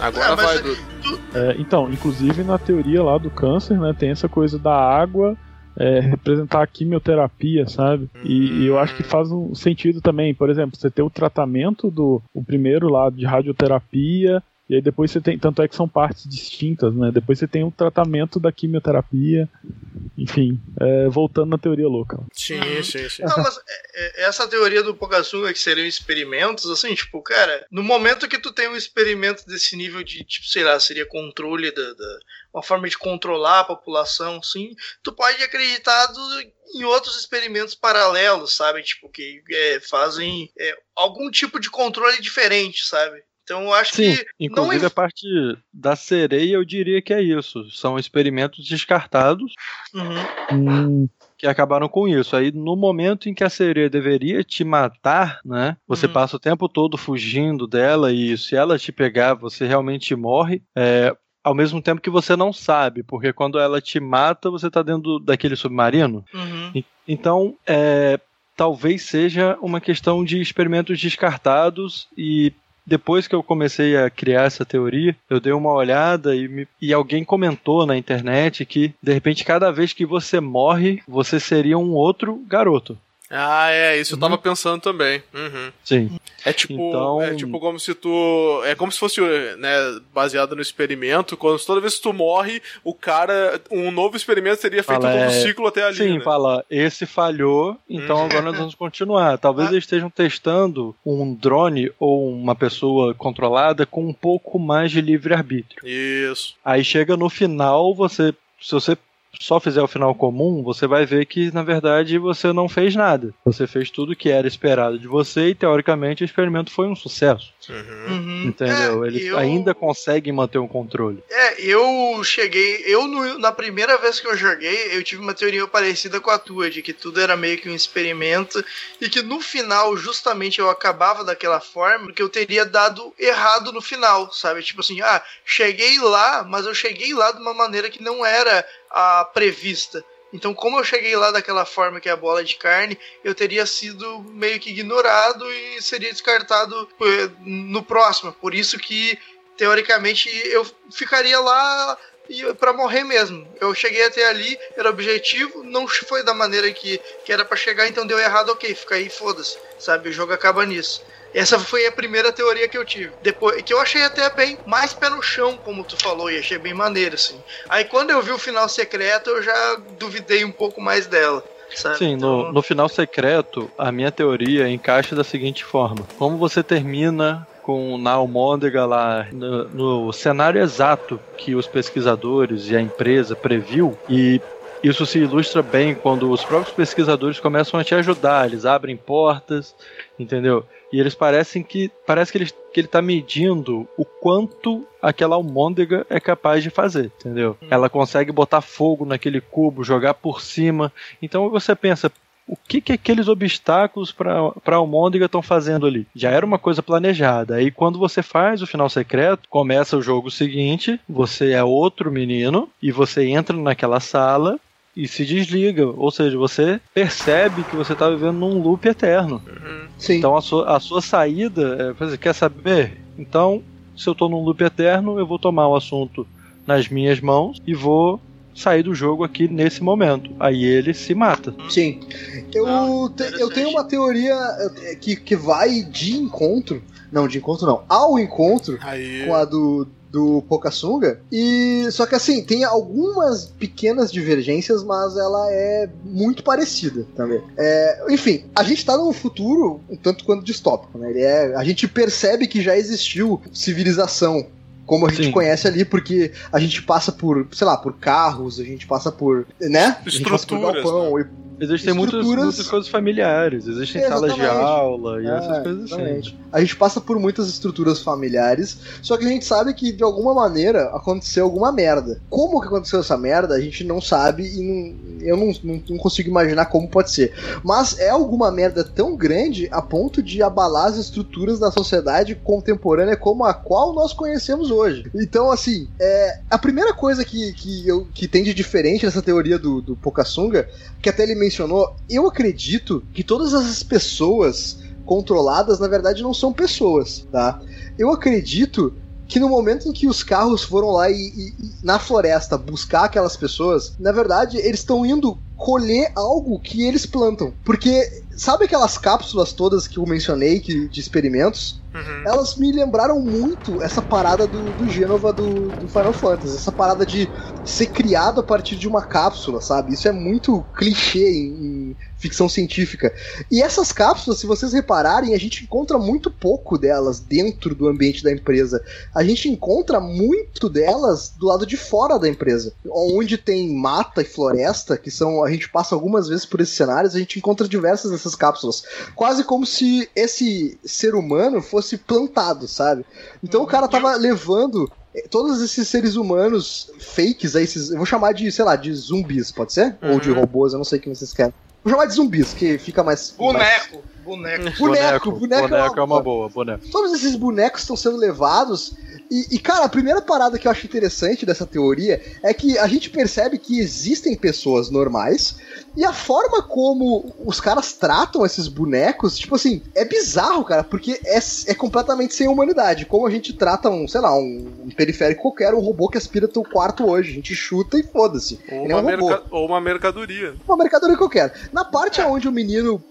Agora Ah, mas- vai, Dudu. É, então, inclusive na teoria lá do câncer, né, tem essa coisa da água é, representar a quimioterapia, sabe? E, e eu acho que faz um sentido também, por exemplo, você ter o tratamento do o primeiro lá de radioterapia e aí depois você tem, tanto é que são partes distintas, né? Depois você tem o tratamento da quimioterapia, enfim, é, voltando na teoria louca. Sim, sim, sim. Não, mas é, é, essa teoria do Pogasunga que seriam experimentos, assim, tipo, cara, no momento que tu tem um experimento desse nível de, tipo, sei lá, seria controle da, da- uma forma de controlar a população, assim, tu pode acreditar do- em outros experimentos paralelos, sabe? Tipo, que é, fazem é, algum tipo de controle diferente, sabe? Então eu acho Sim, que inclusive não a parte da sereia eu diria que é isso. São experimentos descartados Uhum. Hum, que acabaram com isso. Aí no momento em que a sereia deveria te matar, né? Você Uhum. passa o tempo todo fugindo dela e se ela te pegar, você realmente morre. É, ao mesmo tempo que você não sabe, porque quando ela te mata, você tá dentro daquele submarino. Uhum. Então, é, talvez seja uma questão de experimentos descartados e depois que eu comecei a criar essa teoria, eu dei uma olhada e, me- e alguém comentou na internet que, de repente, cada vez que você morre, você seria um outro garoto. Ah, é, isso eu tava pensando também. Uhum. Sim. É tipo, Então- é tipo como se tu. É como se fosse, né, baseado no experimento, quando toda vez que tu morre, o cara. Um novo experimento teria feito Fala, todo o é, ciclo até ali. Sim, né? fala, esse falhou, então Uhum. agora nós vamos continuar. Talvez eles estejam testando um drone ou uma pessoa controlada com um pouco mais de livre-arbítrio. Isso. Aí chega no final, você. Se você só fizer o final comum, você vai ver que, na verdade, você não fez nada. Você fez tudo que era esperado de você e, teoricamente, o experimento foi um sucesso. Uhum. Uhum. Entendeu? É, Eles eu- ainda conseguem manter um controle. É, eu cheguei. Eu, no- na primeira vez que eu joguei, eu tive uma teoria parecida com a tua, de que tudo era meio que um experimento, e que no final, justamente, eu acabava daquela forma, porque eu teria dado errado no final, sabe? Tipo assim, ah, cheguei lá, mas eu cheguei lá de uma maneira que não era a prevista. Então, como eu cheguei lá daquela forma que é a bola de carne, eu teria sido meio que ignorado e seria descartado eh, no próximo. Por isso que teoricamente eu ficaria lá para morrer mesmo. Eu cheguei até ali, era objetivo, não foi da maneira que, que era para chegar, então deu errado, ok, fica aí, foda-se, sabe? O jogo acaba nisso. Essa foi a primeira teoria que eu tive. Depois, que eu achei até bem mais pé no chão, como tu falou, e achei bem maneiro, assim. Aí quando eu vi o final secreto, eu já duvidei um pouco mais dela. Sabe? Sim, Então, no, no final secreto, a minha teoria encaixa da seguinte forma: como você termina com na Almôndega lá no, no cenário exato que os pesquisadores e a empresa previu e isso se ilustra bem quando os próprios pesquisadores começam a te ajudar, eles abrem portas, entendeu? E eles parecem que parece que ele, que ele tá medindo o quanto aquela almôndega é capaz de fazer, entendeu? Ela consegue botar fogo naquele cubo, jogar por cima. Então você pensa, o que, que aqueles obstáculos para a almôndega estão fazendo ali? Já era uma coisa planejada. Aí quando você faz o final secreto, começa o jogo seguinte, você é outro menino e você entra naquela sala e se desliga. Ou seja, você percebe que você está vivendo num loop eterno. Sim. Então a sua, a sua saída é fazer, quer saber? Então, se eu tô num loop eterno, eu vou tomar o assunto nas minhas mãos e vou sair do jogo aqui nesse momento. Aí ele se mata. Sim. Eu, Não, te- eu tenho uma teoria eh, que, que vai de encontro. Não, de encontro não. Ao encontro Aí. com a do, do Pokasunga. E só que assim, tem algumas pequenas divergências, mas ela é muito parecida também. É, enfim, a gente tá num futuro um tanto quanto distópico, né? Ele é, a gente percebe que já existiu civilização como a gente Sim. conhece ali, porque a gente passa por, sei lá, por carros, a gente passa por, né? A gente passa por Estruturas, galpão e Existem muitas, Estruturas- muitas coisas familiares, existem É, salas de exatamente. aula e É, essas coisas assim. exatamente. A gente passa por muitas estruturas familiares, só que a gente sabe que de alguma maneira aconteceu alguma merda. Como que aconteceu essa merda, a gente não sabe e não- eu não, não- não consigo imaginar como pode ser. Mas é alguma merda tão grande a ponto de abalar as estruturas da sociedade contemporânea como a qual nós conhecemos hoje. Então, assim, é, a primeira coisa que, que, eu, que tem de diferente nessa teoria do, do Pokasunga, que até ele mencionou, eu acredito que todas as pessoas controladas, na verdade, não são pessoas, tá? Eu acredito que no momento em que os carros foram lá e, e- e na floresta buscar aquelas pessoas, na verdade, eles estão indo colher algo que eles plantam. Porque sabe aquelas cápsulas todas que eu mencionei que, de experimentos? Uhum. Elas me lembraram muito essa parada do, do Gênova do, do Final Fantasy. Essa parada de ser criado a partir de uma cápsula, sabe? Isso é muito clichê em, em ficção científica. E essas cápsulas, se vocês repararem, a gente encontra muito pouco delas dentro do ambiente da empresa. A gente encontra muito delas do lado de fora da empresa. Onde tem mata e floresta, que são. A gente passa algumas vezes por esses cenários, a gente encontra diversas dessas cápsulas. Quase como se esse ser humano fosse plantado, sabe? Então o cara tava levando eh, todos esses seres humanos fakes, esses, eu vou chamar de, sei lá, de zumbis, pode ser? Ou de Uhum. robôs, eu não sei o que vocês querem. Vou chamar de zumbis, que fica mais. mais- Boneco, boneco. Boneco, boneco, boneco é uma boa, boneco. Todos esses bonecos estão sendo levados. E, e, cara, a primeira parada que eu acho interessante dessa teoria é que a gente percebe que existem pessoas normais e a forma como os caras tratam esses bonecos, tipo assim, é bizarro, cara, porque é, é completamente sem humanidade. Como a gente trata um, sei lá, um, um periférico qualquer, um robô que aspira teu quarto hoje. A gente chuta e foda-se. Ou, é uma um merca- ou uma mercadoria. uma mercadoria qualquer. Na parte onde o menino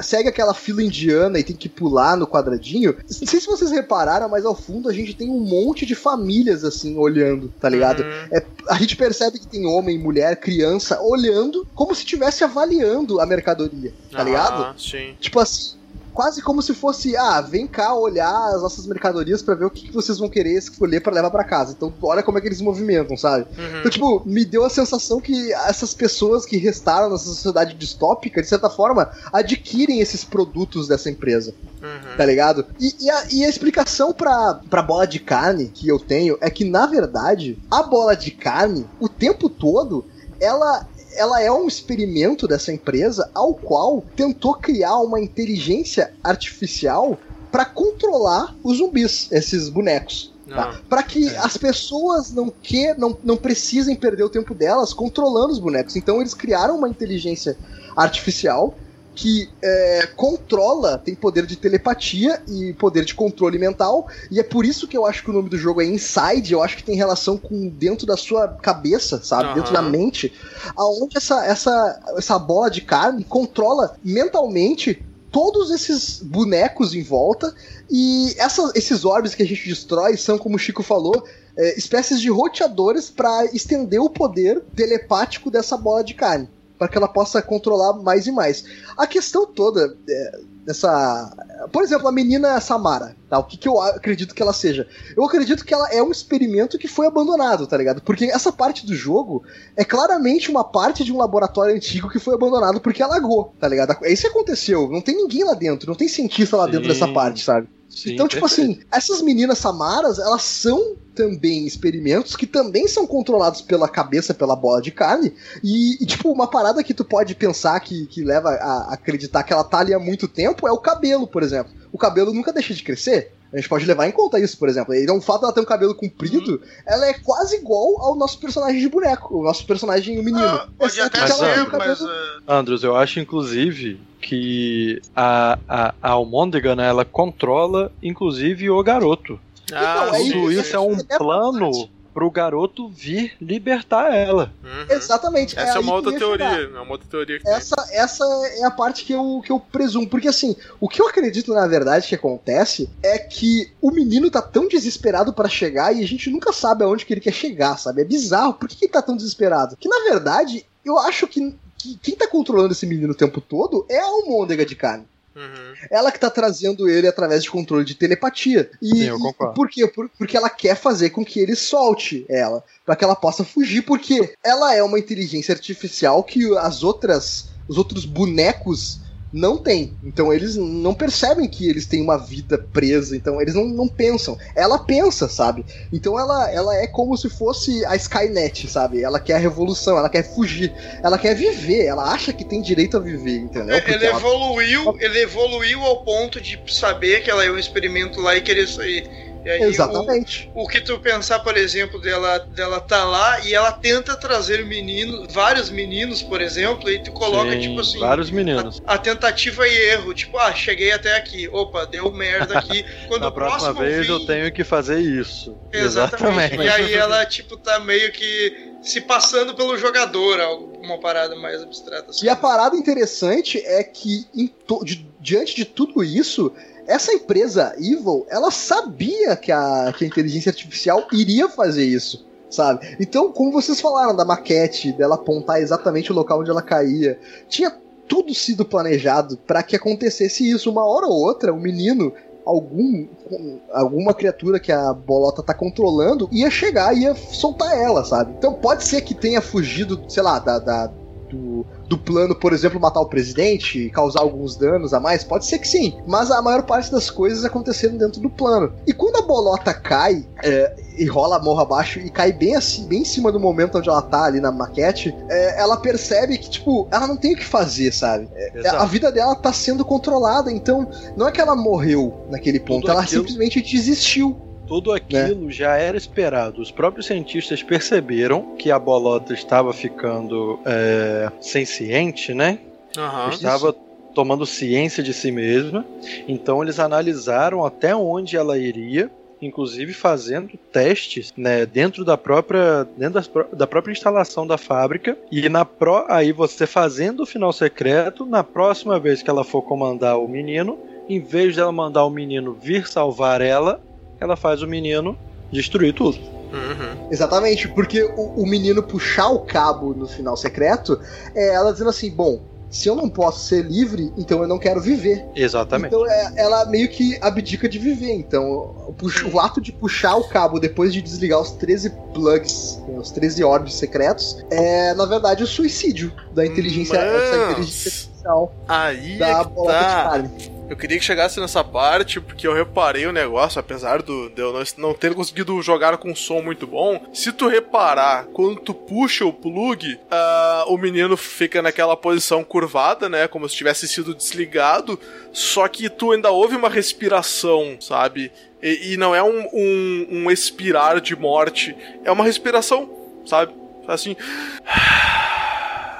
segue aquela fila indiana e tem que pular no quadradinho, não sei se vocês repararam, mas ao fundo a gente tem um monte de famílias assim olhando, tá ligado? Uhum. É, a gente percebe que tem homem, mulher, criança olhando como se estivesse avaliando a mercadoria, tá Ah, ligado? Sim. Tipo assim, quase como se fosse, ah, vem cá olhar as nossas mercadorias pra ver o que, que vocês vão querer escolher pra levar pra casa. Então, olha como é que eles movimentam, sabe? Uhum. Então, tipo, me deu a sensação que essas pessoas que restaram nessa sociedade distópica, de certa forma, adquirem esses produtos dessa empresa, Uhum. tá ligado? E, e a, e a explicação pra, pra bola de carne que eu tenho é que, na verdade, a bola de carne, o tempo todo, ela. Ela é um experimento dessa empresa ao qual tentou criar uma inteligência artificial pra controlar os zumbis, esses bonecos. Tá? Não. Para que as pessoas não, que, não, não precisem perder o tempo delas controlando os bonecos. Então eles criaram uma inteligência artificial que é, controla, tem poder de telepatia e poder de controle mental. E é por isso que eu acho que o nome do jogo é Inside. Eu acho que tem relação com dentro da sua cabeça, sabe? Aham. Dentro da mente. Aonde essa, essa, essa bola de carne controla mentalmente todos esses bonecos em volta e essa- esses orbes que a gente destrói são, como o Chico falou, é, espécies de roteadores para estender o poder telepático dessa bola de carne, para que ela possa controlar mais e mais. A questão toda é, dessa, por exemplo, a menina Samara, tá? O que, que eu acredito que ela seja? Eu acredito que ela é um experimento que foi abandonado, tá ligado? Porque essa parte do jogo é claramente uma parte de um laboratório antigo que foi abandonado porque alagou, tá ligado? É isso que aconteceu. Não tem ninguém lá dentro, não tem cientista lá dentro Sim. dessa parte, sabe? Sim, então, tipo perfeito. assim, essas meninas samaras, elas são também experimentos que também são controlados pela cabeça, pela bola de carne. E, e, tipo, uma parada que tu pode pensar que, que leva a acreditar que ela tá ali há muito tempo é o cabelo, por exemplo. O cabelo nunca deixa de crescer. A gente pode levar em conta isso, por exemplo. Então, o fato dela ter um cabelo comprido, ela é quase igual ao nosso personagem de boneco, o nosso personagem, o menino. Ah, pode até ser, um cabelo- mas. ah, Andros, eu acho inclusive que a, a, a Almôndega, né, ela controla inclusive o garoto. Ah, Então, é Tudo sim. isso é um É plano pro garoto vir libertar ela. Uhum. Exatamente. Essa é, aí uma outra teoria. chegar. É uma outra teoria tem. Essa, essa é a parte que eu, que eu presumo. Porque assim, o que eu acredito na verdade que acontece é que o menino tá tão desesperado pra chegar e a gente nunca sabe aonde que ele quer chegar, sabe? É bizarro. Por que que ele tá tão desesperado? Que na verdade, eu acho que, que quem tá controlando esse menino o tempo todo é a almôndega de carne. Uhum. Ela que tá trazendo ele através de controle de telepatia. E, Sim, eu concordo. e por quê? Por- porque ela quer fazer com que ele solte ela, para que ela possa fugir, porque ela é uma inteligência artificial que as outras, os outros bonecos não têm. Então eles não percebem que eles têm uma vida presa, então eles não, não pensam. Ela pensa, sabe? Então ela, ela é como se fosse a Skynet, sabe? Ela quer a revolução, ela quer fugir, ela quer viver, ela acha que tem direito a viver, entendeu? Porque Ele ela- evoluiu, ele evoluiu ao ponto de saber que ela é um experimento lá e querer sair. E aí, Exatamente. O, o que tu pensar, por exemplo, dela, dela tá lá e ela tenta trazer menino, vários meninos, por exemplo, e tu coloca, Sim, tipo assim. vários meninos. A, a tentativa e erro, tipo, ah, cheguei até aqui, opa, deu merda aqui. [LAUGHS] Quando Na o próxima próximo vez vir- eu tenho que fazer isso. Exatamente. E aí ela, tipo, tá meio que se passando pelo jogador, uma parada mais abstrata. Assim. E a parada interessante é que, em to- di- diante de tudo isso, essa empresa Evil, ela sabia que a, que a inteligência artificial iria fazer isso. Sabe? Então, como vocês falaram da maquete, dela apontar exatamente o local onde ela caía, tinha tudo sido planejado para que acontecesse isso. Uma hora ou outra, o menino, algum, alguma criatura que a bolota tá controlando, ia chegar e ia soltar ela, sabe? Então pode ser que tenha fugido, sei lá, da, da- do, do plano, por exemplo, matar o presidente e causar alguns danos a mais? Pode ser que sim. Mas a maior parte das coisas aconteceram dentro do plano. E quando a bolota cai é, e rola a morra abaixo e cai bem assim, bem em cima do momento onde ela tá ali na maquete, é, ela percebe que, tipo, ela não tem o que fazer, sabe? É, Exato. a vida dela tá sendo controlada, então não é que ela morreu naquele ponto, Tudo ela aquilo- simplesmente desistiu. Tudo aquilo já era esperado. Os próprios cientistas perceberam que a bolota estava ficando é, senciente, né? Aham. Estava tomando ciência de si mesma. Então eles analisaram até onde ela iria, inclusive fazendo testes né, dentro da própria dentro das da própria instalação da fábrica. E na pró aí você fazendo o final secreto, na próxima vez que ela for comandar o menino, em vez dela mandar o menino vir salvar ela, ela faz o menino destruir tudo. Uhum. Exatamente, porque o, o menino puxar o cabo no final secreto é ela dizendo assim: bom, se eu não posso ser livre, então eu não quero viver. Exatamente. Então é- ela meio que abdica de viver. Então o, pux- o ato de puxar o cabo depois de desligar os 13 plugs, né, os 13 orbes secretos, é na verdade o suicídio da inteligência, essa Mas- inteligência artificial Aí da é que tá. Eu queria que chegasse nessa parte, porque eu reparei o negócio, apesar do, de eu não, ter conseguido jogar com som muito bom. Se tu reparar, quando tu puxa o plug, ah, o menino fica naquela posição curvada, né? Como se tivesse sido desligado. Só que tu ainda ouve uma respiração, sabe? E, e não é um, um, um expirar de morte, é uma respiração, sabe? Assim. [SIGHS]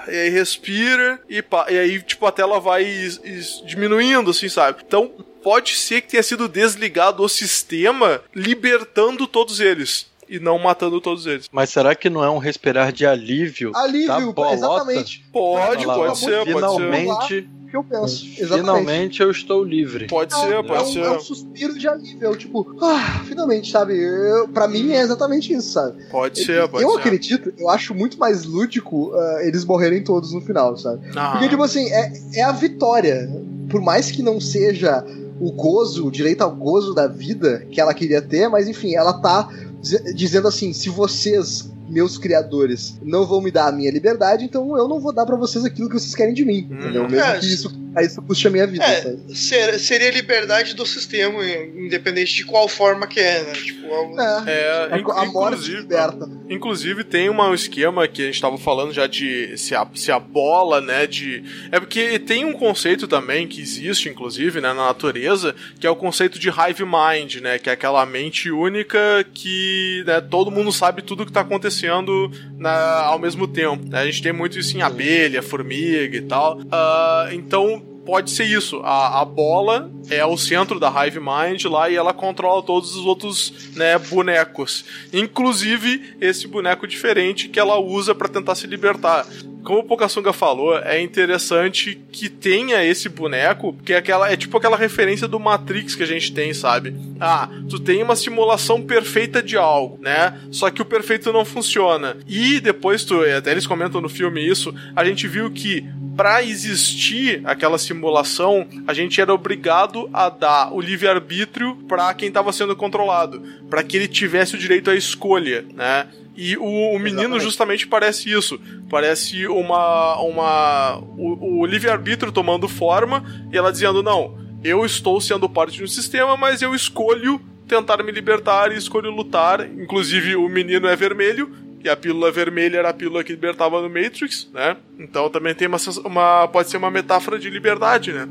E aí respira e, pá, e aí, tipo, a tela vai es- es- diminuindo, assim, sabe? Então, pode ser que tenha sido desligado o sistema, libertando todos eles. E não matando todos eles. Mas será que não é um respirar de alívio? da Alívio, exatamente. Pode, lá, pode ser, pode ser. Finalmente, O que eu penso. Exatamente. finalmente eu estou livre. Pode É ser, um- pode é um, ser. é um suspiro de alívio. É o tipo, ah, finalmente, sabe? Eu, pra mim é exatamente isso, sabe? Pode ser, pode eu ser. acredito, eu acho muito mais lúdico ah, eles morrerem todos no final, sabe? Aham. Porque, tipo assim, é, é a vitória. Por mais que não seja o gozo, o direito ao gozo da vida que ela queria ter, mas enfim, ela tá diz- dizendo assim: se vocês, meus criadores, não vão me dar a minha liberdade, então eu não vou dar pra vocês aquilo que vocês querem de mim, Hum. entendeu? Mesmo É, que isso, a isso custe a minha vida, É, ser- seria a liberdade do sistema, independente de qual forma que é, né? Tipo, algo- É, É, a, a morte inclusive- liberta. Inclusive tem uma- um esquema que a gente tava falando já de se a, se a bola, né, de... É porque tem um conceito também que existe, inclusive, né, na natureza, que é o conceito de hive mind, né, que é aquela mente única que né, todo mundo sabe tudo que tá acontecendo na- ao mesmo tempo. né? A gente tem muito isso em abelha, formiga e tal. Ah, então pode ser isso. A, a bola é o centro da Hive Mind lá e ela controla todos os outros né, bonecos. Inclusive esse boneco diferente que ela usa para tentar se libertar. Como o Pokasunga falou, é interessante que tenha esse boneco, porque é, aquela, é tipo aquela referência do Matrix que a gente tem, sabe? Ah, tu tem uma simulação perfeita de algo, né? Só que o perfeito não funciona. E depois tu, até eles comentam no filme isso, a gente viu que para existir aquela simulação, a gente era obrigado a dar o livre-arbítrio para quem estava sendo controlado, para que ele tivesse o direito à escolha, né? E o, o menino Exatamente. justamente parece isso. Parece uma. uma o, o livre-arbítrio tomando forma e ela dizendo: não, eu estou sendo parte de um sistema, mas eu escolho tentar me libertar e escolho lutar. Inclusive, o menino é vermelho. E a pílula vermelha era a pílula que libertava no Matrix, né? Então também tem uma, uma pode ser uma metáfora de liberdade, né?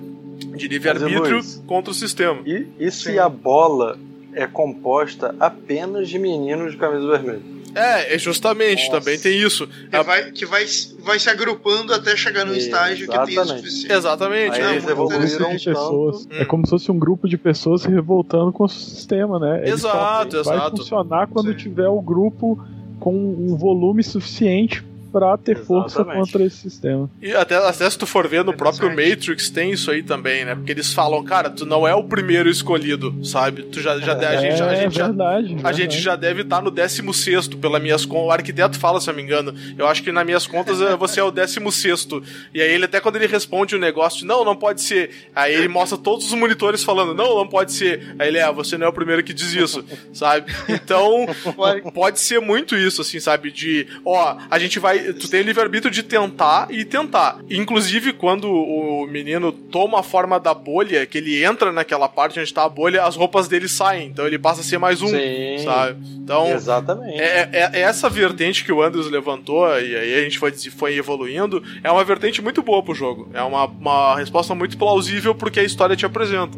De livre-arbítrio contra o sistema. E, e se Sim. a bola é composta apenas de meninos de camisa vermelha. É, é justamente, Nossa. também tem isso. Que, vai, que vai, vai se agrupando até chegar num estágio que tem o Exatamente. suficiente. Exatamente. Aí é, evoluíram pessoas. Hum. É como se fosse um grupo de pessoas se revoltando com o sistema, né? Exato, só vai exato. funcionar quando Sim. tiver o grupo com um volume suficiente pra ter força Exatamente. contra esse sistema. E até, até se tu for ver no próprio. Matrix tem isso aí também, né? Porque eles falam, cara, tu não é o primeiro escolhido, sabe? Tu já, já, a gente, a é gente já verdade. A verdade. gente já deve estar no 16 pelas minhas contas. O arquiteto fala, se eu não me engano. Eu acho que nas minhas contas eh, você é o 16. E aí ele até quando ele responde o negócio, não, não pode ser. Aí ele mostra todos os monitores falando, não, não pode ser. Aí ele, é, você não é o primeiro que diz isso, sabe? Então, [LAUGHS] pode ser muito isso, assim, sabe? De, ó, a gente vai. Tu tem livre-arbítrio de tentar e tentar. Inclusive, quando o menino toma a forma da bolha, que ele entra naquela parte onde tá a bolha, as roupas dele saem. Então ele passa a ser mais um, Sim. sabe? Então. Exatamente. É, é- é essa vertente que o Andrews levantou, e aí a gente foi, foi evoluindo, é uma vertente muito boa pro jogo. É uma, uma resposta muito plausível porque a história te apresenta.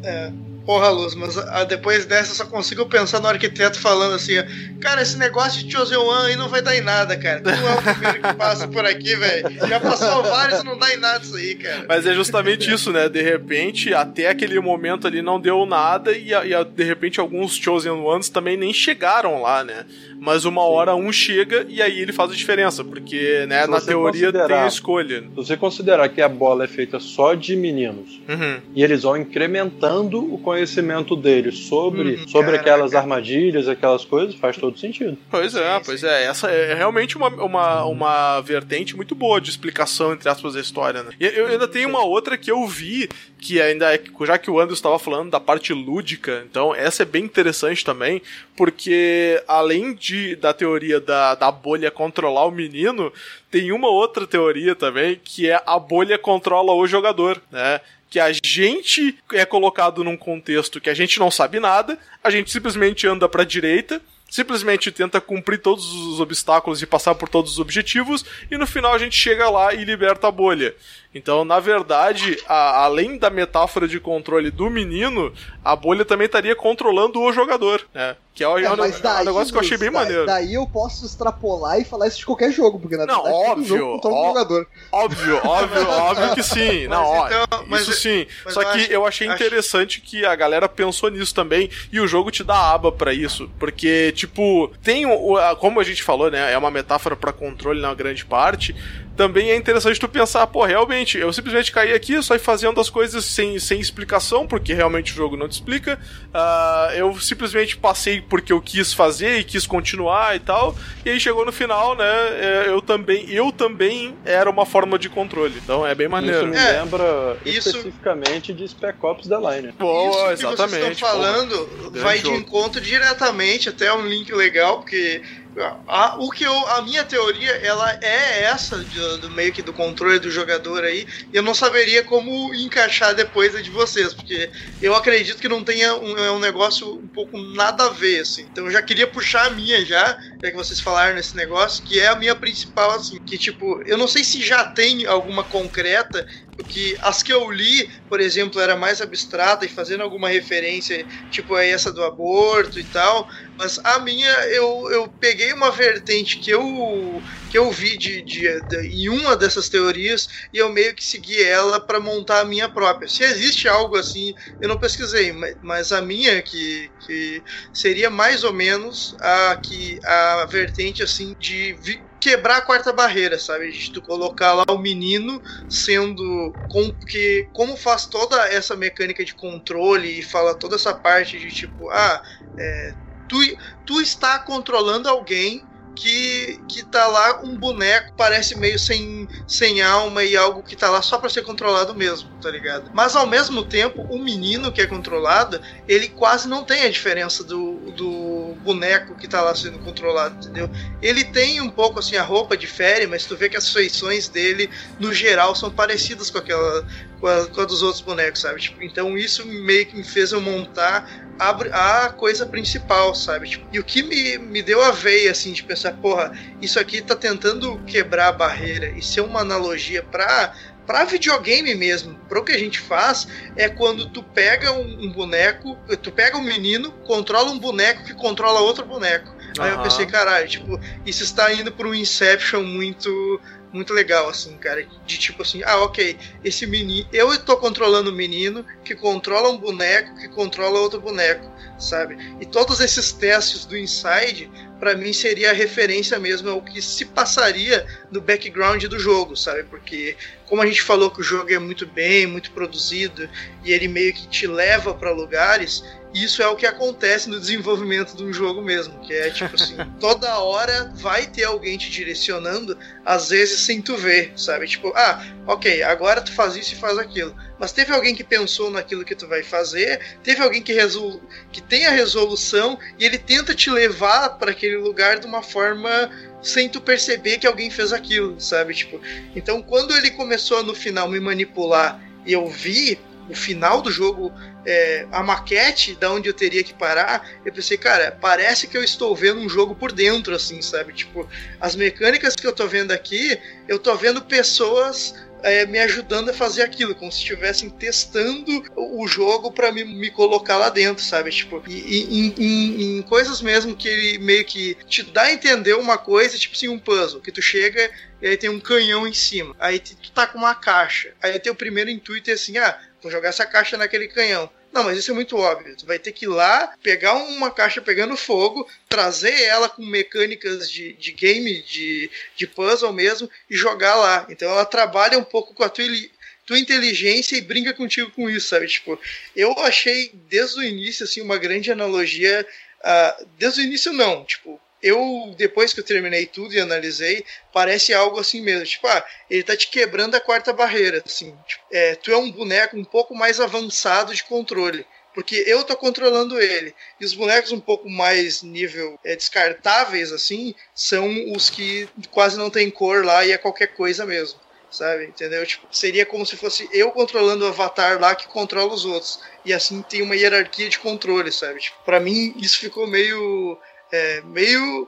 Porra, Luz, mas ah, depois dessa eu só consigo pensar no arquiteto falando assim: ó, Cara, esse negócio de Chosen One aí não vai dar em nada, cara. Tu é o primeiro que passa por aqui, velho. Já passou vários e não dá em nada isso aí, cara. Mas é justamente isso, né? De repente, até aquele momento ali não deu nada, e, a- e de repente alguns Chosen Ones também nem chegaram lá, né? Mas uma hora um chega e aí ele faz a diferença, porque, né, na teoria tem a escolha. Se você considerar que a bola é feita só de meninos Uhum. e eles vão incrementando o conhecimento deles sobre, Hum, sobre caraca. aquelas armadilhas, aquelas coisas, faz todo sentido. Pois é, Sim, pois sim. é. Essa é realmente uma, uma, uma vertente muito boa de explicação, entre aspas, da história, né? E eu ainda tenho uma outra que eu vi, que ainda é, já que o Anderson estava falando da parte lúdica, então essa é bem interessante também, porque além de, da teoria da, da bolha controlar o menino, tem uma outra teoria também, que é a bolha controla o jogador, né? Que a gente é colocado num contexto que a gente não sabe nada, a gente simplesmente anda pra direita, simplesmente tenta cumprir todos os obstáculos e passar por todos os objetivos, e no final a gente chega lá e liberta a bolha. Então, na verdade, a- além da metáfora de controle do menino, a bolha também estaria controlando o jogador, né? Que é, o- É, é um- mas é daí, negócio que eu achei bem daí- maneiro. Daí eu posso extrapolar e falar isso de qualquer jogo, porque na Não, verdade óbvio, jogo controla ó- jogador. Óbvio, óbvio, [LAUGHS] óbvio que sim. Não, ó, então- mas- isso sim. mas Só eu que acho- eu achei acho- interessante que a galera pensou nisso também e o jogo te dá aba pra isso, porque tipo tem o, o- a- como a gente falou, né? É uma metáfora pra controle na grande parte. Também é interessante tu pensar, pô, realmente, eu simplesmente caí aqui, só ir fazendo as coisas sem, sem explicação, porque realmente o jogo não te explica. Ah, eu simplesmente passei porque eu quis fazer e quis continuar e tal. E aí chegou no final, né? é, Eu também, eu também era uma forma de controle. Então é bem Isso maneiro. me É, lembra isso- especificamente de Spec Ops The Line. Boa, Isso que vocês exatamente. estão falando grande vai de jogo. encontro diretamente, até um link legal, porque a, o que eu, a minha teoria ela é essa do, do meio que do controle do jogador aí. Eu não saberia como encaixar depois a de vocês, porque eu acredito que não tenha um, é um negócio um pouco nada a ver, assim. Então eu já queria puxar a minha já, já que vocês falaram nesse negócio, que é a minha principal, assim, que tipo, eu não sei se já tem alguma concreta, porque as que eu li, por exemplo, era mais abstrata e fazendo alguma referência, tipo essa do aborto e tal, mas a minha eu, eu peguei uma vertente que eu que eu vi de, de, de- em uma dessas teorias e eu meio que segui ela para montar a minha própria. Se existe algo assim, eu não pesquisei, mas, a minha que, que seria mais ou menos a que a vertente assim de quebrar a quarta barreira, sabe? De tu colocar lá o menino sendo com que como faz toda essa mecânica de controle e fala toda essa parte de tipo, ah, é, tu, tu está controlando alguém que, que tá lá um boneco, parece meio sem, sem alma e algo que tá lá só para ser controlado mesmo, tá ligado? Mas ao mesmo tempo, o menino que é controlado, ele quase não tem a diferença do, do boneco que tá lá sendo controlado, entendeu? Ele tem um pouco assim, a roupa difere, mas tu vê que as feições dele, no geral, são parecidas com aquela. Com a, dos outros bonecos, sabe? Tipo, então isso meio que me fez eu montar a, a coisa principal, sabe? Tipo, e o que me, me deu a veia, assim, de pensar, porra, isso aqui tá tentando quebrar a barreira e ser uma analogia pra, Pra videogame mesmo, pro que a gente faz, é quando tu pega um, um boneco, tu pega um menino, controla um boneco que controla outro boneco. Aí eu pensei, caralho, tipo, isso está indo por um Inception muito muito legal, assim, cara. De tipo assim, ah, ok, esse menino. Eu tô controlando o menino que controla um boneco que controla outro boneco, sabe? E todos esses testes do Inside, pra mim, seria a referência mesmo ao que se passaria no background do jogo, sabe? Porque, como a gente falou que o jogo é muito bem, muito produzido, e ele meio que te leva pra lugares. Isso é o que acontece no desenvolvimento de um jogo mesmo, que é tipo assim, [LAUGHS] toda hora vai ter alguém te direcionando, às vezes sem tu ver, sabe? Tipo, ah, ok, agora tu faz isso e faz aquilo. Mas teve alguém que pensou naquilo que tu vai fazer, teve alguém que, resol... que tem a resolução e ele tenta te levar para aquele lugar de uma forma sem tu perceber que alguém fez aquilo, sabe? Tipo, então quando ele começou a, no final me manipular e eu vi o final do jogo, é, a maquete da onde eu teria que parar, eu pensei, cara, parece que eu estou vendo um jogo por dentro, assim, sabe? Tipo, as mecânicas que eu tô vendo aqui, eu tô vendo pessoas é, me ajudando a fazer aquilo, como se estivessem testando o jogo para me, me colocar lá dentro, sabe? Tipo, e, em, em- em coisas mesmo que ele meio que te dá a entender uma coisa, tipo assim, um puzzle, que tu chega e aí tem um canhão em cima, aí tu tá com uma caixa, aí teu primeiro intuito é assim, ah, vou jogar essa caixa naquele canhão. Não, mas isso é muito óbvio. Tu vai ter que ir lá, pegar uma caixa pegando fogo, trazer ela com mecânicas de, de game, de, de puzzle mesmo, e jogar lá. Então ela trabalha um pouco com a tua, tua inteligência e brinca contigo com isso, sabe? Tipo, eu achei desde o início, assim, uma grande analogia. ah, desde o início, não. Tipo, eu, depois que eu terminei tudo e analisei, parece algo assim mesmo. Tipo, ah, ele tá te quebrando a quarta barreira, assim. Tipo, é, tu é um boneco um pouco mais avançado de controle. Porque eu tô controlando ele. E os bonecos um pouco mais nível é, descartáveis, assim, são os que quase não tem cor lá e é qualquer coisa mesmo. Sabe? Entendeu? Tipo, seria como se fosse eu controlando o avatar lá que controla os outros. E assim tem uma hierarquia de controle, sabe? Tipo, pra mim isso ficou meio. É, meio.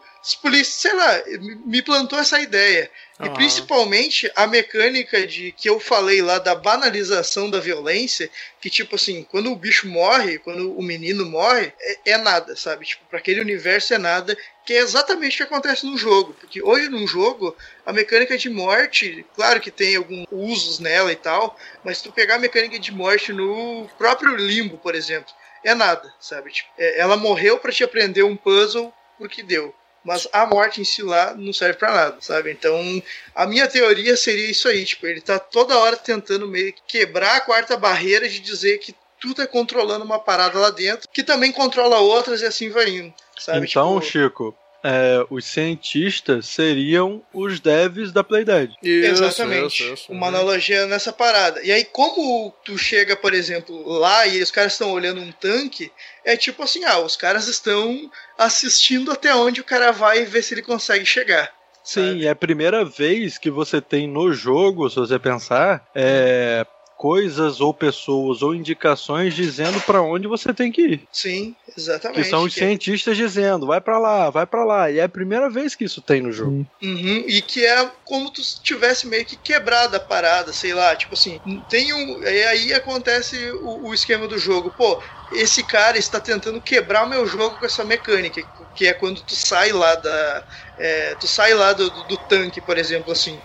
Sei lá, me- plantou essa ideia. E Aham. principalmente a mecânica de que eu falei lá da banalização da violência, que tipo assim, quando o bicho morre, quando o menino morre, é, é nada, sabe? Tipo, para aquele universo é nada, que é exatamente o que acontece no jogo, porque hoje num jogo a mecânica de morte, claro que tem alguns usos nela e tal, mas se tu pegar a mecânica de morte no próprio Limbo, por exemplo, é nada, sabe? Tipo, é- ela morreu para te aprender um puzzle porque deu. Mas a morte em si lá não serve pra nada, sabe? Então, a minha teoria seria isso aí, tipo, ele tá toda hora tentando meio que quebrar a quarta barreira de dizer que tu tá controlando uma parada lá dentro, que também controla outras e assim vai indo, sabe? Então, Tipo, Chico, é, os cientistas seriam os devs da Playdead. Isso, Exatamente. isso, isso. Uma analogia nessa parada. E aí, como tu chega, por exemplo, lá e os caras estão olhando um tanque, é tipo assim, ah, os caras estão assistindo até onde o cara vai e ver se ele consegue chegar. Sim, sabe? é a primeira vez que você tem no jogo, se você pensar, é, coisas ou pessoas ou indicações dizendo pra onde você tem que ir. Sim, exatamente. Que são os Que é- cientistas dizendo, vai pra lá, vai pra lá. E é a primeira vez que isso tem no jogo. Uhum, e que é como tu tivesse meio que quebrado a parada, sei lá, tipo assim, tem um. E aí acontece o, o esquema do jogo. Pô, esse cara está tentando quebrar o meu jogo com essa mecânica, que é quando tu sai lá da. É, tu sai lá do, do, do tanque, por exemplo, assim.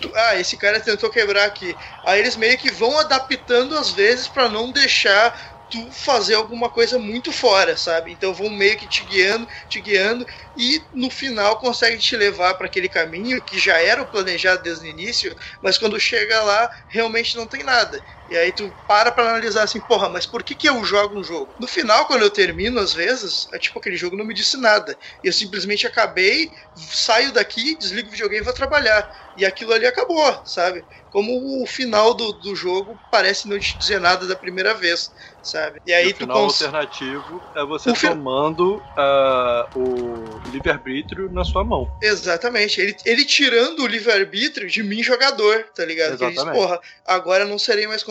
Tu- ah, esse cara tentou quebrar aqui. Aí eles meio que vão adaptando às vezes para não deixar tu fazer alguma coisa muito fora, sabe? Então vão meio que te guiando, te guiando e no final consegue te levar para aquele caminho que já era o planejado desde o início, mas quando chega lá realmente não tem nada. E aí tu para pra analisar assim, porra, mas por que, que eu jogo um jogo? No final, quando eu termino, às vezes, é tipo aquele jogo não me disse nada. Eu simplesmente acabei, saio daqui, desligo o videogame e vou trabalhar. E aquilo ali acabou, sabe? Como o final do, do jogo parece não te dizer nada da primeira vez, sabe? E aí e o tu final cons... alternativo é você O fi- tomando ah, o livre-arbítrio na sua mão. Exatamente. Ele, ele tirando o livre-arbítrio de mim, jogador, tá ligado? Que Ele diz, Exatamente. porra, agora não serei mais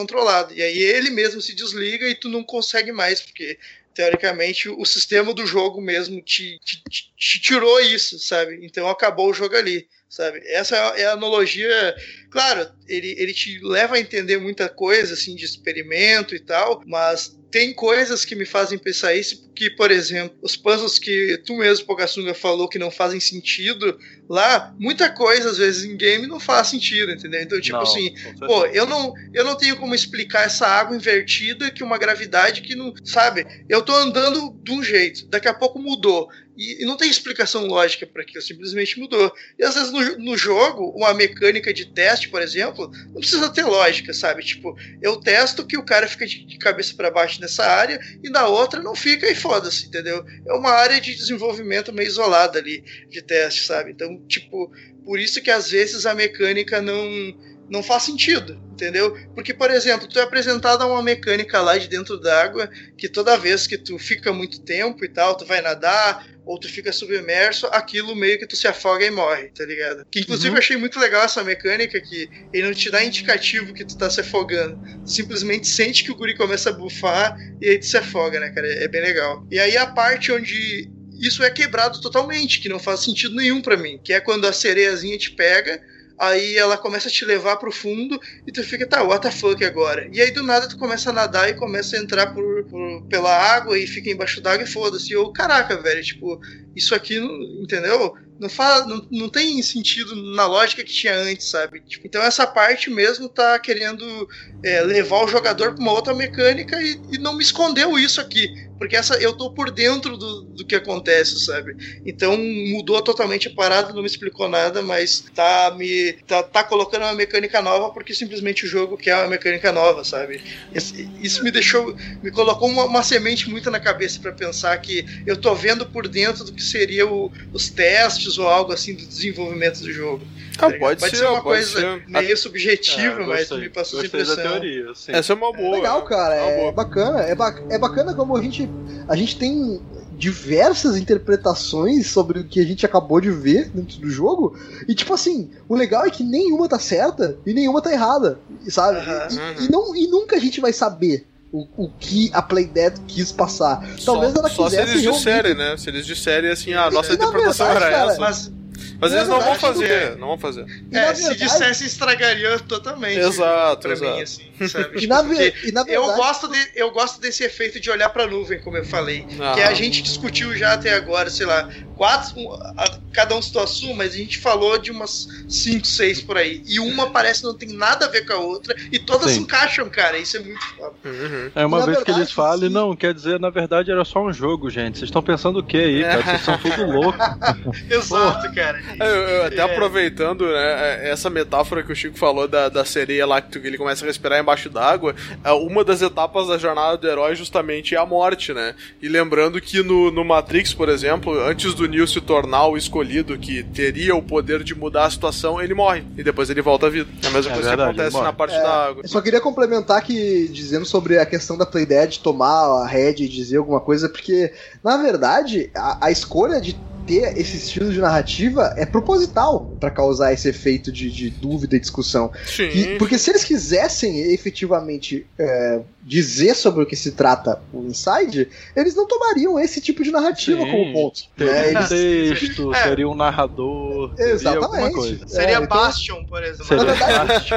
E aí ele mesmo se desliga e tu não consegue mais, porque teoricamente, o sistema do jogo mesmo te, te, te tirou isso, sabe? Então acabou o jogo ali sabe? Essa é a analogia. Claro, ele, ele te leva a entender muita coisa, assim, de experimento e tal, mas tem coisas que me fazem pensar isso, porque, por exemplo, os puzzles que tu mesmo, Pogasunga, falou que não fazem sentido lá, muita coisa, às vezes, em game não faz sentido, entendeu? Então, tipo Não, assim, pô, eu não, eu não tenho como explicar essa água invertida que uma gravidade que não. Sabe? Eu tô andando de um jeito, daqui a pouco mudou. E, e não tem explicação lógica para aquilo, simplesmente mudou. E às vezes no, no jogo, uma mecânica de teste, por exemplo, não precisa ter lógica, sabe? Tipo, eu testo que o cara fica de, de cabeça para baixo nessa área e na outra não fica e foda-se, entendeu? É uma área de desenvolvimento meio isolada ali de teste, sabe? Então, tipo, por isso que às vezes a mecânica não não faz sentido, entendeu? Porque, por exemplo, tu é apresentado a uma mecânica lá de dentro d'água que toda vez que tu fica muito tempo e tal, tu vai nadar ou tu fica submerso, aquilo meio que tu se afoga e morre, tá ligado? Que inclusive eu achei muito legal essa mecânica que ele não te dá indicativo que tu tá se afogando. Tu simplesmente sente que o guri começa a bufar e aí tu se afoga, né, cara? É bem legal. E aí a parte onde isso é quebrado totalmente, que não faz sentido nenhum para mim, que é quando a sereiazinha te pega aí ela começa a te levar pro fundo e tu fica, tá, what the fuck agora? E aí do nada tu começa a nadar e começa a entrar por, por- pela água e fica embaixo d'água e foda-se. Eu, caraca, velho, tipo, isso aqui, entendeu? Não, faz, não, não tem sentido na lógica que tinha antes, sabe? Tipo, então essa parte mesmo tá querendo é, levar o jogador pra uma outra mecânica e, e não me escondeu isso aqui. Porque essa, eu tô por dentro do, do que acontece, sabe? Então mudou totalmente a parada, não me explicou nada, mas tá me tá, tá colocando uma mecânica nova porque simplesmente o jogo quer uma mecânica nova, sabe? Esse- Isso me deixou, me colocou uma, uma semente muito na cabeça pra pensar que eu tô vendo por dentro do que seria o- os testes ou algo assim do desenvolvimento do jogo. Ah, tá pode, Pode ser, ser uma pode coisa ser. meio subjetiva, É, mas me passou essa da impressão. teoria, sim. Essa é uma boa. Legal, cara. É É bacana. É, ba- é bacana como a gente, a gente tem diversas interpretações sobre o que a gente acabou de ver dentro do jogo. E, tipo assim, o legal é que nenhuma tá certa e nenhuma tá errada, sabe? Aham. E, e não, e nunca a gente vai saber. O, o que a Playdead quis passar. Talvez só, ela só se quisesse eles disserem, né? Se eles disserem assim, a nossa E, interpretação verdade, era cara, essa. Mas Mas na eles não vão fazer, não não vão fazer. É, se verdade- dissesse estragaria totalmente. Exato, pra exato. mim, assim, sabe? [LAUGHS] E na, Tipo, porque e na eu verdade. gosto, de, eu gosto desse efeito de olhar pra nuvem, como eu falei. Ah. Que a gente discutiu já até agora, sei lá, quatro, a- cada um citou a sua, mas a gente falou de umas cinco, seis por aí. E uma parece não tem nada a ver com a outra, e todas se Sim. encaixam, cara. Isso é muito foda. Uhum. É uma vez que verdade, eles falam, não, quer dizer, na verdade era só um jogo, gente. Vocês estão pensando o que aí, cara? Vocês são tudo [LAUGHS] louco. [LAUGHS] Exato, cara. Eu, eu até É. aproveitando né, essa metáfora que o Chico falou da, da sereia lá que ele começa a respirar embaixo d'água, é, uma das etapas da jornada do herói justamente é a morte, né? E lembrando que no, no Matrix, por exemplo, antes do Neo se tornar o escolhido que teria o poder de mudar a situação, ele morre e depois ele volta à vida. É a mesma É coisa verdade, que acontece na parte É, da água. Eu só queria complementar que, dizendo sobre a questão da Playdead tomar a head e dizer alguma coisa, porque, na verdade, a, a escolha de ter esse estilo de narrativa é proposital pra causar esse efeito de, de dúvida e discussão. Sim. E- porque se eles quisessem efetivamente é, dizer sobre o que se trata o Inside, eles não tomariam esse tipo de narrativa Sim. como ponto. né? Teria um Eles- texto, É. teria um narrador, Exatamente. coisa. Seria É, então- Bastion, por exemplo. Seria Na verdade,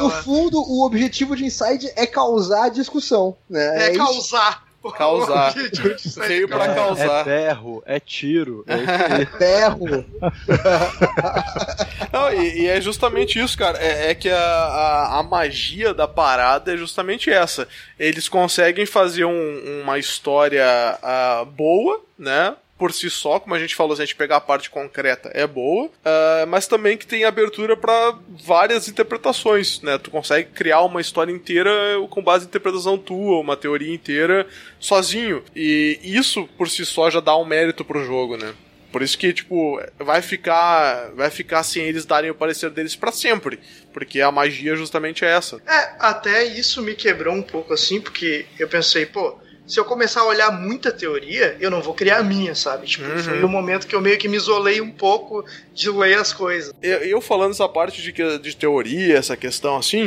No lá. fundo, o objetivo de Inside é causar discussão. Né? É isso. causar. Causar. É Veio pra causar. É berro, é tiro, é. Berro. [LAUGHS] [LAUGHS] Não, e, e é justamente isso, cara. É, é que a, a, a magia da parada é justamente essa. Eles conseguem fazer um- uma história ah, boa, né? Por si só, como a gente falou, se a gente pegar a parte concreta, é boa, ah, mas também que tem abertura para várias interpretações, né? Tu consegue criar uma história inteira com base em interpretação tua, uma teoria inteira sozinho. E isso por si só já dá um mérito pro jogo, né? Por isso que, tipo, vai ficar. Vai ficar sem eles darem o parecer deles pra sempre. Porque a magia justamente é essa. É, até isso me quebrou um pouco assim, porque eu pensei, pô, se eu começar a olhar muita teoria, eu não vou criar a minha, sabe? Tipo, Uhum. foi um momento que eu meio que me isolei um pouco de ler as coisas. Eu, eu falando essa parte de, de teoria, essa questão assim.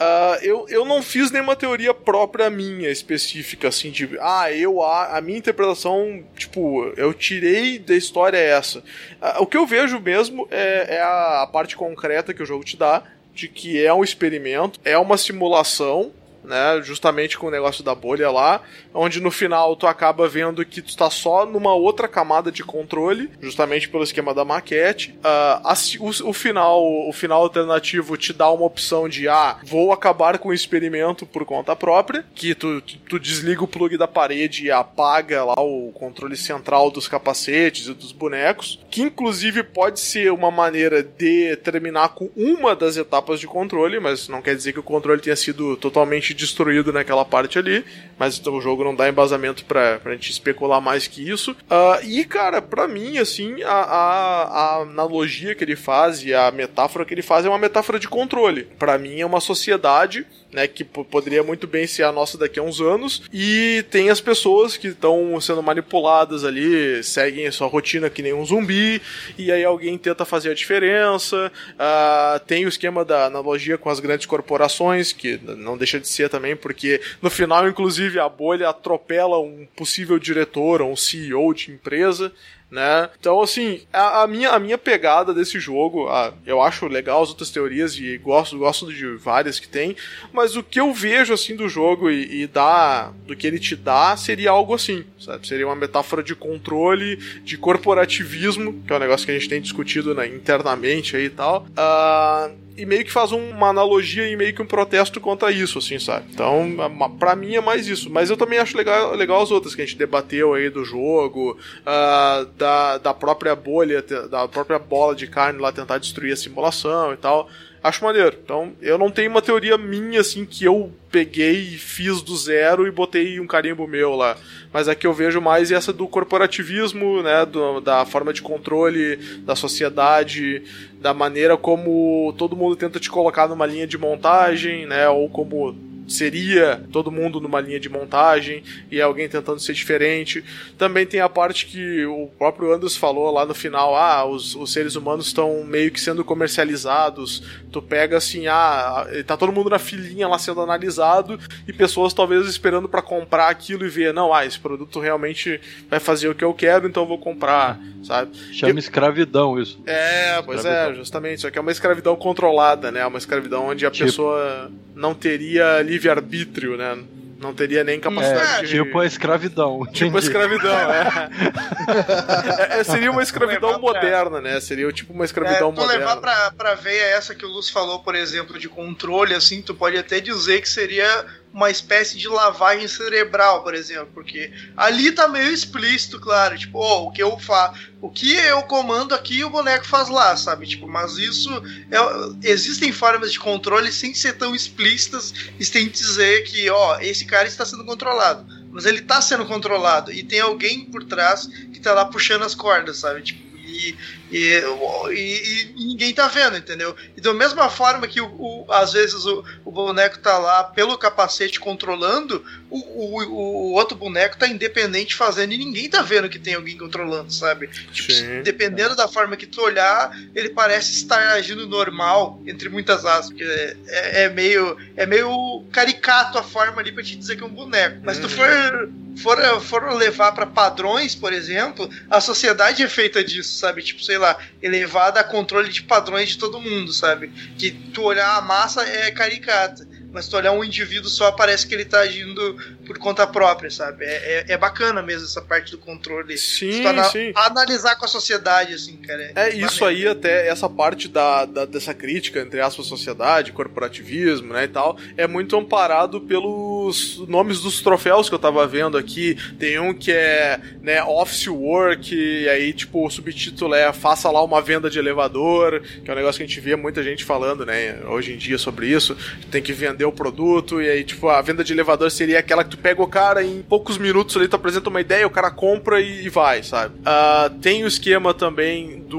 Uh, eu, eu não fiz nenhuma teoria própria minha, específica, assim, de. Ah, eu. A, a minha interpretação, tipo, eu tirei da história essa. Uh, o que eu vejo mesmo é, é a, a parte concreta que o jogo te dá, de que é um experimento, é uma simulação né? Justamente com o negócio da bolha lá, onde no final tu acaba vendo que tu tá só numa outra camada de controle, justamente pelo esquema da maquete. Uh, o, o, final, o final alternativo te dá uma opção de ah, vou acabar com o experimento por conta própria, que tu, tu, tu desliga o plug da parede e apaga lá o controle central dos capacetes e dos bonecos, que inclusive pode ser uma maneira de terminar com uma das etapas de controle, mas não quer dizer que o controle tenha sido totalmente destruído naquela parte ali, mas então, o jogo não dá embasamento pra, pra gente especular mais que isso. Uh, e, cara, pra mim, assim, a, a, a, analogia que ele faz e a metáfora que ele faz é uma metáfora de controle. Para mim, é uma sociedade né, que poderia muito bem ser a nossa daqui a uns anos, e tem as pessoas que estão sendo manipuladas ali, seguem a sua rotina que nem um zumbi, e aí alguém tenta fazer a diferença. Uh, tem o esquema da analogia com as grandes corporações, que não deixa de ser também, porque no final, inclusive, a bolha atropela um possível diretor ou um CEO de empresa né? Então, assim, a, a, minha, a minha pegada desse jogo, a, eu acho legal as outras teorias e gosto, gosto de várias que tem, mas o que eu vejo, assim, do jogo e, e dá, do que ele te dá, seria algo assim, sabe? Seria uma metáfora de controle, de corporativismo, que é um negócio que a gente tem discutido né, internamente aí e tal. Uh, e meio que faz uma analogia e meio que um protesto contra isso, assim, sabe? Então, para mim é mais isso. Mas eu também acho legal, legal as outras que a gente debateu aí do jogo, uh, da, da própria bolha, da própria bola de carne lá tentar destruir a simulação e tal. Acho maneiro. Então, eu não tenho uma teoria minha, assim, que eu peguei e fiz do zero e botei um carimbo meu lá. Mas a que eu vejo mais é essa do corporativismo, né? Do, da forma de controle da sociedade, da maneira como todo mundo tenta te colocar numa linha de montagem, né? Ou como seria todo mundo numa linha de montagem e alguém tentando ser diferente. Também tem a parte que o próprio Anders falou lá no final: ah, os, os seres humanos estão meio que sendo comercializados. Tu pega assim, ah, tá todo mundo na filinha lá sendo analisado e pessoas talvez esperando para comprar aquilo e ver, não, ah, esse produto realmente vai fazer o que eu quero, então eu vou comprar, sabe? Chama e... escravidão isso. É, pois é, justamente. Isso aqui é uma escravidão controlada, né? Uma escravidão onde a tipo... pessoa não teria livre-arbítrio, né? Não teria nem capacidade é, de... Tipo a escravidão. Tipo a escravidão, é. [LAUGHS] é. é. Seria uma escravidão moderna, né? Seria tipo uma escravidão é, tu moderna. levar pra, pra veia essa que o Luz falou, por exemplo, de controle, assim, tu pode até dizer que seria uma espécie de lavagem cerebral, por exemplo, porque ali tá meio explícito, claro, tipo, oh, o que eu faço, o que eu comando aqui o boneco faz lá, sabe? Tipo, mas isso é, existem formas de controle sem ser tão explícitas e sem dizer que, ó, oh, esse cara está sendo controlado, mas ele está sendo controlado e tem alguém por trás que está lá puxando as cordas, sabe? Tipo, e, e, e, e, ninguém tá vendo, entendeu? E da mesma forma que o, o às vezes o, o, boneco tá lá pelo capacete controlando, o, o, outro boneco tá independente fazendo e ninguém tá vendo que tem alguém controlando, sabe? Tipo, dependendo da forma que tu olhar, ele parece estar agindo normal, entre muitas aspas. É, é, é, meio, é meio caricato a forma ali pra te dizer que é um boneco. Mas se tu uhum. for, for, for levar para padrões, por exemplo, a sociedade é feita disso, sabe? Tipo, sei sei lá, elevada a controle de padrões de todo mundo, sabe? Que tu olhar a massa é caricata mas se tu olhar um indivíduo só, parece que ele tá agindo por conta própria, sabe? É, é, é bacana mesmo essa parte do controle. Sim, sim. Analisar com a sociedade, assim, cara. É, é isso aí, até essa parte da, da, dessa crítica, entre aspas, sociedade, corporativismo, né, e tal, é muito amparado pelos nomes dos troféus que eu tava vendo aqui. Tem um que é, né, Office Work, e aí, tipo, o subtítulo é Faça lá uma venda de elevador, que é um negócio que a gente vê muita gente falando, né, hoje em dia sobre isso. Tem que vender o produto, e aí, tipo, a venda de elevador seria aquela que tu pega o cara em poucos minutos ali, tu apresenta uma ideia, o cara compra e, vai, sabe? Uh, tem o esquema também do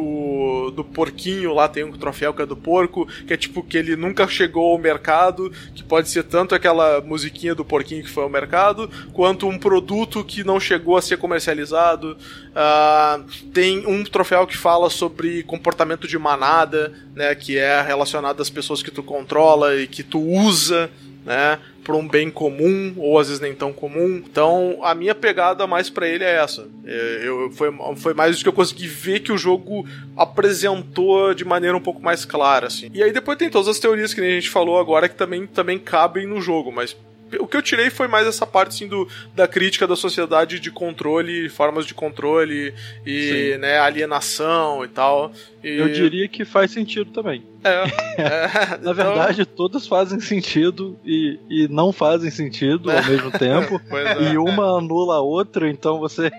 do, porquinho lá, tem um troféu que é do porco, que é tipo que ele nunca chegou ao mercado, que pode ser tanto aquela musiquinha do porquinho que foi ao mercado, quanto um produto que não chegou a ser comercializado. Uh, tem um troféu que fala sobre comportamento de manada, né, que é relacionado às pessoas que tu controla e que tu usa né, para um bem comum ou às vezes nem tão comum. Então, a minha pegada mais para ele é essa. É, eu, foi, foi mais isso que eu consegui ver que o jogo apresentou de maneira um pouco mais clara, assim. E aí depois tem todas as teorias que a gente falou agora que também, também cabem no jogo, mas o que eu tirei foi mais essa parte assim, do, da crítica da sociedade de controle, formas de controle e né, alienação e tal. E... Eu diria que faz sentido também. É. [LAUGHS] é Na então... verdade, todas fazem sentido e, e não fazem sentido ao mesmo tempo. [LAUGHS] é. E uma anula a outra, então você.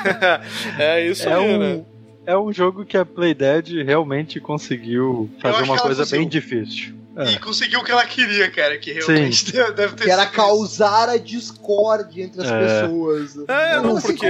[LAUGHS] é isso é aí, um... né? É um jogo que a Playdead realmente conseguiu fazer uma coisa bem difícil. É. E conseguiu o que ela queria, cara, que realmente Sim. deve ter Que era causar a discórdia entre as é. pessoas. É, não, porque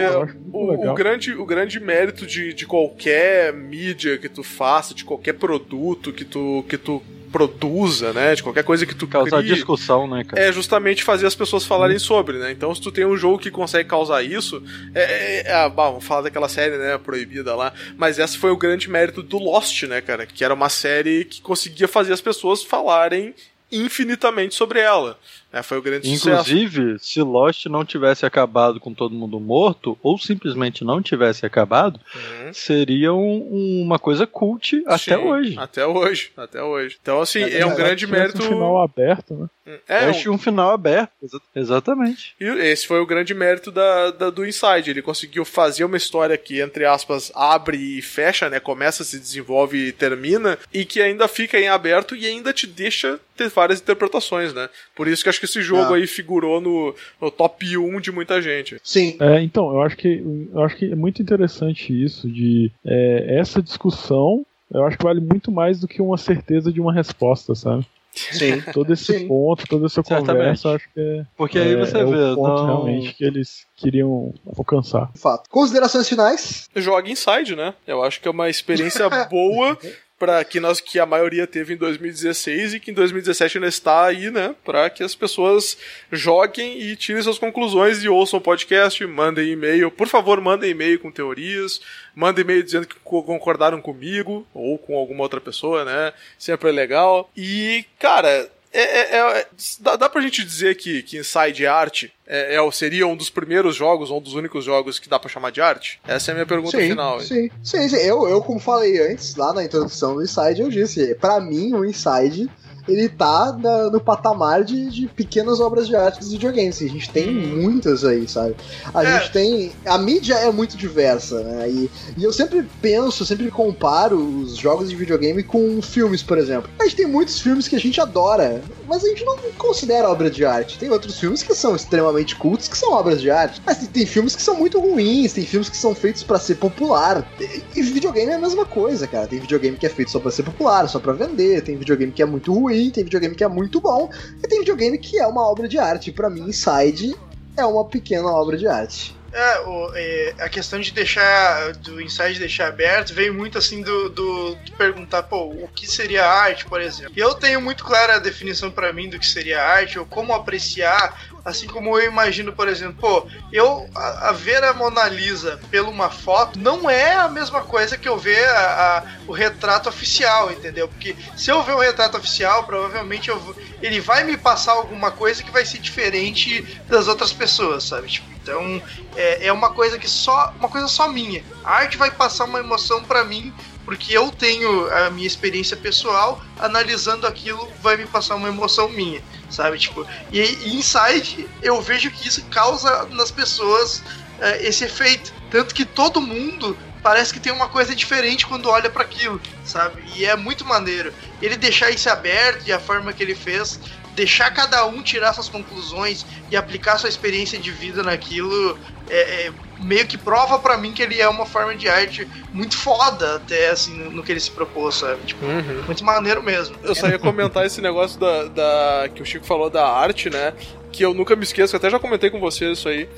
o, o, grande, o grande mérito de, de qualquer mídia que tu faça, de qualquer produto que tu, que tu produza, né? De qualquer coisa que tu Causar crie, discussão, né, cara? É justamente fazer as pessoas falarem sobre, né? Então, se tu tem um jogo que consegue causar isso, é, é, é, bah, vamos falar daquela série, né, proibida lá, mas essa foi o grande mérito do Lost, né, cara? Que era uma série que conseguia fazer as pessoas falarem infinitamente sobre ela. É, foi o grande Inclusive, sucesso. se Lost não tivesse acabado com todo mundo morto, ou simplesmente não tivesse acabado, uhum. seria um, uma coisa cult Sim, até hoje. Até hoje, até hoje. Então, assim, é, é um grande mérito. Um final aberto, né? É, um... um final aberto, exatamente. E esse foi o grande mérito da, da, do Inside. Ele conseguiu fazer uma história que, entre aspas, abre e fecha, né? Começa, se desenvolve e termina, e que ainda fica em aberto e ainda te deixa ter várias interpretações, né? Por isso que acho que esse jogo ah. aí figurou no, no top 1 de muita gente. Sim. É, então, eu acho que eu acho que é muito interessante isso de é, essa discussão. Eu acho que vale muito mais do que uma certeza de uma resposta, sabe? Sim. Todo esse Sim. ponto, toda essa Certamente. conversa, acho que é. Porque aí você é, vê. o ponto não... realmente que eles queriam alcançar. Fato. Considerações finais? Joga Inside, né? Eu acho que é uma experiência [LAUGHS] boa para que nós que a maioria teve em 2016 e que em 2017 ainda está aí, né, para que as pessoas joguem e tirem suas conclusões e ouçam o podcast, mandem e-mail, por favor, mandem e-mail com teorias, mandem e-mail dizendo que concordaram comigo ou com alguma outra pessoa, né? Sempre é legal. E, cara, é, é, é, dá, dá pra gente dizer que, que Inside Art é, é, seria um dos primeiros jogos, ou um dos únicos jogos que dá pra chamar de arte? Essa é a minha pergunta sim, final. Sim, sim, sim. Eu, eu, como falei antes, lá na introdução do Inside, eu disse, para mim, o Inside ele tá na, no patamar de, de, pequenas obras de arte dos videogames. A gente tem hum. muitas aí, sabe? A é. gente tem. A mídia é muito diversa, né? E, e eu sempre penso, sempre comparo os jogos de videogame com filmes, por exemplo. A gente tem muitos filmes que a gente adora, mas a gente não considera obra de arte. Tem outros filmes que são extremamente cultos, que são obras de arte. Mas tem, tem filmes que são muito ruins, tem filmes que são feitos para ser popular. E, e videogame é a mesma coisa, cara. Tem videogame que é feito só pra ser popular, só pra vender, tem videogame que é muito ruim ruim, tem videogame que é muito bom, e tem videogame que é uma obra de arte. Para mim, Inside é uma pequena obra de arte. É, o, é, a questão de deixar, do Inside deixar aberto, veio muito assim do, do, do, perguntar, pô, o que seria arte, por exemplo. E eu tenho muito clara a definição para mim do que seria arte, ou como apreciar Assim como eu imagino, por exemplo, pô, eu a, a ver a Mona Lisa pela uma foto não é a mesma coisa que eu ver a, a, o retrato oficial, entendeu? Porque se eu ver o retrato oficial, provavelmente eu, ele vai me passar alguma coisa que vai ser diferente das outras pessoas, sabe? Tipo, então é, é uma coisa que só uma coisa só minha. A arte vai passar uma emoção para mim porque eu tenho a minha experiência pessoal, analisando aquilo vai me passar uma emoção minha sabe? Tipo, e, e Inside eu vejo que isso causa nas pessoas é, esse efeito. Tanto que todo mundo parece que tem uma coisa diferente quando olha para aquilo, sabe? E é muito maneiro. Ele deixar isso aberto e a forma que ele fez, deixar cada um tirar suas conclusões e aplicar sua experiência de vida naquilo, é, é meio que prova para mim que ele é uma forma de arte muito foda, até assim, no, no que ele se propôs, sabe? Tipo, uhum. muito maneiro mesmo. Eu só ia comentar esse negócio da, da, que o Chico falou da arte, né? Que eu nunca me esqueço, até já comentei com vocês isso aí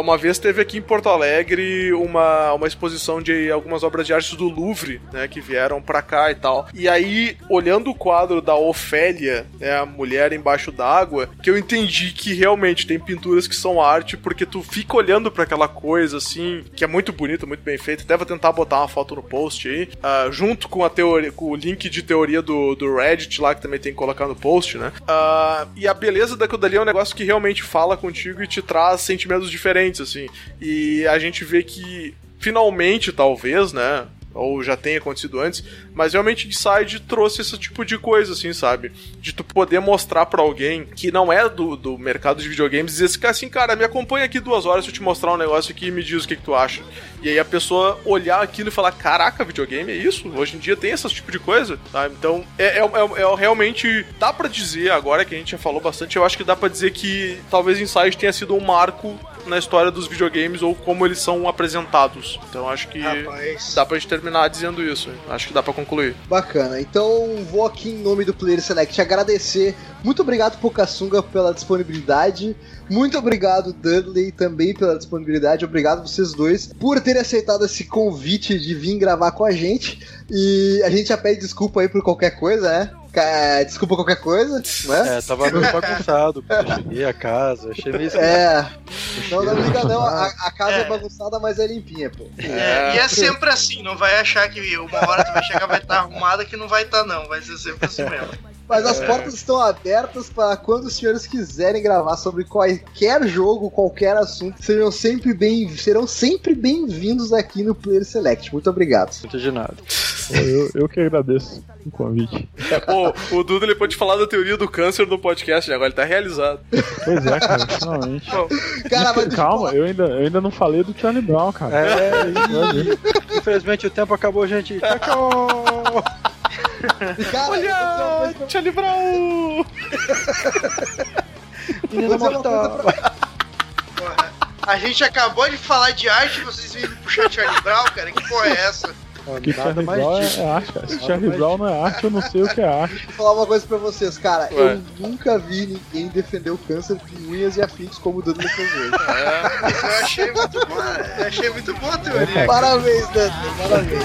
uma vez teve aqui em Porto Alegre uma, uma exposição de algumas obras de arte do Louvre, né, que vieram pra cá e tal. E aí, olhando o quadro da Ofélia, né, a mulher embaixo d'água, que eu entendi que realmente tem pinturas que são arte, porque tu fica olhando para aquela coisa assim, que é muito bonita, muito bem feita. Até vou tentar botar uma foto no post aí, uh, junto com a teoria, com o link de teoria do, do Reddit lá, que também tem que colocar no post, né? Uh, e a beleza daquilo dali é um negócio que realmente fala contigo e te traz sentimentos diferentes, assim. E a gente vê que finalmente, talvez, né? ou já tenha acontecido antes, mas realmente Inside trouxe esse tipo de coisa, assim, sabe? De tu poder mostrar para alguém que não é do, do mercado de videogames, dizer assim, assim, cara, me acompanha aqui duas horas, eu te mostrar um negócio aqui e me diz o que, que tu acha. E aí a pessoa olhar aquilo e falar, caraca, videogame é isso? Hoje em dia tem esse tipo de coisa, tá? Então, é, é, é, é realmente, dá para dizer, agora que a gente já falou bastante, eu acho que dá para dizer que talvez Inside tenha sido um marco na história dos videogames ou como eles são apresentados. Então acho que Rapaz. dá pra gente terminar dizendo isso. Acho que dá pra concluir. Bacana. Então vou aqui em nome do Player Select agradecer. Muito obrigado, Pokasunga, pela disponibilidade. Muito obrigado, Dudley, também pela disponibilidade. Obrigado vocês dois por terem aceitado esse convite de vir gravar com a gente. E a gente já pede desculpa aí por qualquer coisa, né? Desculpa qualquer coisa, né? É, tava meio bagunçado. Eu cheguei a casa, achei meio É. Não, não liga não, a, a casa é. é. bagunçada, mas é limpinha, pô. É, e é sempre assim, não vai achar que uma hora tu vai chegar vai estar tá arrumada que não vai estar tá, não, vai ser sempre assim mesmo. Mas as é. portas estão abertas para quando os senhores quiserem gravar sobre qualquer jogo, qualquer assunto, serão sempre bem, serão sempre bem-vindos aqui no Player Select. Muito obrigado. Muito de nada. Eu, eu que agradeço o convite. Pô, o Duda ele pode falar da teoria do câncer no podcast, agora ele tá realizado. Pois é, cara, finalmente. Cara, mas Calma, eu ainda, eu ainda não falei do Charlie Brown, cara. É, é isso, Infelizmente o tempo acabou, gente. Tchau, tchau. [LAUGHS] Cara, Olha, Charlie Brown! Menina mortal. A gente acabou de falar de arte e vocês viram puxar Charlie Brown, cara? Que porra é essa? Que Charlie Brown é, é arte, cara. Se Charlie Brown não é arte, eu não sei o que é arte. Vou falar uma coisa pra vocês, cara. Ué. Eu nunca vi ninguém defender o câncer com unhas e afins como o fez hoje. É, eu achei muito boa. Eu achei muito boa a teoria. Parabéns, Dudley. Parabéns.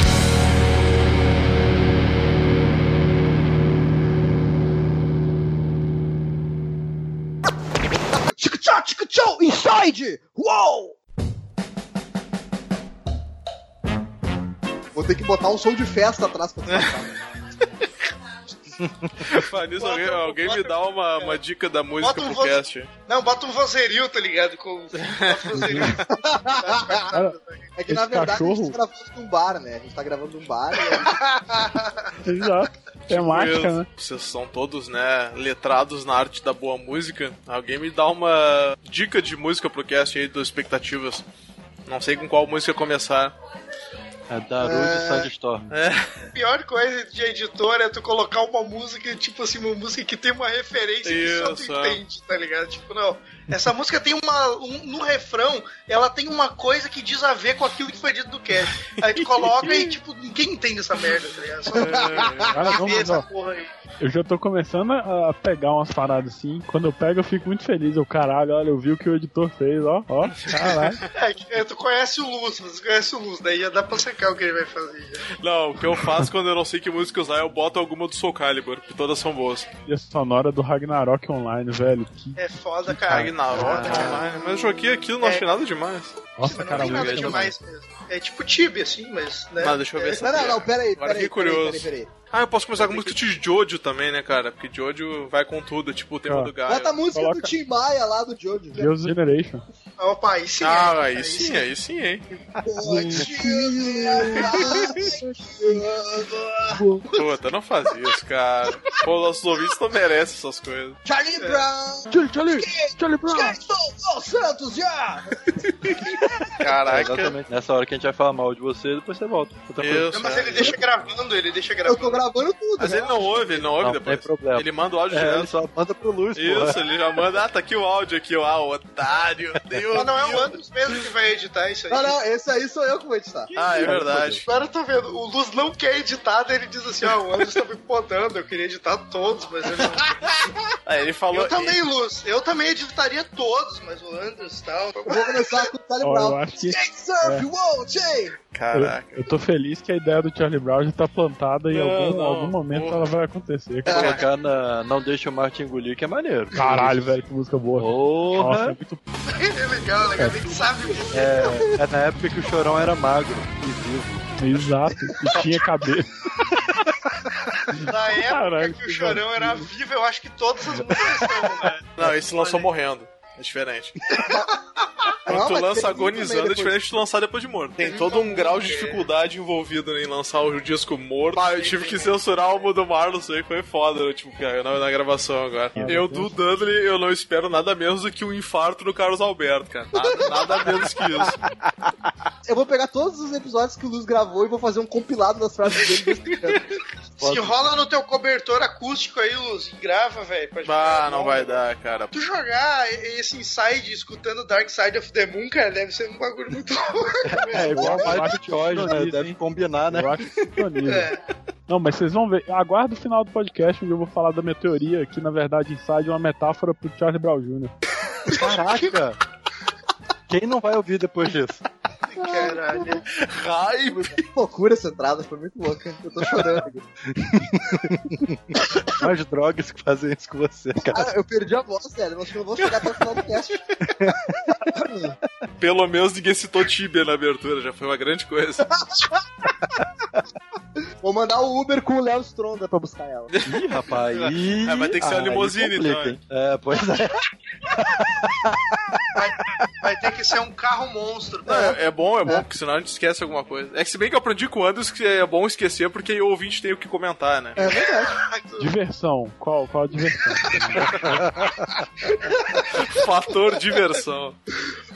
Tchau, inside! Uou! Vou ter que botar um som de festa atrás pra [LAUGHS] Nisso, alguém, alguém me dá uma, uma dica da música pro voz... cast. Não, bota um vozerio, tá ligado? Com... um [LAUGHS] é que na verdade cachorro... a gente tá gravando num bar, né? A gente tá gravando num bar e [LAUGHS] Exato. Tipo mágica, né? Vocês são todos, né, letrados na arte da boa música. Alguém me dá uma dica de música pro cast aí das expectativas. Não sei com qual música começar. É Darude é... Sandstorm. É. A pior coisa de editor é tu colocar uma música, tipo assim, uma música que tem uma referência Isso, que só tu é. entende, tá ligado? Tipo, não. Essa música tem uma. Um, no refrão, ela tem uma coisa que diz a ver com aquilo que foi dito do cast. Aí tu coloca e, tipo, ninguém entende essa merda, tá ligado? Só é, [LAUGHS] cara, vamos, essa porra aí. Eu já tô começando a pegar umas paradas assim. Quando eu pego, eu fico muito feliz. Eu, caralho, olha, eu vi o que o editor fez, ó, ó, caralho. [LAUGHS] É, tu conhece o Luz, você conhece o Luz, daí já dá pra sacar o que ele vai fazer. Já. Não, o que eu faço quando eu não sei que música usar, eu boto alguma do Soul Calibur, que todas são boas. E a sonora do Ragnarok Online, velho. Que... É foda, cara. Ragnarok ah. Mas eu joguei aquilo, não é... achei nada demais. Nossa, cara, não nada demais mesmo. É tipo Tibia, assim, mas. Né? Mas deixa eu ver é... se. Não, não, não, pera aí. Agora fiquei curioso. Pera aí, pera aí. Ah, eu posso começar com música de Jojo também, né, cara? Porque Jojo vai com tudo, tipo o tema ah. do Gaio. Bota a música Coloca... do Tim Maia lá do Jojo. Deus Generation. Opa, aí sim. Ah, aí sim, aí sim, hein? Puta, não faz isso, cara. Pô, nossos ouvintes não merecem essas coisas. Charlie Brown! Charlie, Charlie, Charlie Brown! Estou Santos já! É Caraca. exatamente nessa hora que a gente vai falar mal de você, depois você volta. Outra coisa. Isso, Não, mas é. ele deixa gravando, ele deixa Eu gravando. tô gravando tudo, Mas né? ele não ouve, ele não ouve Não, depois. tem problema. Ele manda o áudio É, ele direto. só manda pro Luz, Isso, ele já manda. Ah, tá aqui o áudio aqui, ó. Ah, o otário. [LAUGHS] Deus Mas não é o. Andros mesmo que vai editar isso aí. Não, não, esse aí sou eu que vou editar. Ah, é verdade. Agora eu tô vendo, o Luz não quer editar, daí ele diz assim, ó, o Andros tá me podando, eu queria editar todos, mas ele não... [LAUGHS] Ah, ele falou. Eu também, Luz, eu também editaria todos, mas o Andros e tal... Eu vou começar com o Charlie Brown. que Skate Surf, wow, Jay! Caraca. eu, eu tô feliz que a ideia do Charlie Brown já tá plantada e em algum, não, algum momento porra. ela vai acontecer. Colocar na Não Deixa o Martin engolir, que é maneiro. Caralho, velho, que música boa. Nossa, é Porra! muito é legal, legal, nem sabe o que É, é na época que o Chorão era magro e vivo. exato. E tinha cabelo. Na época Caralho, que o que Chorão era vivo, eu acho que todas as músicas são, né? Não, esse lançou morrendo. É diferente. [LAUGHS] Quando tu lança agonizando, é diferente de tu lançar depois de morto. Tem todo um grau de dificuldade envolvido em lançar o disco morto. Ah, eu tive que censurar o álbum do Marlon, isso aí foi foda, né? tipo, cara, na, na gravação agora. Eu, do Dudley, eu não espero nada menos do que um infarto no Carlos Alberto, cara. Nada, nada menos que isso. [LAUGHS] Eu vou pegar todos os episódios que o Luz gravou e vou fazer um compilado das frases dele. [LAUGHS] Se rola no teu cobertor acústico aí, Luz, e grava, velho. Ah, não vai dar, cara. Tu jogar esse Inside escutando Dark Side of the Moon, cara, deve ser um bagulho muito [LAUGHS] louco. É igual Vai a de hoje, né? Deve combinar, né? Eu acho que sintoniza. É. Não, mas vocês vão ver. Aguarda o final do podcast onde eu vou falar da minha teoria, que na verdade Inside é uma metáfora pro Charlie Brown Jr. Caraca! [LAUGHS] Quem não vai ouvir depois disso? Caralho. Raiva. Loucura essa entrada, foi muito louca. Eu tô chorando aqui. [LAUGHS] Mais drogas que fazem isso com você, cara. Ah, eu perdi a voz, sério. Eu acho que eu não vou chegar até o final do cast. [LAUGHS] Pelo menos ninguém citou Tibia na abertura, já foi uma grande coisa. [LAUGHS] Vou mandar o Uber com o Léo Stronda pra buscar ela. Ih, rapaz. Ih, É, vai ter que ser uma aí limusine, então? É, pois é. Vai ter que ser um carro monstro. Não, é, é bom, é bom, porque senão a gente esquece alguma coisa. É que se bem que eu aprendi com o Anderson que é bom esquecer porque aí o ouvinte tem o que comentar, né? É verdade. [LAUGHS] Diversão. Qual, qual a diversão? [LAUGHS] Fator diversão.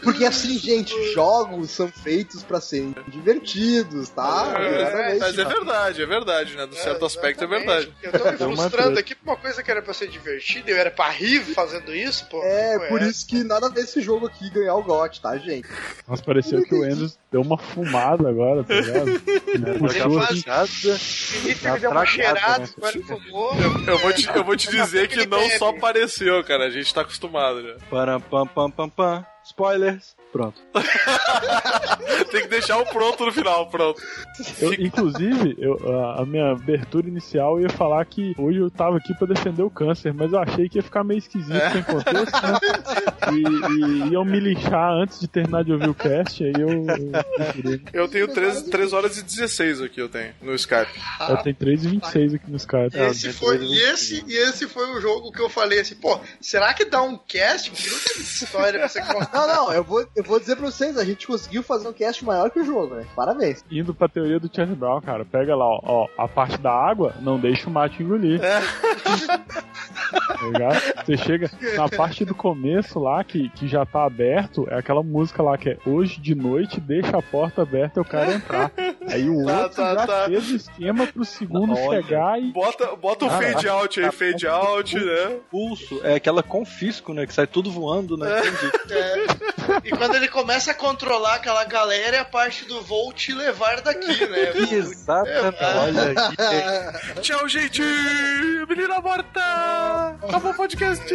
Porque assim, gente, jogos são feitos pra serem divertidos, tá? É, Exatamente. mas é verdade, é verdade, né? Do certo aspecto é verdade. Eu tô me uma frustrando aqui pra uma coisa que era pra ser divertida, eu era pra rir fazendo isso, pô. É, por isso que nada a ver esse jogo aqui ganhar o GOT, tá, gente? Nossa, pareceu que o Andrews deu uma fumada agora, tá ligado? Ele puxou assim. Nada. Felipe me deu uma cheirada, né? agora fumou. Eu vou te, eu vou te dizer que não só Bebe. apareceu, cara. A gente tá acostumado já. Param, pam, pam, pam, pam. Spoilers. Pronto. [LAUGHS] Tem que deixar o pronto no final, pronto. Eu, inclusive, eu, a, a minha abertura inicial ia falar que hoje eu tava aqui pra defender o câncer, mas eu achei que ia ficar meio esquisito sem contexto, né? E, e iam me lixar antes de terminar de ouvir o cast, aí eu, eu. Eu tenho 3, 3 horas e 16 aqui, eu tenho, no Skype. Eu tenho 3,26 aqui no Skype. E esse, foi, e, esse, e esse foi o jogo que eu falei assim, pô, será que dá um cast? Porque não tem história pra você contar. Não, não, eu vou, eu vou dizer pra vocês, a gente conseguiu fazer um cast maior que o jogo, né? Parabéns. Indo pra teoria do Charlie Brown, cara. Pega lá, ó, ó, a parte da água, não deixa o mate engolir. Tá ligado? Você chega na parte do começo lá, que, que já tá aberto, é aquela música lá que é Hoje de noite, deixa a porta aberta e eu quero entrar. Aí o [LAUGHS] Tá, outro tá, já tá. fez o esquema pro segundo Olha. chegar e. Bota, bota o fade out aí, fade out, né? Pulso. É aquela confisco, né? Que sai tudo voando, né? Entendi. E quando ele começa a controlar aquela galera, é a parte do vou te levar daqui, né? [LAUGHS] Exatamente. Olha aqui. Tchau, gente! Menina morta! Acabou o podcast!